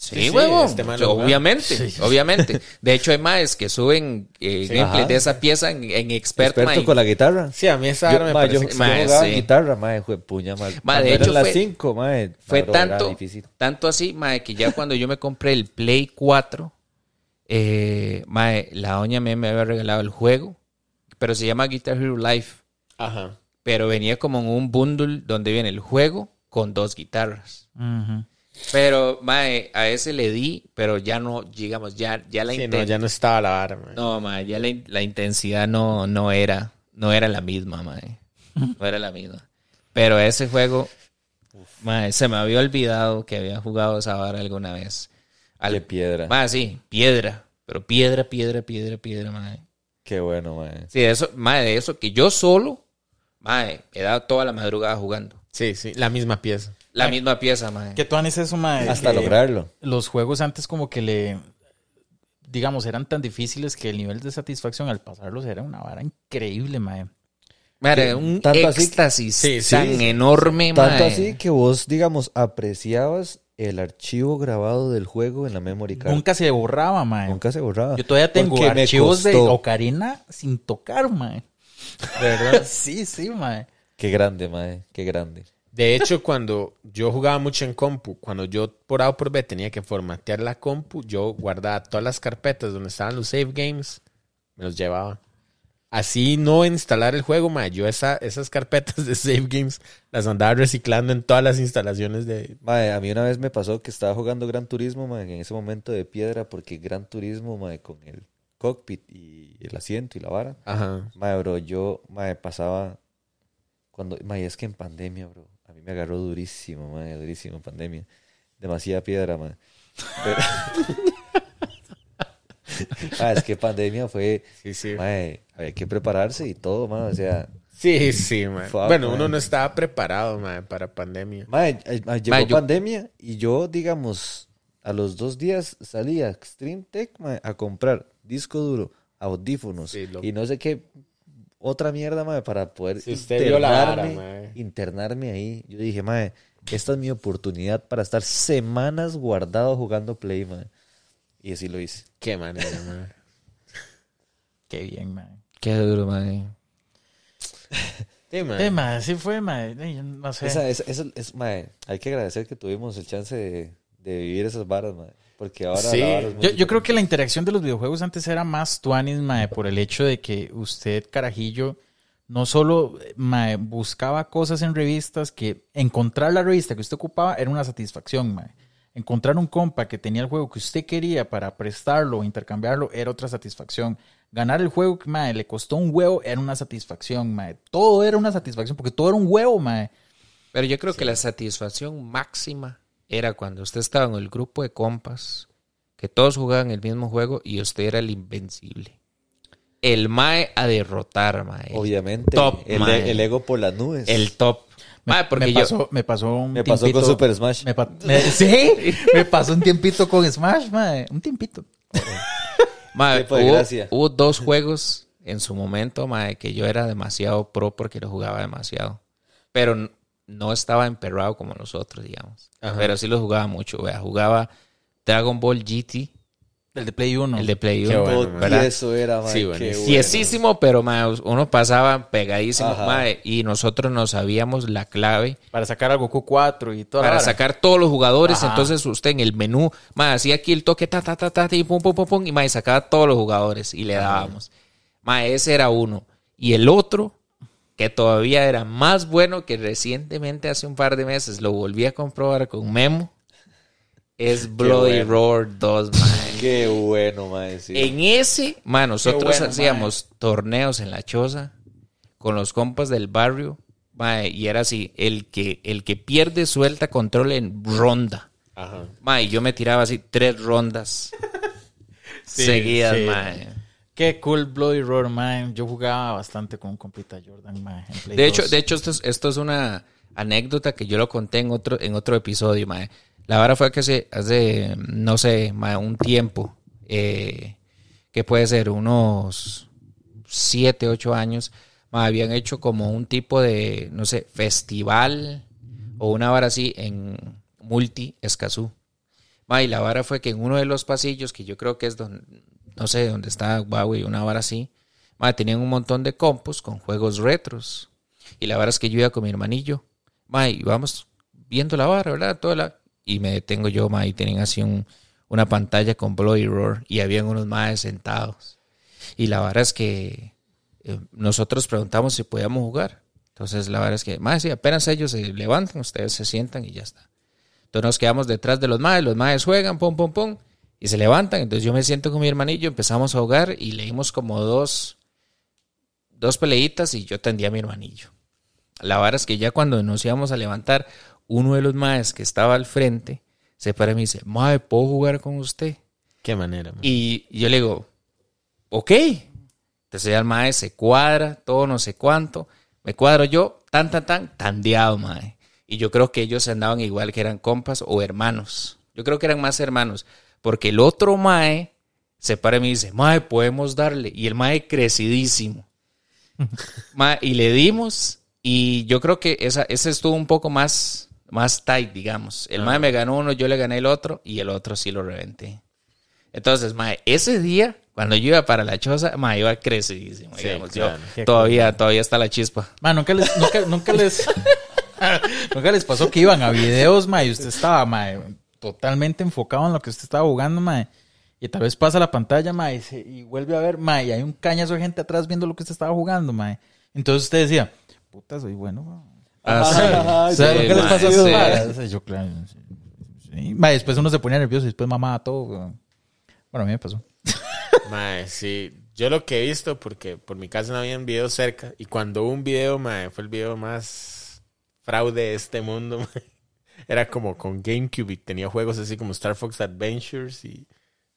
Speaker 2: Sí,
Speaker 4: Sí, sí,
Speaker 2: huevón.
Speaker 4: este
Speaker 2: Yo, obviamente, obviamente. De hecho, hay más que suben eh, gameplay
Speaker 1: Ajá.
Speaker 2: de esa pieza en, en expert,
Speaker 1: Experto
Speaker 2: ma,
Speaker 1: con la guitarra.
Speaker 4: Sí, a mí esa
Speaker 1: Yo,
Speaker 4: me
Speaker 1: yo,
Speaker 4: parece...
Speaker 1: yo
Speaker 2: Mae,
Speaker 1: jugaba
Speaker 2: sí.
Speaker 1: guitarra, mae, fue puña, mae.
Speaker 2: Ma, de hecho
Speaker 1: las
Speaker 2: fue-
Speaker 1: 5, mae.
Speaker 2: Fue
Speaker 1: bro,
Speaker 2: tanto, tanto así, mae, que ya cuando yo me compré el Play 4, eh, mae, la doña me, me había regalado el juego, pero se llama Guitar Hero Live.
Speaker 4: Ajá.
Speaker 2: Pero venía como en un bundle donde viene el juego con dos guitarras.
Speaker 3: Ujú.
Speaker 2: Pero, mae, a ese le di, pero ya no, digamos, ya, ya la
Speaker 4: Sí, no,
Speaker 2: intensidad.
Speaker 4: ya no estaba la vara, mae.
Speaker 2: No, mae, ya la, la intensidad no, no era, no era la misma, mae. No era la misma. Pero ese juego, mae, se me había olvidado que había jugado esa vara alguna vez. Al-
Speaker 1: Qué piedra.
Speaker 2: Mae, sí, piedra. Pero piedra, piedra, piedra, piedra, mae.
Speaker 1: Qué bueno, mae.
Speaker 2: Sí, eso, mae, de eso que yo solo, mae, he dado toda la madrugada jugando.
Speaker 4: Sí, sí, la misma pieza.
Speaker 2: La misma pieza, mae.
Speaker 3: ¿Qué tú es eso, mae?
Speaker 1: Hasta
Speaker 3: Que
Speaker 1: lograrlo.
Speaker 3: Los juegos antes como que le... Digamos, eran tan difíciles que el nivel de satisfacción al pasarlos era una vara increíble, mae.
Speaker 2: Mae, un
Speaker 1: tanto así-
Speaker 2: éxtasis
Speaker 4: Sí, sí.
Speaker 2: tan enorme,
Speaker 1: Tanto
Speaker 2: mae.
Speaker 1: así que vos, digamos, apreciabas el archivo grabado del juego en la memory card.
Speaker 3: Nunca se borraba, mae.
Speaker 1: Nunca se borraba.
Speaker 3: Yo todavía tengo
Speaker 1: Porque
Speaker 3: archivos de. Ocarina sin tocar, mae.
Speaker 4: ¿De verdad?
Speaker 3: sí, sí, mae.
Speaker 1: Qué grande, mae. Qué grande.
Speaker 4: De hecho, cuando yo jugaba mucho en compu, cuando yo por A o por B tenía que formatear la compu, yo guardaba todas las carpetas donde estaban los save games, me los llevaba. Así no instalar el juego, ma, yo esa, esas carpetas de save games las andaba reciclando en todas las instalaciones de...
Speaker 1: Mae, a mí una vez me pasó que estaba jugando Gran Turismo, mae, en ese momento de piedra, porque Gran Turismo, mae, con el cockpit y el asiento y la vara.
Speaker 4: Ajá.
Speaker 1: Mae, bro, yo, mae, pasaba cuando, mae, es que en pandemia, bro, me agarró durísimo, mae, durísimo pandemia. Demasiada piedra. Pero- Ah, es que pandemia fue,
Speaker 4: Sí, sí.
Speaker 1: mae, había que prepararse y todo, mae, o sea,
Speaker 4: Sí, sí, ma.
Speaker 1: Fuck,
Speaker 4: Bueno, uno no estaba preparado, ma, para pandemia.
Speaker 1: Mae, eh, llegó
Speaker 2: yo-
Speaker 1: pandemia y yo, digamos, a los dos días salí a Extreme Tech mae, a comprar disco duro, audífonos
Speaker 4: Sí, lo-
Speaker 1: y no sé qué otra mierda, mae, para poder
Speaker 4: Si usted vio la vara,
Speaker 1: internarme,
Speaker 4: mae.
Speaker 1: internarme ahí. Yo dije, mae, esta es mi oportunidad para estar semanas guardado jugando Play, mae. Y así lo hice.
Speaker 4: Qué manera, ma.
Speaker 3: Qué bien, mae.
Speaker 2: Qué duro, mae.
Speaker 4: Sí, ma.
Speaker 3: Mae, sí fue, mae. Yo No sé.
Speaker 1: Esa, esa- esa- es, mae, hay que agradecer que tuvimos el chance de, de vivir esas varas, mae. Porque ahora
Speaker 4: Sí.
Speaker 3: Yo, yo creo que la interacción de los videojuegos antes era más tuanis, mae, por el hecho de que usted, carajillo, no solo mae, buscaba cosas en revistas, que encontrar la revista que usted ocupaba era una satisfacción, mae. Encontrar un compa que tenía el juego que usted quería para prestarlo o intercambiarlo era otra satisfacción. Ganar el juego que mae, le costó un huevo era una satisfacción, mae. Todo era una satisfacción porque todo era un huevo, mae.
Speaker 2: Pero yo creo que la satisfacción máxima era cuando usted estaba en el grupo de compas, que todos jugaban el mismo juego y usted era el invencible. El mae a derrotar, mae. El-
Speaker 1: Obviamente,
Speaker 2: top,
Speaker 1: el,
Speaker 2: mae.
Speaker 1: el ego por las nubes.
Speaker 2: El top.
Speaker 3: Me,
Speaker 2: Mae, porque
Speaker 3: me
Speaker 2: yo...
Speaker 3: pasó, me pasó un
Speaker 1: Me pasó con Super Smash.
Speaker 3: Me pa- me- sí, me pasó un tiempito con Smash, mae. Un tiempito.
Speaker 2: Mae, hubo, dos juegos en su momento, mae, que yo era demasiado pro porque lo jugaba demasiado. Pero no estaba emperrado como nosotros, digamos.
Speaker 4: Ajá.
Speaker 2: Pero sí lo jugaba mucho, vea. Jugaba Dragon Ball GT,
Speaker 3: El de Play 1.
Speaker 2: el de Play
Speaker 4: Qué
Speaker 2: 1,
Speaker 4: bueno,
Speaker 1: tieso era, mae,
Speaker 4: Sí,
Speaker 1: bueno.
Speaker 2: Tiesísimo, pero mae, uno pasaba pegadísimo, mae, y nosotros no sabíamos la clave
Speaker 3: Para sacar al Goku 4 y todo.
Speaker 2: para sacar todos los jugadores.
Speaker 3: Ajá.
Speaker 2: Entonces usted en el menú, hacía aquí el toque, ta, ta, ta, ta, y pum, pum, pum, pum, y sacaba todos los jugadores y le dábamos. Ese era uno. Y el otro, que todavía era más bueno que recientemente, hace un par de meses, lo volví a comprobar con Memo, es Bloody
Speaker 1: bueno.
Speaker 2: Roar 2, mae.
Speaker 1: Qué bueno, sí.
Speaker 2: En ese, man, nosotros
Speaker 3: bueno,
Speaker 2: hacíamos torneos en la choza con los compas del barrio, mae, y era así, el que, el que pierde suelta control en ronda.
Speaker 4: Ajá.
Speaker 2: Y yo me tiraba así tres rondas seguidas,
Speaker 3: sí. Qué cool Bloody Roar, man. Yo jugaba bastante con un compita Jordan, man. en Play
Speaker 2: De hecho,
Speaker 3: 2.
Speaker 2: de hecho esto, es, esto es una anécdota que yo lo conté en otro, en otro episodio, mae. La vara fue que hace, hace no sé, mae, un tiempo, eh, que puede ser unos siete, ocho años, mae, habían hecho como un tipo de, no sé, festival o una vara así en Multi Escazú. Mae, y la vara fue que en uno de los pasillos, que yo creo que es donde, no sé, donde está Huawei, una vara así, mae, tenían un montón de compus con juegos retros. Y la vara es que yo iba con mi hermanillo, mae, y vamos viendo la vara, ¿verdad? Toda la... Y me detengo yo, mae, y tienen así un, una pantalla con Bloody Roar y habían unos maes sentados. Y la vara es que eh, nosotros preguntamos si podíamos jugar. Entonces, la verdad es que, mae, sí, apenas ellos se levantan, ustedes se sientan y ya está. Entonces nos quedamos detrás de los maes, los maes juegan, pum, pum, pum, y se levantan. Entonces yo me siento con mi hermanillo, empezamos a jugar y leímos como dos, dos peleitas y yo tendía a mi hermanillo. La verdad es que ya cuando nos íbamos a levantar, uno de los maes que estaba al frente se para y me dice, mae, ¿puedo jugar con usted?
Speaker 4: Qué manera, man.
Speaker 2: Y yo le digo, ok. Entonces ya el mae se cuadra, todo no sé cuánto. Me cuadro yo, tan, tan, tan, tandeado, mae. Y yo creo que ellos andaban igual que eran compas o hermanos. Yo creo que eran más hermanos. Porque el otro mae se para y me dice, mae, podemos darle. Y el mae crecidísimo. Mae, y le dimos. Y yo creo que esa, ese estuvo un poco más, más tight, digamos. El mae me ganó uno, yo le gané el otro. Y el otro sí lo reventé. Entonces, mae, ese día, cuando yo iba para la choza, mae, iba crecidísimo.
Speaker 4: Sí,
Speaker 2: digamos.
Speaker 4: claro.
Speaker 2: Yo todavía, todavía está la chispa.
Speaker 3: Ma, nunca les, nunca, nunca les, nunca les pasó que iban a videos, ma, y usted estaba, ma, totalmente enfocado en lo que usted estaba jugando, ma, y tal vez pasa la pantalla, ma, y, se- y vuelve a ver, ma, y hay un cañazo de gente atrás viendo lo que usted estaba jugando, ma. Entonces usted decía, puta, soy bueno, ma.
Speaker 2: Ah,
Speaker 3: sea,
Speaker 2: sí,
Speaker 3: les
Speaker 2: sí.
Speaker 3: ma? O sea, yo, claro, sí, después uno se ponía nervioso y después mamaba todo. Bueno, a mí me pasó.
Speaker 4: Mae, sí. Yo lo que he visto, porque por mi casa no habían videos cerca, y cuando hubo un video, mae, fue el video más fraude de este mundo, mae. Era como con GameCube y tenía juegos así como Star Fox Adventures y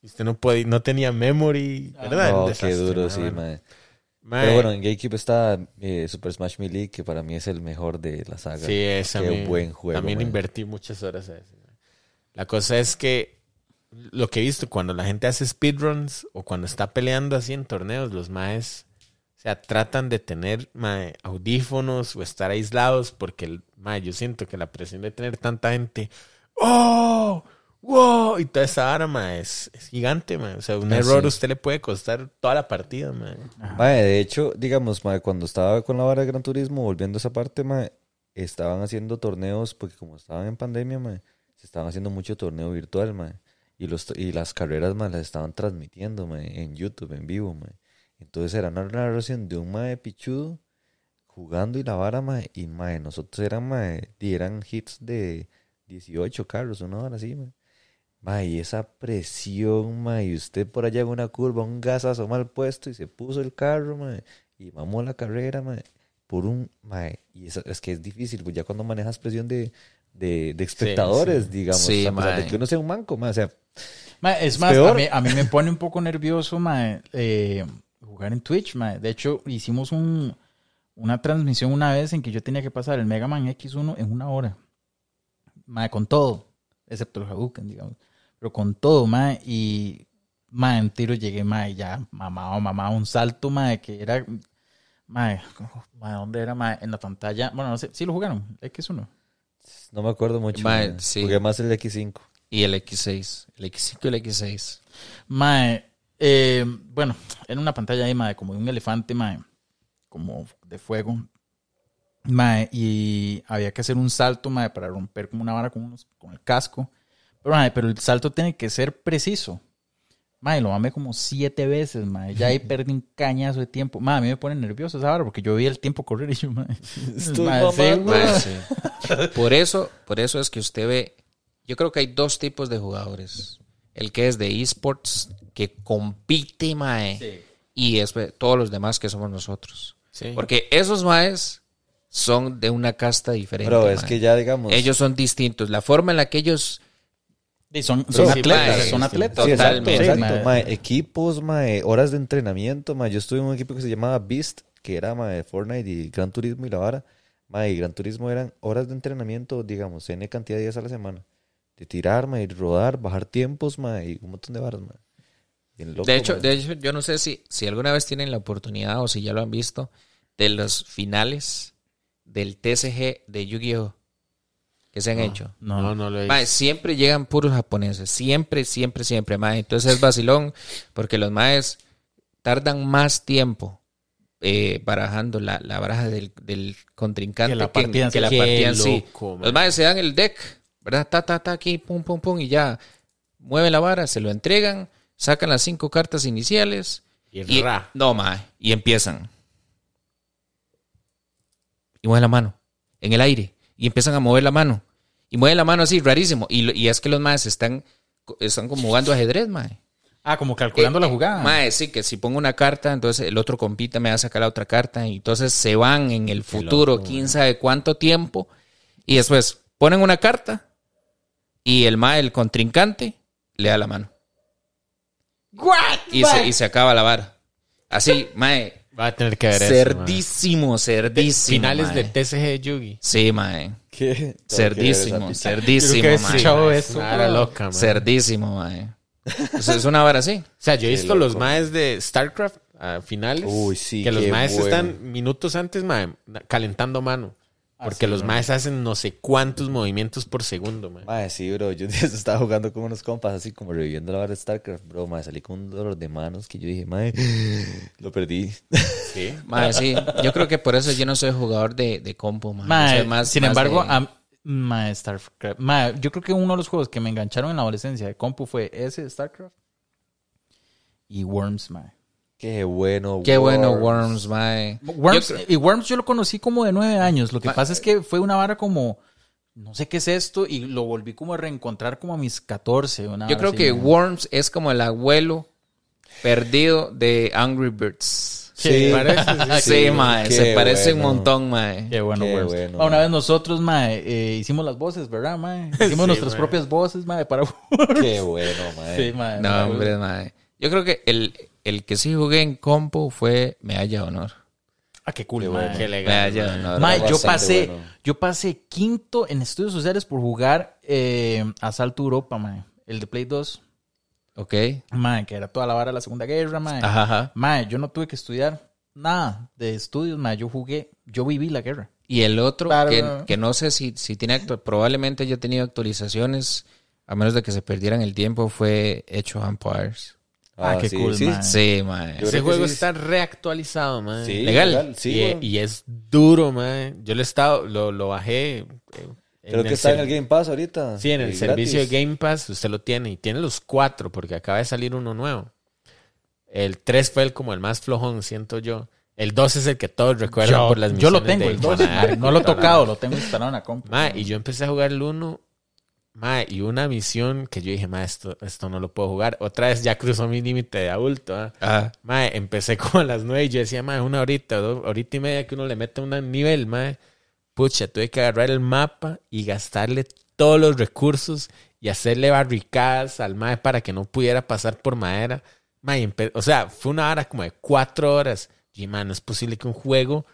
Speaker 4: y usted no podía, no tenía memory, ¿verdad?
Speaker 1: No,
Speaker 4: Un
Speaker 1: qué duro, sí, Pero bueno, en GameCube está eh, Super Smash Melee, que para mí es el mejor de la saga.
Speaker 4: Sí, es mí-
Speaker 1: buen juego,
Speaker 4: También invertí muchas horas a eso. La cosa es que lo que he visto cuando la gente hace speedruns o cuando está peleando así en torneos, los maes, o sea, tratan de tener mae, audífonos o estar aislados porque el, mae, yo siento que la presión de tener tanta gente, ¡oh! ¡wow! Y toda esa vara, mae, es, es gigante, mae. O sea, un
Speaker 2: Ah,
Speaker 4: error
Speaker 2: sí.
Speaker 4: a usted le puede costar toda la partida, mae.
Speaker 1: Mae, de hecho, digamos, mae, cuando estaba con la vara de Gran Turismo, volviendo a esa parte, mae, estaban haciendo torneos, porque como estaban en pandemia, mae, se estaban haciendo mucho torneo virtual, mae, y, los, y las carreras, mae, las estaban transmitiendo, mae, en YouTube, en vivo, mae. Entonces era una narración de un mae pichudo jugando y la vara, mae, y mae, nosotros eran, mae, y eran hits de 18 carros, una hora así, mae. Mae, y esa presión, mae, y usted por allá en una curva, un gasazo mal puesto y se puso el carro, mae, y mamó la carrera, mae, por un, mae, y eso, es que es difícil, pues ya cuando manejas presión de, de, de espectadores, digamos,
Speaker 2: Sí,
Speaker 1: a pesar de
Speaker 2: mae.
Speaker 1: que uno sea un manco, mae, o sea,
Speaker 3: Ma, es más, a mí, a mí me pone un poco nervioso ma, eh, jugar en Twitch. ma. De hecho, hicimos un, una transmisión una vez en que yo tenía que pasar el Mega Man X1 en una hora. Ma, con todo, excepto el Hadouken, digamos. Pero con todo, ma, y ma, en tiro llegué, ma, y ya mamado, mamado, un salto, ma, que era, ma, ma, ¿dónde era, ma? En la pantalla, bueno, no sé, sí lo jugaron, X1.
Speaker 1: no me acuerdo mucho,
Speaker 2: Mae,
Speaker 1: mae.
Speaker 2: sí.
Speaker 1: jugué más el X5.
Speaker 2: Y el X6. El X5 y el X6.
Speaker 3: Mae, eh, bueno, era una pantalla ahí, mae, como de un elefante, mae, como de fuego. Mae, y había que hacer un salto, mae, para romper como una vara con, unos, con el casco. Pero, mae, pero el salto tiene que ser preciso. Mae, lo mamé como siete veces, mae. Ya ahí perdí un cañazo de tiempo. Mae, a mí me pone nervioso esa vara porque yo vi el tiempo correr y yo, mae.
Speaker 1: Estoy
Speaker 3: mae, sí, mae.
Speaker 2: Mae, sí. Por eso, por eso es que usted ve, yo creo que hay dos tipos de jugadores. El que es de esports, que compite, mae, y después todos los demás que somos nosotros.
Speaker 4: Sí.
Speaker 2: Porque esos maes son de una casta diferente.
Speaker 1: Bro, es
Speaker 2: mae.
Speaker 1: que ya, digamos...
Speaker 2: ellos son distintos. La forma en la que ellos
Speaker 3: Y son, son
Speaker 2: Sí,
Speaker 3: atletas,
Speaker 2: mae,
Speaker 3: son
Speaker 2: sí,
Speaker 3: atletas.
Speaker 1: Sí, exacto,
Speaker 2: Totalmente.
Speaker 1: exacto,
Speaker 3: mae.
Speaker 1: mae. Equipos, mae, horas de entrenamiento, mae. Yo estuve en un equipo que se llamaba Beast, que era mae, Fortnite y Gran Turismo y la vara. Mae, y Gran Turismo eran horas de entrenamiento, digamos, N cantidad de días a la semana. De tirar, mae, rodar, bajar tiempos, mae, y un montón de varas, mae. Bien loco,
Speaker 2: de hecho, de hecho, yo no sé si, si alguna vez tienen la oportunidad o si ya lo han visto de los finales del TCG de Yu-Gi-Oh! que se han hecho.
Speaker 3: No,
Speaker 4: No, no lo he
Speaker 2: Mae,
Speaker 4: visto.
Speaker 2: siempre llegan puros japoneses. Siempre, siempre, siempre, mae. Entonces es vacilón porque los maes tardan más tiempo eh, barajando la, la baraja del, del contrincante
Speaker 3: Que la
Speaker 2: que,
Speaker 3: partida en
Speaker 2: que
Speaker 3: sí.
Speaker 2: la
Speaker 4: Qué
Speaker 2: partida en sí.
Speaker 4: loco, mae.
Speaker 2: Los maes se dan el deck, ¿verdad? Ta, ta, ta, aquí, pum, pum, pum, y ya mueven la vara, se lo entregan, sacan las cinco cartas iniciales
Speaker 4: Y
Speaker 2: y,
Speaker 4: ra.
Speaker 2: no, mae, y empiezan. y mueven la mano en el aire y empiezan a mover la mano y mueven la mano así, rarísimo. Y, y es que los maes están, están como jugando ajedrez, mae.
Speaker 3: Ah, como calculando
Speaker 2: Eh,
Speaker 3: la jugada.
Speaker 2: mae, sí, que si pongo una carta, entonces el otro compita me va a sacar la otra carta y entonces se van en el futuro, quién sabe cuánto tiempo y después ponen una carta y el mae, el contrincante, le da la mano. Y se, y se acaba la vara. Así, mae,
Speaker 4: Va a tener que ver eso. mae.
Speaker 2: cerdísimo, cerdísimo.
Speaker 4: Finales
Speaker 2: mae.
Speaker 4: de TCG Yugi.
Speaker 2: Sí, mae.
Speaker 1: ¿Qué?
Speaker 2: Cerdísimo, cerdísimo, mae.
Speaker 3: escuchado eso.
Speaker 4: Nada loca, man.
Speaker 2: Cerdísimo, mae. Es una vara así.
Speaker 4: O sea, yo he visto los maes de StarCraft a finales.
Speaker 1: Uy, sí,
Speaker 4: Que los maes
Speaker 1: bueno.
Speaker 4: están minutos antes, mae, calentando mano. Porque los maes hacen no sé cuántos movimientos por segundo, mae.
Speaker 1: Mae, sí, bro. Yo un día estaba jugando con unos compas así como reviviendo la vara de StarCraft, bro. Mae, salí con un dolor de manos que yo dije, mae, lo perdí.
Speaker 4: Sí.
Speaker 2: Mae, sí. Yo creo que por eso yo no soy jugador de, de compo, mae.
Speaker 3: Mae,
Speaker 2: más-
Speaker 3: sin
Speaker 2: más
Speaker 3: embargo,
Speaker 2: de-
Speaker 3: mae, StarCraft. mae, yo creo que uno de los juegos que me engancharon en la adolescencia de compu fue ese, StarCraft. Y Worms, mae.
Speaker 1: Qué bueno,
Speaker 2: Qué bueno Worms, mae.
Speaker 3: Worms,
Speaker 2: Yo
Speaker 3: y Worms yo lo conocí como de nueve años. Lo que pasa es que fue una vara como, no sé qué es esto, y lo volví como a reencontrar como a mis 14. una
Speaker 2: Yo creo
Speaker 3: así,
Speaker 2: que
Speaker 3: mae.
Speaker 2: Worms es como el abuelo perdido de Angry Birds.
Speaker 1: Sí,
Speaker 4: parece,
Speaker 2: Sí, mae.
Speaker 1: qué
Speaker 2: Se parece un montón, mae.
Speaker 3: Qué bueno,
Speaker 1: Qué
Speaker 3: Worms.
Speaker 1: bueno,
Speaker 3: Ah, una
Speaker 1: mae.
Speaker 3: vez nosotros, mae, eh, hicimos las voces, ¿verdad, mae? Hicimos
Speaker 4: Sí,
Speaker 3: nuestras
Speaker 4: mae.
Speaker 3: propias voces, mae, para Worms.
Speaker 1: Qué bueno, mae.
Speaker 3: Sí, mae.
Speaker 2: No,
Speaker 3: mae.
Speaker 2: hombre, mae. Yo creo que el, el que sí jugué en compo fue Medalla de Honor.
Speaker 3: Ah, qué cool,
Speaker 1: Qué bueno.
Speaker 4: Qué legal.
Speaker 2: Medalla de. Honor.
Speaker 3: Mae, yo pasé,
Speaker 1: bueno.
Speaker 3: yo pasé quinto en estudios sociales por jugar eh, Asalto Europa, mae. El de Play 2.
Speaker 2: Ok.
Speaker 3: Mae, que era toda la vara de la Segunda Guerra, mae.
Speaker 2: Ajá,
Speaker 3: yo no tuve que estudiar nada de estudios, mae. Yo jugué, yo viví la guerra.
Speaker 2: Y el otro,
Speaker 3: Claro.
Speaker 2: que, que no sé si, si tiene probablemente haya tenido actualizaciones, a menos de que se perdieran el tiempo, fue Hecho Empires.
Speaker 3: Ah, qué cool,
Speaker 1: sí.
Speaker 3: mae.
Speaker 2: Sí.
Speaker 1: Yo
Speaker 4: Ese juego
Speaker 1: sí.
Speaker 4: está reactualizado.
Speaker 1: Sí,
Speaker 2: Legal.
Speaker 1: Sí,
Speaker 4: y, es duro, mae. Yo lo he estado, lo, lo bajé. eh,
Speaker 1: Creo que está en el Game Pass ahorita.
Speaker 4: Sí, en el servicio
Speaker 1: gratis.
Speaker 4: de Game Pass usted lo tiene. Y tiene los cuatro, porque acaba de salir uno nuevo. El 3 fue el como el más flojón, siento yo. El 2 es el que todos recuerdan
Speaker 3: Yo,
Speaker 4: por las
Speaker 3: yo lo
Speaker 4: misiones
Speaker 3: tengo,
Speaker 4: de
Speaker 3: el 2.
Speaker 4: Monarch.
Speaker 3: No lo he tocado, lo tengo instalado en la compu.
Speaker 4: Ma, y yo empecé a jugar el 1. Ma, y una misión que yo dije, ma, esto, esto no lo puedo jugar. Otra vez ya cruzó mi límite de adulto. ¿ah?
Speaker 2: Ajá.
Speaker 4: Ma, empecé como a las 9 y yo decía, ma, una horita, dos, horita y media que uno le mete un nivel, ma. Pucha, tuve que agarrar el mapa y gastarle todos los recursos y hacerle barricadas al mae para que no pudiera pasar por madera. Ma, y empe- o sea, fue una hora como de cuatro horas. Y, man, no es posible que un juego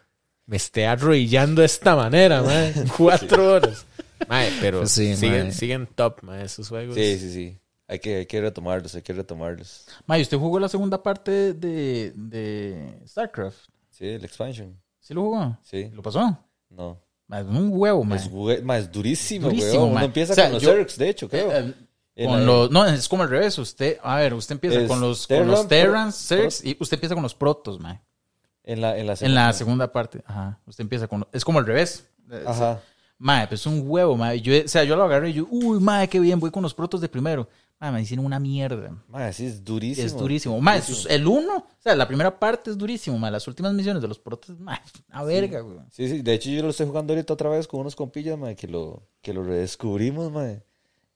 Speaker 4: me esté arrodillando de esta manera, mae. Cuatro horas. Mae, pero
Speaker 2: Sí,
Speaker 4: siguen,
Speaker 2: mae.
Speaker 4: siguen top, mae, esos juegos.
Speaker 1: Sí, sí, sí. Hay que, hay que retomarlos, hay que retomarlos.
Speaker 3: Ma, ¿y usted jugó la segunda parte de, de StarCraft?
Speaker 1: Sí, el expansion.
Speaker 3: ¿Sí lo jugó?
Speaker 1: Sí.
Speaker 3: ¿Lo pasó?
Speaker 1: No.
Speaker 3: Ma, es un huevo, ma.
Speaker 1: Es, hue- ma, es durísimo,
Speaker 3: Durísimo.
Speaker 1: Uno empieza
Speaker 3: O sea,
Speaker 1: con los
Speaker 3: yo-
Speaker 1: Zergs, de hecho, creo.
Speaker 3: Eh,
Speaker 1: En
Speaker 3: con los, no, es como al revés. Usted, a ver, usted empieza con los, con
Speaker 1: Terran,
Speaker 3: los Terrans,
Speaker 1: pro-
Speaker 3: Zergs, y usted empieza con los Protos, ma.
Speaker 1: En la, en la
Speaker 3: En la segunda parte, ajá. Usted empieza con... Es como al revés. Eh,
Speaker 1: Ajá.
Speaker 3: Mae, pues es un huevo, mae. Yo, o sea, yo lo agarré y yo, uy, mae, qué bien, voy con los protos de primero. Mae, me hicieron una mierda.
Speaker 1: Ma, sí, es durísimo.
Speaker 3: Es durísimo. Mae, el uno, o sea, la primera parte es durísimo, mae. Las últimas misiones de los protos, mae, una verga, güey.
Speaker 1: Sí, sí. De hecho, yo lo estoy jugando ahorita otra vez con unos compillas, ma, que lo, que lo redescubrimos, ma.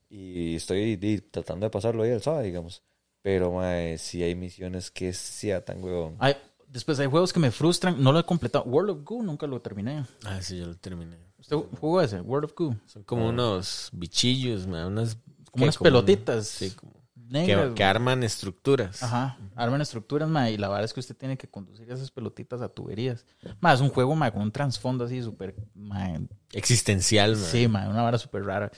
Speaker 1: Y estoy tratando de pasarlo ahí al sábado, digamos. Pero, ma, sí hay misiones que sea tan huevón.
Speaker 3: Ay, después hay juegos que me frustran, no lo he completado. World of Goo nunca lo terminé.
Speaker 4: Ah, sí, yo lo terminé.
Speaker 3: ¿Usted jugó ese? World of Goo.
Speaker 4: Son como unos bichillos, mae, unas...
Speaker 3: Como unas pelotitas.
Speaker 4: Sí, como...
Speaker 3: Negras,
Speaker 4: Que, que arman estructuras.
Speaker 3: Ajá, arman estructuras, ma, y la verdad es que usted tiene que conducir esas pelotitas a tuberías. Ma, es un juego, ma, con un trasfondo así súper, ma,
Speaker 4: Existencial, mae.
Speaker 3: sí, ma, una vara súper rara.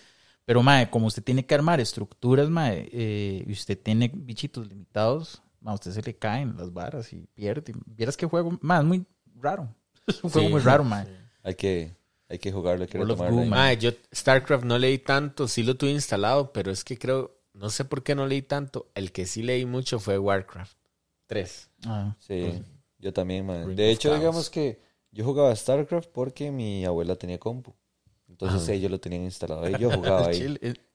Speaker 3: Pero, ma, como usted tiene que armar estructuras, ma, eh, y usted tiene bichitos limitados, ma, a usted se le caen las varas y pierde. Vieras qué juego, ma, es muy raro. Es un juego
Speaker 4: Sí.
Speaker 3: muy raro, ma.
Speaker 1: Hay que, hay que jugarlo, que
Speaker 3: World of.
Speaker 4: Mae, yo StarCraft no leí tanto, sí lo tuve instalado, pero es que creo, no sé por qué no leí tanto. El que sí leí mucho fue Warcraft 3.
Speaker 3: Ah,
Speaker 1: Sí, yo también, man. De hecho, digamos que yo jugaba StarCraft porque mi abuela tenía compu. Entonces ellos lo tenían instalado y yo jugaba ahí.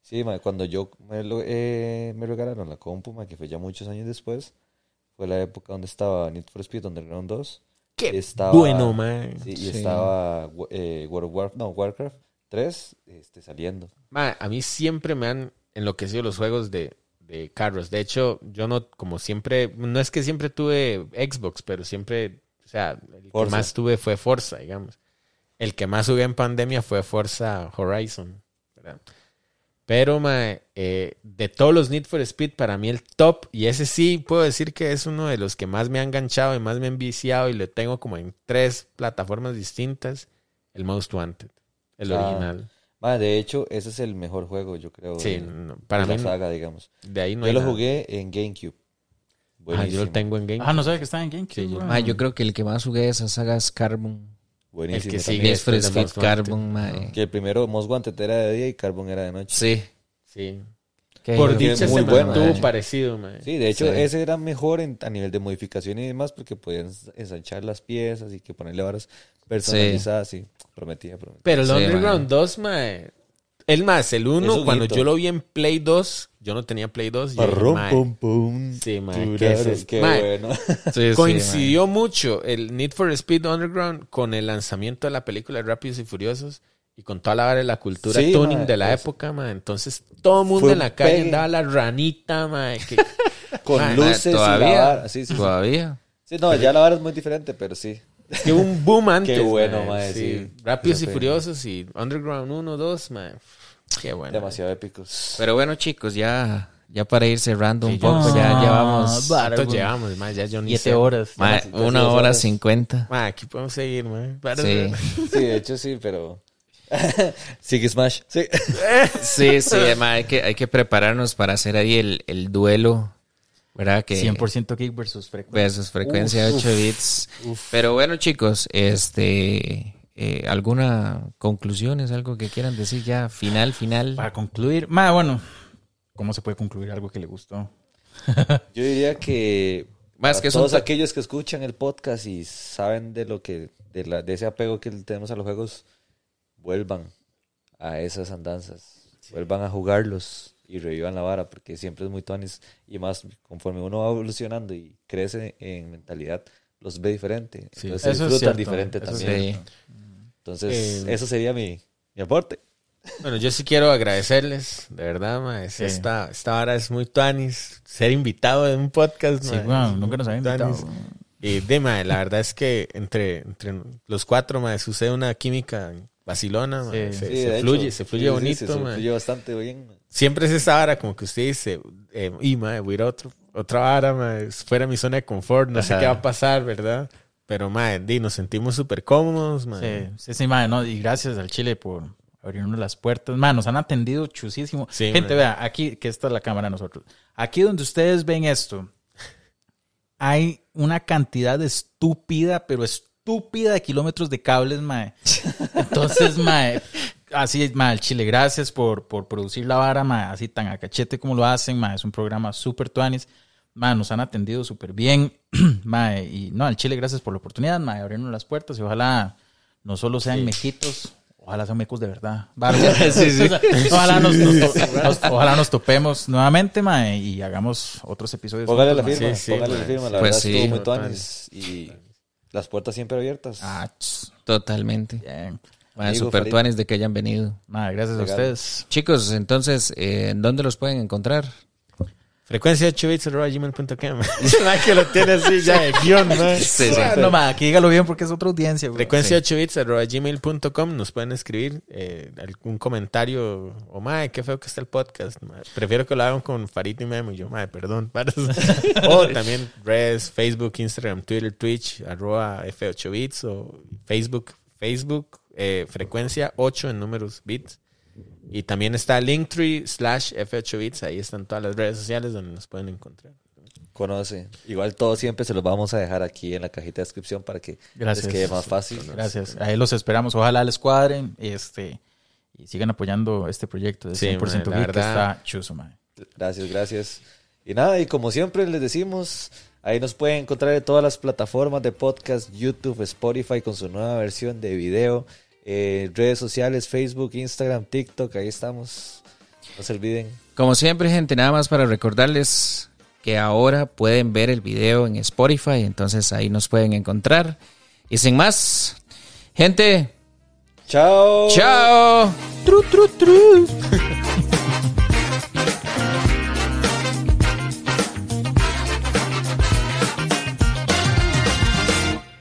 Speaker 1: Sí, man, cuando yo me, lo- eh, me regalaron la compu, man, que fue ya muchos años después, fue la época donde estaba Need for Speed Underground 2
Speaker 4: Qué
Speaker 1: Estaba-
Speaker 4: bueno, mae.
Speaker 1: Sí, y
Speaker 2: Sí.
Speaker 1: estaba eh, World of War, no, Warcraft 3 este, saliendo.
Speaker 4: Mae, a mí siempre me han enloquecido los juegos de, de carros. De hecho, yo no, como siempre, no es que siempre tuve Xbox, pero siempre, o sea, el que más tuve fue Forza, digamos. El que más jugué en pandemia fue Forza Horizon. ¿verdad? Pero, mae, eh, de todos los Need for Speed, para mí el top, y ese sí puedo decir que es uno de los que más me ha enganchado y más me ha enviciado, y lo tengo como en tres plataformas distintas, el Most Wanted, el
Speaker 1: Ah,
Speaker 4: original.
Speaker 1: Ma, de hecho, ese es el mejor juego, yo creo.
Speaker 4: Sí,
Speaker 1: de,
Speaker 4: no,
Speaker 1: de
Speaker 4: para
Speaker 1: la
Speaker 4: mí
Speaker 1: saga, digamos.
Speaker 4: de ahí no
Speaker 1: yo
Speaker 4: hay
Speaker 1: lo
Speaker 4: nada.
Speaker 1: jugué en GameCube.
Speaker 4: Ah, yo lo tengo en Game.
Speaker 3: Ah, no sabe que está en GameCube.
Speaker 4: Sí, yo-
Speaker 2: yo creo que el que más jugué de esa saga es Carbon.
Speaker 1: Buenísimo.
Speaker 4: El que sigue
Speaker 2: Speed
Speaker 4: Most Wanted.
Speaker 2: Carbon, ma.
Speaker 1: Que el primero Most Wanted era de día y Carbon era de noche.
Speaker 2: Sí.
Speaker 4: Sí.
Speaker 2: Qué
Speaker 4: Por dicha
Speaker 1: muy
Speaker 4: se
Speaker 1: bueno,
Speaker 4: mantuvo
Speaker 1: mae.
Speaker 4: parecido, mae.
Speaker 1: Sí, de hecho,
Speaker 2: Sí.
Speaker 1: ese era mejor en- a nivel de modificación y demás porque podían ensanchar las piezas y que ponerle varas personalizadas. Sí, prometía, prometía.
Speaker 4: Pero el
Speaker 2: Sí,
Speaker 4: Underground
Speaker 2: mae.
Speaker 4: 2, mae. El más, el
Speaker 1: Es
Speaker 4: 1,
Speaker 1: un
Speaker 4: cuando yo lo vi en Play 2, yo no tenía Play 2. y,
Speaker 1: Parrum,
Speaker 4: mae,
Speaker 1: pum, pum.
Speaker 4: Sí, mae, ¿qué es?
Speaker 1: Qué
Speaker 4: Mae,
Speaker 1: bueno.
Speaker 2: Sí, sí,
Speaker 4: Coincidió mucho el Need for Speed Underground con el lanzamiento de la película de Rápidos y Furiosos y con toda la, vara de la cultura
Speaker 1: Sí,
Speaker 4: tuning
Speaker 1: mae,
Speaker 4: de la
Speaker 1: es-
Speaker 4: época, mae. Entonces, todo el mundo
Speaker 1: Fue
Speaker 4: en la calle
Speaker 1: pegue.
Speaker 4: andaba la ranita, mae. que-
Speaker 1: Con
Speaker 4: Mae,
Speaker 1: luces y la
Speaker 2: todavía.
Speaker 1: vara. Sí, sí, sí.
Speaker 2: Todavía.
Speaker 1: Sí, no, ya la vara es muy diferente, pero sí.
Speaker 4: Es que hubo un boom antes.
Speaker 1: Qué bueno,
Speaker 4: mae,
Speaker 1: sí.
Speaker 4: Rápidos y. Furiosos y Underground 1, 2, mae. Qué bueno.
Speaker 1: Demasiado épicos.
Speaker 2: Pero bueno, chicos, ya, ya para ir cerrando un
Speaker 4: Sí,
Speaker 2: poco,
Speaker 3: ya-
Speaker 2: ya
Speaker 3: Ah,
Speaker 2: llevamos
Speaker 3: va.
Speaker 4: ¿Cuánto llevamos, mae? Ya yo ni
Speaker 3: Siete
Speaker 4: sé.
Speaker 3: horas.
Speaker 2: ma, una hora cincuenta.
Speaker 4: Aquí podemos seguir. Para-
Speaker 2: Sí.
Speaker 1: Sí, de hecho sí, pero... Sigue Smash. Sí.
Speaker 2: Sí, sí, ma, hay que, hay que prepararnos para hacer ahí el, el duelo, ¿verdad? Que
Speaker 3: 100% kick versus frecuencia.
Speaker 2: versus frecuencia 8 bits. Pero bueno, chicos, este, eh, ¿alguna conclusión? ¿Es algo que quieran decir ya? Final, final.
Speaker 3: Para concluir, ma, bueno, ¿cómo se puede concluir algo que le gustó?
Speaker 1: Yo diría que
Speaker 2: Más que
Speaker 1: todos
Speaker 2: to-
Speaker 1: aquellos que escuchan el podcast y saben de lo que de, la, de ese apego que tenemos a los juegos, vuelvan a esas andanzas, vuelvan a jugarlos y revivan la vara porque siempre es muy tonis y más conforme uno va evolucionando y crece en mentalidad los ve diferente,
Speaker 4: Sí.
Speaker 1: entonces se
Speaker 3: Eso es
Speaker 1: disfrutan
Speaker 3: cierto,
Speaker 1: diferente
Speaker 3: eso es
Speaker 1: también.
Speaker 2: Sí.
Speaker 1: Entonces,
Speaker 4: Eh,
Speaker 1: eso sería mi, mi aporte.
Speaker 4: Bueno, yo sí quiero agradecerles, de verdad, mae.
Speaker 3: Sí.
Speaker 4: Esta, esta hora es muy tuanis. Ser invitado en un podcast,
Speaker 3: Sí,
Speaker 4: mae,
Speaker 3: bueno,
Speaker 4: es
Speaker 3: nunca nos habían invitado.
Speaker 4: tuanis. Y de, mae, la verdad es que entre, entre los cuatro, mae, sucede una química vacilona, mae.
Speaker 3: Sí.
Speaker 4: Se,
Speaker 1: Sí,
Speaker 4: se fluye,
Speaker 1: hecho,
Speaker 4: se fluye
Speaker 1: sí, sí,
Speaker 4: bonito,
Speaker 1: se
Speaker 4: mae.
Speaker 1: fluye bastante bien.
Speaker 4: Siempre es esa vara como que usted dice, eh, y mae, voy a ir a otro, otra vara, mae, fuera de mi zona de confort, no sé
Speaker 3: Ajá.
Speaker 4: qué va a pasar, ¿verdad? Pero, mae, di, nos sentimos súper cómodos, mae.
Speaker 3: Sí, sí, sí, ma, no, y gracias al Chile por abrirnos las puertas. Ma, nos han atendido chusísimo.
Speaker 4: Sí,
Speaker 3: Gente,
Speaker 4: ma.
Speaker 3: vea, aquí, que esta es la cámara de nosotros. Aquí donde ustedes ven esto, hay una cantidad estúpida, pero estúpida de kilómetros de cables, mae. Entonces, mae, así es, mae, el Chile, gracias por, por producir la vara, mae, así tan a cachete como lo hacen, mae. Es un programa súper tuanis. Mae, nos han atendido súper bien. mae, y no, al Chile, gracias por la oportunidad, mae, abrirnos las puertas y ojalá no solo sean mejitos, ojalá sean mecos de verdad.
Speaker 2: Sí, sí.
Speaker 3: ojalá, nos, nos nos- ojalá nos topemos nuevamente, mae, y hagamos otros episodios.
Speaker 1: Póngale la
Speaker 3: juntos, mae.
Speaker 1: firma,
Speaker 4: Sí, sí,
Speaker 1: póngale la firma, la
Speaker 2: Pues
Speaker 1: verdad
Speaker 2: sí.
Speaker 1: estuvo muy tuanis y las puertas siempre abiertas.
Speaker 3: Ah,
Speaker 2: Totalmente.
Speaker 3: bien.
Speaker 2: Ma,
Speaker 1: Amigo
Speaker 2: super tuanes de que hayan venido.
Speaker 3: Nada, gracias
Speaker 1: Legal.
Speaker 3: a ustedes.
Speaker 2: Chicos, entonces, eh, ¿en dónde los pueden encontrar?
Speaker 4: Frecuencia 8 bits arroba gmail.com. Que lo tiene así ya de guion, mae.
Speaker 2: Sí, sí.
Speaker 3: No, ma, aquí dígalo bien porque es otra audiencia. güey.
Speaker 4: Frecuencia 8 bits arroba gmail.com nos pueden escribir eh, algún comentario o mae, qué feo que está el podcast. Prefiero que lo hagan con Farid y Memo y yo, mae, perdón. o también redes, Facebook, Instagram, Twitter, Twitch, arroba F8 bits o Facebook, Facebook, eh, frecuencia 8 en números bits. Y también está Linktree slash F8 bits, ahí están todas las redes sociales donde nos pueden encontrar.
Speaker 1: Conoce. Igual todo siempre se los vamos a dejar aquí en la cajita de descripción para que
Speaker 3: Gracias.
Speaker 1: les quede más fácil.
Speaker 3: Gracias. Ahí los esperamos. Ojalá les cuadren este, y sigan apoyando este proyecto de
Speaker 4: Sí,
Speaker 3: 100%
Speaker 4: ma, la
Speaker 3: Geek que
Speaker 4: verdad.
Speaker 3: está chuzo, ma.
Speaker 1: Gracias, gracias. Y nada, y como siempre les decimos, ahí nos pueden encontrar en todas las plataformas de podcast, YouTube, Spotify con su nueva versión de video, eh, redes sociales, Facebook, Instagram, TikTok, ahí estamos. No se olviden.
Speaker 2: Como siempre, gente, nada más para recordarles que ahora pueden ver el video en Spotify, entonces ahí nos pueden encontrar. Y sin más, gente,
Speaker 1: Chao.
Speaker 2: chao. Tru, tru, tru.